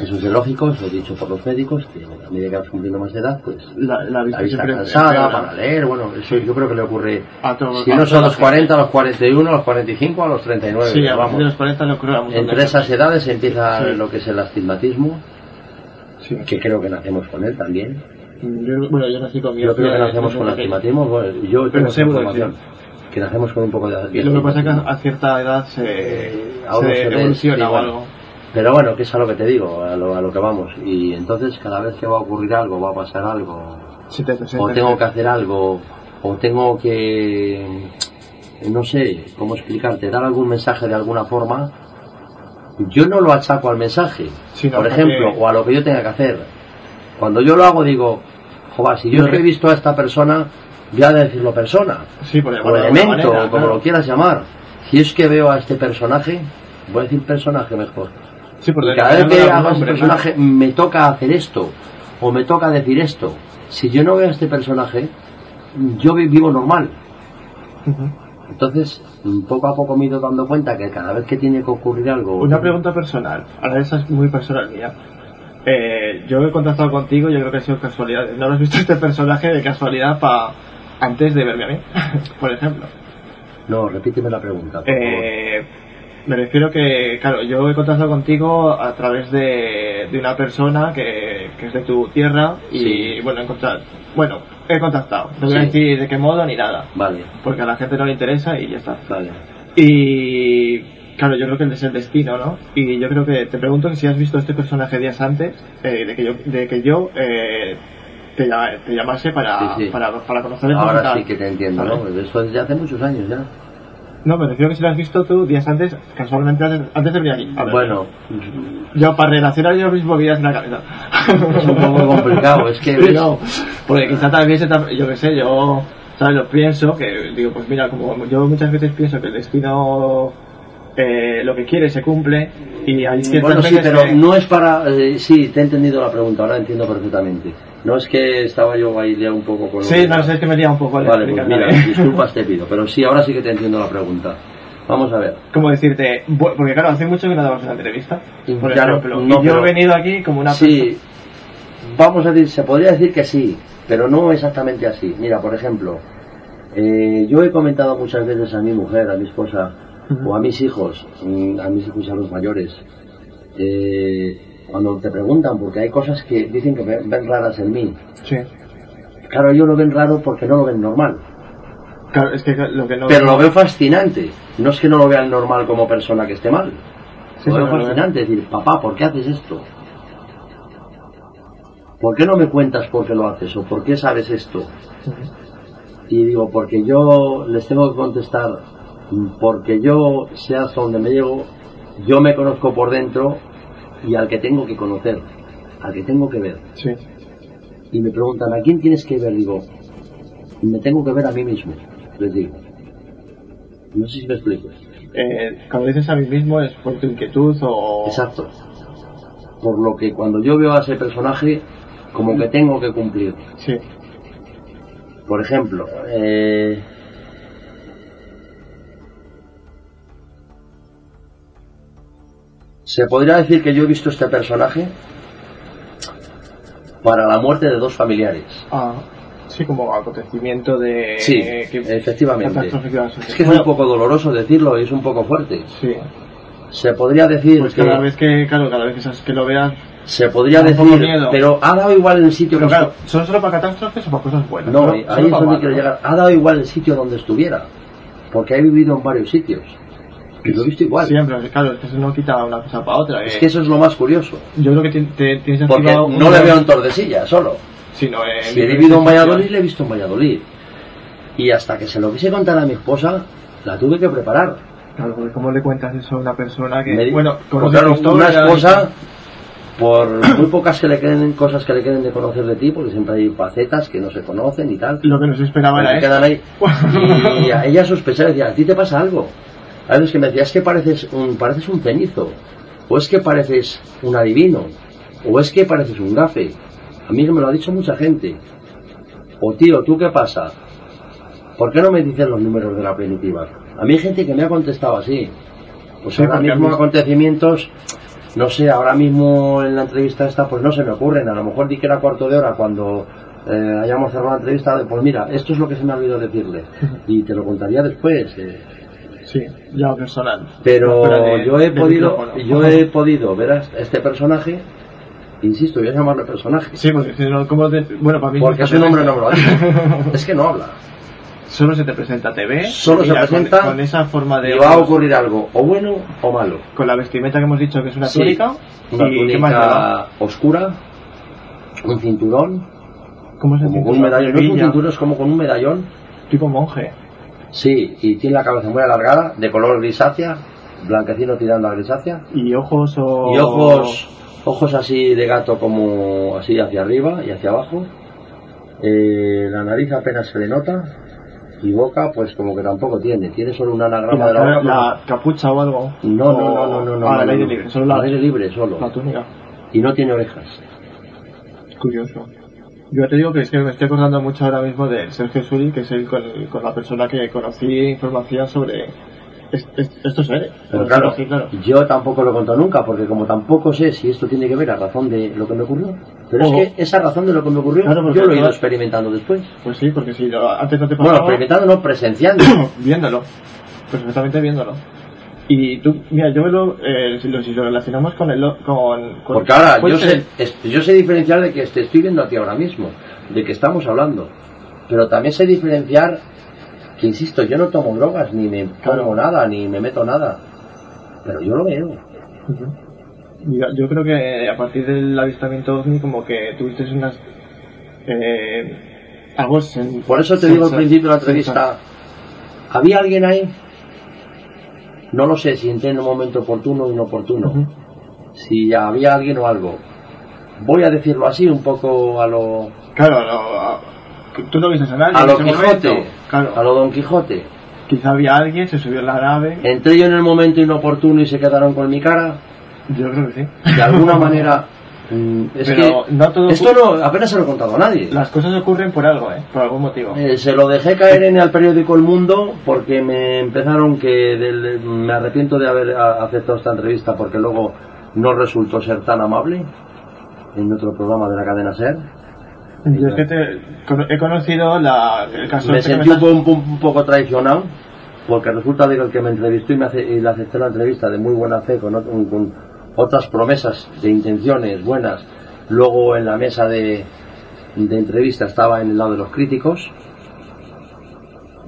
eso es de lógico, eso es dicho por los médicos, que a medida que vas cumpliendo más de edad, pues La, la la vista, vista siempre cansada para leer, bueno, eso yo creo que le ocurre, A todos- si no son los la 40, a los 41, a los 45, a los 39, Sí, a vamos. de los 40 lo creo. Entre esas edades empieza Sí. lo que es el astigmatismo, Sí. que creo que nacemos con él también. Yo- bueno, yo nací con mi Yo creo que nacemos con pequeño. astigmatismo, bueno, yo tengo esa información, que nacemos con un poco de, Y lo que pasa es que a cierta edad se, uno se se evoluciona o algo. Pero bueno, que es a lo que te digo, a lo, a lo que vamos. Y entonces cada vez que va a ocurrir algo, va a pasar algo, te o tengo que hacer algo, o tengo que, no sé, cómo explicarte, dar algún mensaje de alguna forma, yo no lo achaco al mensaje, por que- ejemplo, o a lo que yo tenga que hacer. Cuando yo lo hago digo, joder, si yo que he visto a esta persona, voy a decirlo persona, Sí, por o elemento, manera, o como claro. lo quieras llamar. Si es que veo a este personaje, voy a decir personaje mejor. Sí, por Y cada vez que ese nombre, personaje me toca hacer esto o me toca decir esto. Si yo no veo a este personaje, yo vi- vivo normal. Entonces, poco a poco me he ido dando cuenta que cada vez que tiene que ocurrir algo... Una pregunta personal, ahora esa es muy personal mía. Eh, yo he contactado contigo, yo creo que ha sido casualidad. ¿No has visto este personaje de casualidad pa antes de verme a mí? por ejemplo. No, repíteme la pregunta. por favor. Me refiero que, claro, yo he contactado contigo a través de, de una persona que, que es de tu tierra y, Sí. bueno, he encontrado, bueno, he contactado. No voy a decir de qué modo ni nada, Vale, porque a la gente no le interesa y ya está. vale. Y, claro, yo creo que es el destino, ¿no? Y yo creo que te pregunto si has visto este personaje días antes eh, de que yo, de que yo eh, te, te llamase para, Sí, para, para conocer Ahora sí que te entiendo, ¿no? Eso es de hace muchos años ya. No, me refiero que si lo has visto tú días antes, casualmente antes, antes de venir aquí. A ver. Bueno, Yo para relacionar yo mismo vidas en la cabeza. es un poco complicado, es que... Sí, no, porque quizá también se yo qué sé, yo, ¿sabes? Lo pienso, que digo, pues mira, como yo muchas veces pienso que el destino, eh, lo que quiere se cumple, y hay ciertas Bueno, sí, pero que- no es para... eh, sí, te he entendido la pregunta, ahora entiendo perfectamente. No es que estaba yo ahí liado un poco con... Sí, no sé, es que me lía un poco al Vale, pues mira, disculpas te pido, pero sí, ahora sí que te entiendo la pregunta. Vamos a ver. Como decirte, porque claro, hace mucho que no damos una entrevista, por Claro, ejemplo, no, y yo pero- he venido aquí como una Sí, vamos a decir, se podría decir que sí, pero no exactamente así. Mira, por ejemplo, eh, yo he comentado muchas veces a mi mujer, a mi esposa, o a mis hijos, mm, a mis hijos a los mayores, eh, cuando te preguntan, porque hay cosas que dicen que ven raras en mí. Sí. Claro, ellos lo ven raro porque no lo ven normal. Claro, es que lo que no... Pero lo veo fascinante. No es que no lo vean normal como persona que esté mal. Sí, lo veo lo veo. fascinante. decir, papá, ¿por qué haces esto? ¿por qué no me cuentas por qué lo haces o por qué sabes esto? Y digo, porque yo les tengo que contestar, porque yo sé hasta dónde me llego, yo me conozco por dentro y al que tengo que conocer, al que tengo que ver. Sí. Y me preguntan, ¿a quién tienes que ver? Digo, me tengo que ver a mí mismo, les digo. No sé si me explico. Eh, cuando dices a mí mismo es por tu inquietud o... Exacto. Por lo que cuando yo veo a ese personaje, como que tengo que cumplir. Sí. Por ejemplo, eh, se podría decir que yo he visto este personaje para la muerte de dos familiares. Ah, sí, como acontecimiento de... Sí, que- efectivamente. Es que es un poco doloroso decirlo y es un poco fuerte. Sí. Se podría decir Pues que cada vez que, claro, cada vez que, lo veas... se podría decir, miedo. pero ha dado igual el sitio Pero que claro, ¿son solo para catástrofes o para cosas buenas? No, Solo- ahí es donde quiero ¿no? llegar. Ha dado igual el sitio donde estuviera, porque he vivido en varios sitios. Y lo he visto igual. Siempre, claro, es que eso no quita una cosa para otra. Es eh. que eso es lo más curioso. Yo creo que ti- te, tienes Porque no le veo en Tordesillas solo. sino en Si he vivido en. Valladolid, le he visto en Valladolid. Y hasta que se lo quise contar a mi esposa, la tuve que preparar. Claro, porque ¿cómo le cuentas eso a una persona que, Me bueno, pues claro, una y- esposa, por muy pocas que le queden, cosas que le queden de conocer de ti, porque siempre hay facetas que no se conocen y tal. Lo que nos esperaba Pues era quedan ahí. Y a ella sospechaba, decía, ¿a ti te pasa algo? A veces que me decía, es que pareces un, pareces un cenizo, o es que pareces un adivino, o es que pareces un gafe. A mí me lo ha dicho mucha gente. O tío, ¿tú qué pasa? ¿Por qué no me dices los números de la primitiva? A mí hay gente que me ha contestado así. Pues Sí, ahora mismo mí- acontecimientos, no sé, ahora mismo en la entrevista esta, pues no se me ocurren. A lo mejor di que era cuarto de hora cuando eh, hayamos cerrado la entrevista, de, pues mira, esto es lo que se me ha olvidado decirle. Y te lo contaría después. eh. Sí, ya personal. Pero de- yo he podido, micrófono. yo he podido ver a este personaje, insisto, voy a llamarle personaje, Sí, porque no, ¿cómo te- Bueno, para mí... porque su nombre no me lo ha dicho. Es que no habla. Solo se te presenta TV. Solo se con- presenta Con, esa forma de... Y va a ocurrir algo, o bueno o malo. Con la vestimenta que hemos dicho que es una Sí, túnica. Una túnica oscura, un cinturón, ¿Cómo se como con un medallón. No es un cinturón, es como con un medallón. Tipo monje. Sí, y tiene la cabeza muy alargada, de color grisácea, blanquecino tirando a grisácea. Y ojos o... Y ojos, ojos así de gato como así hacia arriba y hacia abajo. Eh, la nariz apenas se le nota. Y boca, pues como que tampoco tiene. Tiene solo un anagrama la, de la boca. la capucha o algo. No, no, no, no, no, no. Ah, no, aire libre. Solo la, aire libre, solo. la túnica. Y no tiene orejas. Curioso. Yo te digo que es que me estoy acordando mucho ahora mismo de Sergio Suri, que es el con, con la persona que conocí información sobre est- est- estos seres. Pero claro, yo tampoco lo he contado nunca, porque como tampoco sé si esto tiene que ver a razón de lo que me ocurrió. Pero es que esa razón de lo que me ocurrió, Claro, porque yo lo he ido experimentando después. Pues sí, porque si antes no te Bueno, pasaba, experimentando, no, presenciando. viéndolo. Perfectamente viéndolo. Y tú, mira, yo lo, eh, si, lo, si lo relacionamos con el... Con, con- Porque ahora yo sé, es- yo sé diferenciar de que te estoy viendo a ti ahora mismo, de que estamos hablando. Pero también sé diferenciar que, insisto, yo no tomo drogas, ni me Claro. nada, ni me meto nada. Pero yo lo veo. Mira, yo creo que a partir del avistamiento ovni como que tuviste unas... Eh, algo Por eso te digo al principio de la entrevista, ¿había alguien ahí? No lo sé si entré en un momento oportuno o inoportuno. Ujú. Si había alguien o algo. Voy a decirlo así, un poco a lo, Claro, a lo- a- tú no viste a nadie a lo Quijote. Claro, A lo Don Quijote. quizá había alguien, se subió en la nave. Entré yo en el momento inoportuno y se quedaron con mi cara. Yo creo que sí. De alguna manera. mm, es Pero que no todo esto no, apenas se lo he contado a nadie. Las cosas ocurren por algo, ¿eh? Por algún motivo. Eh, se lo dejé caer en el periódico El Mundo porque me empezaron que del- me arrepiento de haber aceptado esta entrevista porque luego no resultó ser tan amable en otro programa de la cadena Ser. Yo es que te, he conocido la, el caso Me este sentí un, estás- po- un- un poco traicionado porque resulta de que el que me entrevistó y, me hace- y le acepté la entrevista de muy buena fe con, con otras promesas de intenciones buenas, luego en la mesa de, de entrevista estaba en el lado de los críticos.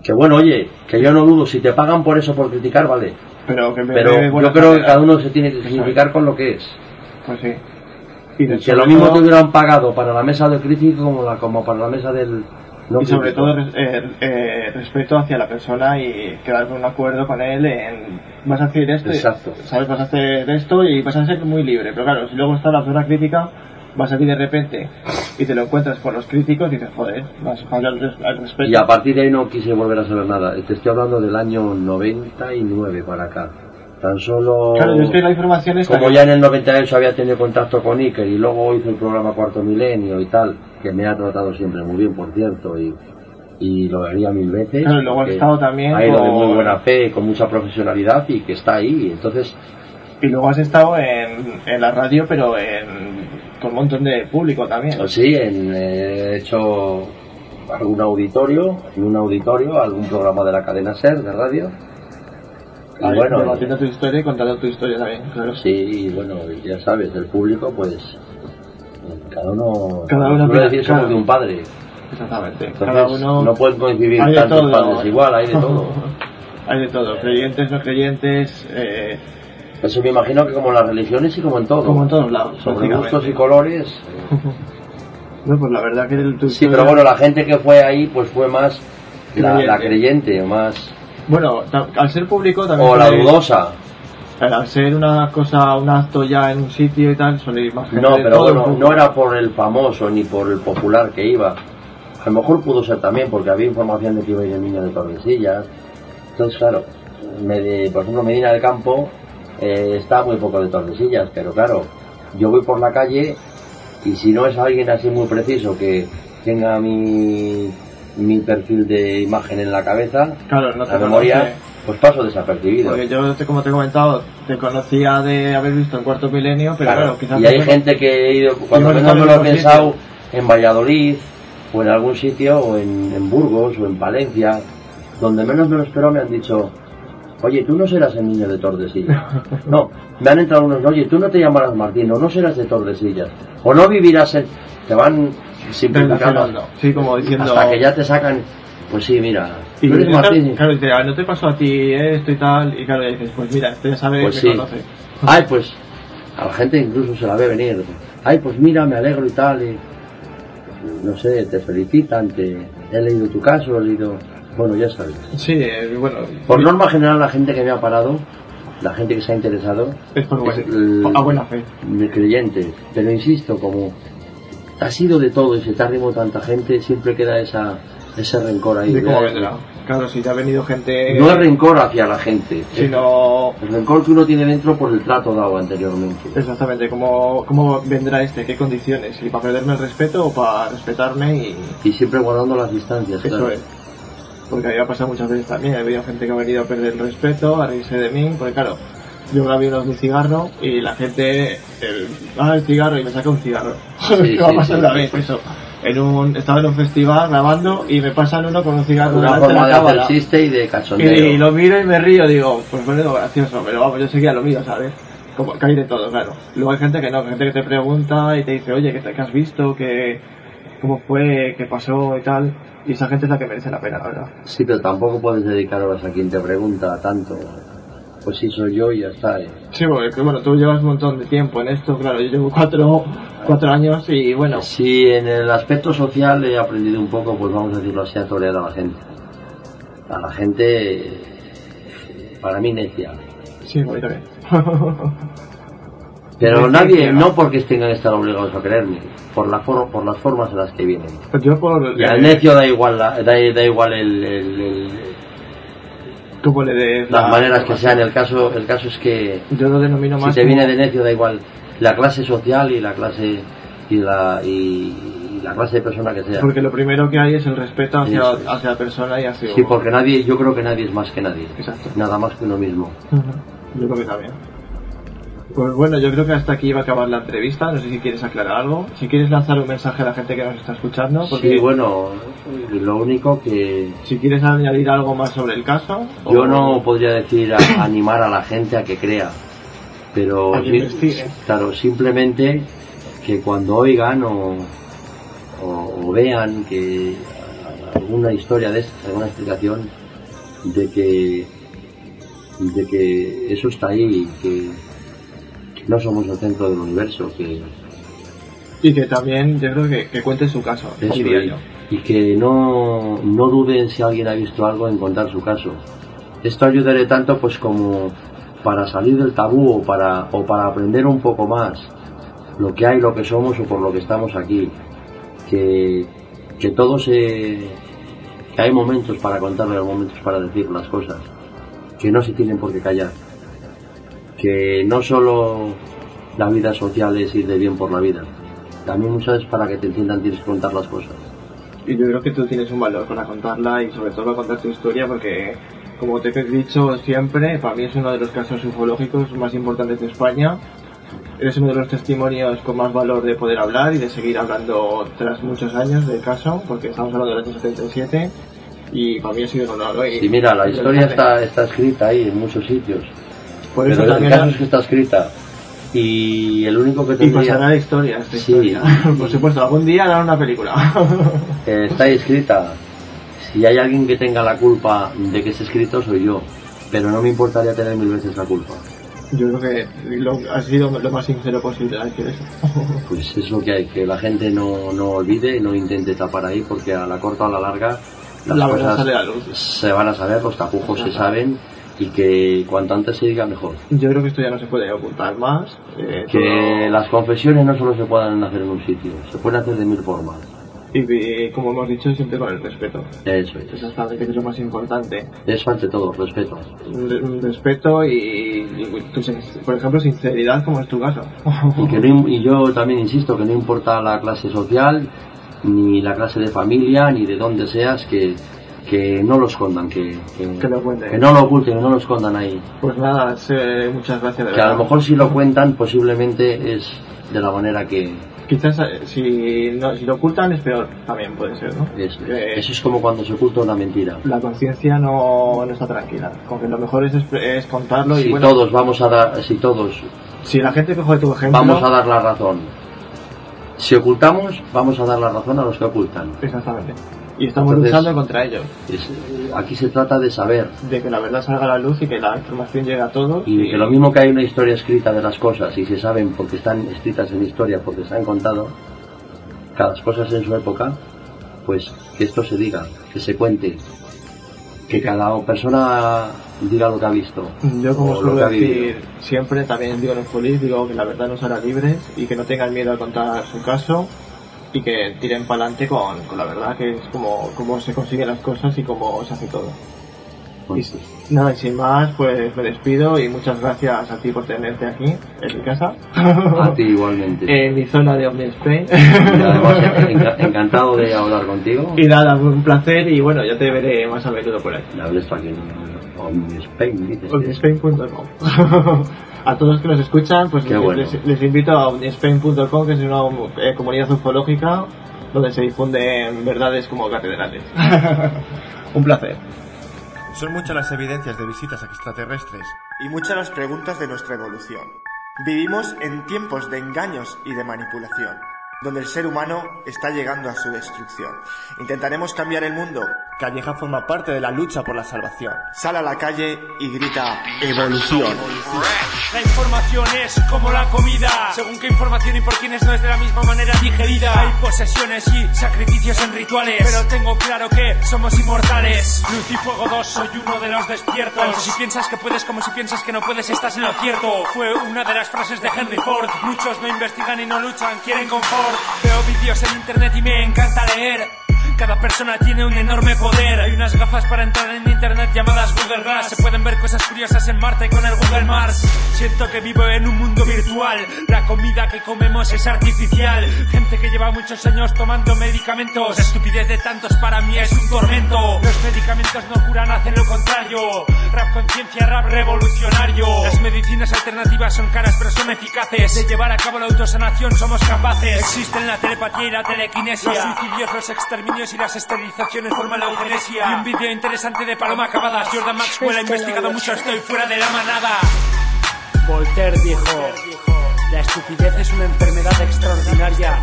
Que bueno, oye, que yo no dudo, si te pagan por eso, por criticar, vale. Pero, que me Pero yo creo que cada uno se tiene que significar con lo que es. Pues sí. Y que lo mismo todo- te hubieran pagado para la mesa del crítico como, la, como para la mesa del... y sobre todo eh, eh, respeto hacia la persona y quedar con un acuerdo con él en vas a hacer esto, Exacto. sabes, vas a hacer esto y vas a ser muy libre. Pero claro, si luego está la persona crítica, vas a ti de repente y te lo encuentras con los críticos y dices, joder, vas a fallar al res- al respeto. Y a partir de ahí no quise volver a saber nada. Te estoy hablando del año 99 para acá. Tan solo... Claro, es que la información es Como ya en el 98 había tenido contacto con Iker y luego hizo el programa Cuarto Milenio y tal, que me ha tratado siempre muy bien, por cierto, y, y lo haría mil veces. Claro, y luego has estado también Ha ido de con- muy buena fe, con mucha profesionalidad y que está ahí. Entonces, Y luego has estado en, en la radio, pero en, con un montón de público también. pues sí, en, eh, he hecho algún auditorio, en un auditorio, algún programa de la cadena SER de radio. Y Ahí, bueno, debatiendo tu historia y contando tu historia también, claro. Sí, y bueno, ya sabes, el público, pues, cada uno, Cada uno opina, decir somos de un padre. Exactamente. Entonces, Cada uno. no pueden coincidir tantos todo. padres igual, hay de todo. hay de todo. Creyentes, no creyentes, eh, Eso me imagino que como en las religiones y como en todo. como en todos lados. Sobre gustos y colores. No, pues la verdad que el, Sí, pero bueno, la gente que fue ahí, pues fue más la, Creyente. la creyente, más. Bueno, al ser público también. O la dudosa. Al ser una cosa, un acto ya en un sitio y tal, más gente No, pero bueno, no era por el famoso ni por el popular que iba. A lo mejor pudo ser también porque había información de que iba a ir el niño de Tordesillas. Entonces, claro, me- por ejemplo, Medina del Campo eh, está muy poco de Tordesillas, pero claro, yo voy por la calle y si no es alguien así muy preciso que tenga mi, mi perfil de imagen en la cabeza, Claro, no te la memoria, conoce. Pues paso desapercibido. Porque yo, te- como te he comentado, te conocía de haber visto en Cuarto Milenio, pero Claro, claro, quizás. y hay gente que he ido, cuando menos me lo he en pensado, en Valladolid, o en algún sitio, o en, en Burgos, o en Palencia, donde menos me lo espero me han dicho, oye, tú no serás el niño de Tordesillas. No, me han entrado unos, oye, tú no te llamarás Martín, o no serás de Tordesillas, o no vivirás en... Te van simplificando. Sí, como diciendo. hasta que ya te sacan, pues sí, mira, Y tú eres esta- Martín. claro, dice, "Ah, no te pasó a ti esto y tal, y claro, dices, pues mira, este ya sabe, Pues me sí. conoce. Ay, pues a la gente incluso se la ve venir. Ay, pues mira, me alegro y tal. Y, no sé, te felicitan, te he leído tu caso, he leído. Bueno, ya sabes. Sí, eh, bueno. Por norma general, la gente que me ha parado, la gente que se ha interesado, Es por es buen- el- a buena fe. de creyentes. Pero insisto, como ha sido de todo y se te ha tanta gente, siempre queda esa, ese rencor ahí. De cómo vendrá. Claro, si te ha venido gente. No es rencor hacia la gente, es Sino. el rencor que uno tiene dentro por el trato dado anteriormente. Exactamente, cómo, cómo vendrá este, qué condiciones, si para perderme el respeto o para respetarme y Y siempre guardando las distancias. eso claro. es. Porque había pasado muchas veces también, ha habido gente que ha venido a perder el respeto, a reírse de mí, porque claro, yo grabé unos mi cigarro y la gente, el, ah, el cigarro y me saca un cigarro. Sí, me va a pasar sí. una vez eso. En un, estaba en un festival grabando y me pasan uno con un cigarro Una delante de forma la de hacer chiste y de Y, cachondeo. lo miro y me río, digo, pues bueno, gracioso, pero vamos, yo seguía lo mío, ¿sabes? Como que hay de todo, claro. Luego hay gente que no, gente que te pregunta y te dice, oye, ¿qué, te- qué has visto? ¿Qué, ¿Cómo fue? ¿Qué pasó? Y tal. Y esa gente es la que merece la pena, la verdad. Sí, pero tampoco puedes dedicar horas a quien te pregunta tanto. Pues sí, soy yo y ya está. eh. Sí, porque que, bueno, tú llevas un montón de tiempo en esto, claro, yo llevo cuatro, cuatro años y bueno, Si en el aspecto social he aprendido un poco, pues vamos a decirlo así, a torear a la gente. A la gente, para mí, necia. sí, mí también. Pero nadie, no porque tengan que estar obligados a creerme, por, la for- por las formas en las que vienen. Pues yo por... Y al necio da igual, la- da, da igual el- el- el, ¿Cómo le des las la- maneras que sean. El caso, el caso es que Yo lo denomino si te viene de necio da igual la clase social y la clase y la y, y la clase de persona que sea. Porque lo primero que hay es el respeto hacia, es. hacia la persona y hacia... Sí, porque nadie, yo creo que nadie es más que nadie. Exacto. Nada más que uno mismo. Yo creo que también. Pues bueno, yo creo que hasta aquí va a acabar la entrevista. No sé si quieres aclarar algo. Si quieres lanzar un mensaje a la gente que nos está escuchando. Porque Sí, bueno, lo único que Si quieres añadir algo más sobre el caso. yo o- no podría decir a- animar a la gente a que crea, pero A que sí- claro, simplemente que cuando oigan o, o- o vean que alguna historia de esta, alguna explicación de que de que eso está ahí, que no somos el centro del universo, que, Y que también, yo creo que, que cuente su caso. Eso, y y, que no, no duden si alguien ha visto algo en contar su caso. Esto ayudaré tanto pues como para salir del tabú o para, o para aprender un poco más lo que hay, lo que somos o por lo que estamos aquí. Que, que todo se... que hay momentos para contarlo y momentos para decir las cosas. Que no se tienen por qué callar. Que no solo la vida social es ir de bien por la vida. También muchas veces para que te entiendan tienes que contar las cosas. Y yo creo que tú tienes un valor para contarla y sobre todo para contar tu historia porque, como te he dicho siempre, para mí es uno de los casos ufológicos más importantes de España. Eres uno de los testimonios con más valor de poder hablar y de seguir hablando tras muchos años del caso, porque estamos hablando del año 77 y para mí ha sido un honor. ¿no? Y- Sí, mira, la historia está, está escrita ahí en muchos sitios. Por eso Pero el también caso es que está escrita. Y el único que y tendría... pasará a la historia esta Sí. historia. Por supuesto, algún día harán una película. eh, está escrita. Si hay alguien que tenga la culpa de que esté escrito, soy yo. Pero no me importaría tener mil veces la culpa. Yo creo que lo, ha sido lo más sincero posible al decir eso. Pues es lo que hay, que la gente no, no olvide, no intente tapar ahí, porque a la corta o a la larga las La cosas se van a saber, los tapujos se saben y que cuanto antes se diga mejor. Yo creo que esto ya no se puede ocultar más. eh, Que todo- las confesiones no solo se puedan hacer en un sitio, se pueden hacer de mil formas. Y, y como hemos dicho, siempre con el respeto. Eso es. Exactamente, que es lo más importante. Eso ante todo, respeto. Re- Respeto y, y por ejemplo, sinceridad, como es tu caso. Y, que no y yo también insisto que no importa la clase social, ni la clase de familia, ni de dónde seas, que, que no lo escondan, que, que, Que lo cuenten. que no lo oculten, que no lo escondan ahí. Pues nada, muchas gracias de Que a lo mejor si lo cuentan, posiblemente es de la manera que Quizás eh, si, no, si lo ocultan es peor, también puede ser, ¿no? es. Que Eso es como cuando se oculta una mentira. La conciencia no, no está tranquila. Con que lo mejor es, es contarlo y Si bueno, todos vamos a dar, si todos si la gente coge tu ejemplo, vamos a dar la razón, si ocultamos, vamos a dar la razón a los que ocultan. Exactamente. Y estamos Entonces- luchando contra ellos. Es- aquí se trata de saber De que la verdad salga a la luz y que la información llegue a todos. y de que lo mismo que hay una historia escrita de las cosas y se saben porque están escritas en historia, porque se han contado cada cosas en su época, pues que esto se diga, que se cuente, que cada persona diga lo que ha visto. Yo como suelo decir siempre, también digo en el Feliz, digo que la verdad nos hará libres y que no tengan miedo a contar su caso y que tiren para adelante con, con la verdad, que es como, como se consiguen las cosas y cómo se hace todo. Y nada, y sin más, pues me despido y muchas gracias a ti por tenerte aquí, en mi casa. a ti igualmente. en mi zona de Omni Spain. Y además, enca- encantado de hablar contigo. y nada, un placer y bueno, ya te veré más a menudo por ahí. Me hables que en Spain, dices. omnispain.com A todos que nos escuchan, pues les, bueno. les- les invito a omnispain.com, que es una eh, comunidad ufológica donde se difunden verdades como catedrales. Un placer. Son muchas las evidencias de visitas extraterrestres. y muchas las preguntas de nuestra evolución. Vivimos en tiempos de engaños y de manipulación, donde el ser humano está llegando a su destrucción. Intentaremos cambiar el mundo. Calleja forma parte de la lucha por la salvación. Sal a la calle y grita evolución. La información es como la comida, según qué información y por quienes no es de la misma manera digerida. Hay posesiones y sacrificios en rituales, pero tengo claro que somos inmortales. Luz y Fuego 2, soy uno de los despiertos. Tanto si piensas que puedes como si piensas que no puedes, estás en lo cierto. Fue una de las frases de Henry Ford. Muchos no investigan y no luchan, quieren confort. Veo vídeos en internet y me encanta leer. Cada persona tiene un enorme poder. Hay unas gafas para entrar en internet llamadas Google Glass. Se pueden ver cosas curiosas en Marte con el Google Mars. Siento que vivo en un mundo virtual. La comida que comemos es artificial. Gente que lleva muchos años tomando medicamentos. La estupidez de tantos para mí es un tormento. Los medicamentos no curan, hacen lo contrario. Rap conciencia, rap revolucionario. Las medicinas alternativas son caras pero son eficaces. De llevar a cabo la autosanación somos capaces. Existen la telepatía y la telequinesia. Los suicidios, los exterminios y las esterilizaciones forman la eugenesia. Y un vídeo interesante de Paloma Acabadas. Jordan Maxwell ha investigado mucho, estoy fuera de la manada. Voltaire dijo, la estupidez es una enfermedad extraordinaria.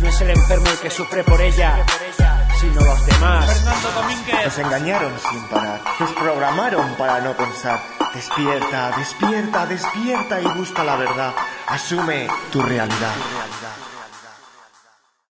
No es el enfermo el que sufre por ella, sino los demás. Fernando Domínguez. Nos engañaron sin parar, nos programaron para no pensar. Despierta, despierta, despierta y busca la verdad. Asume tu realidad.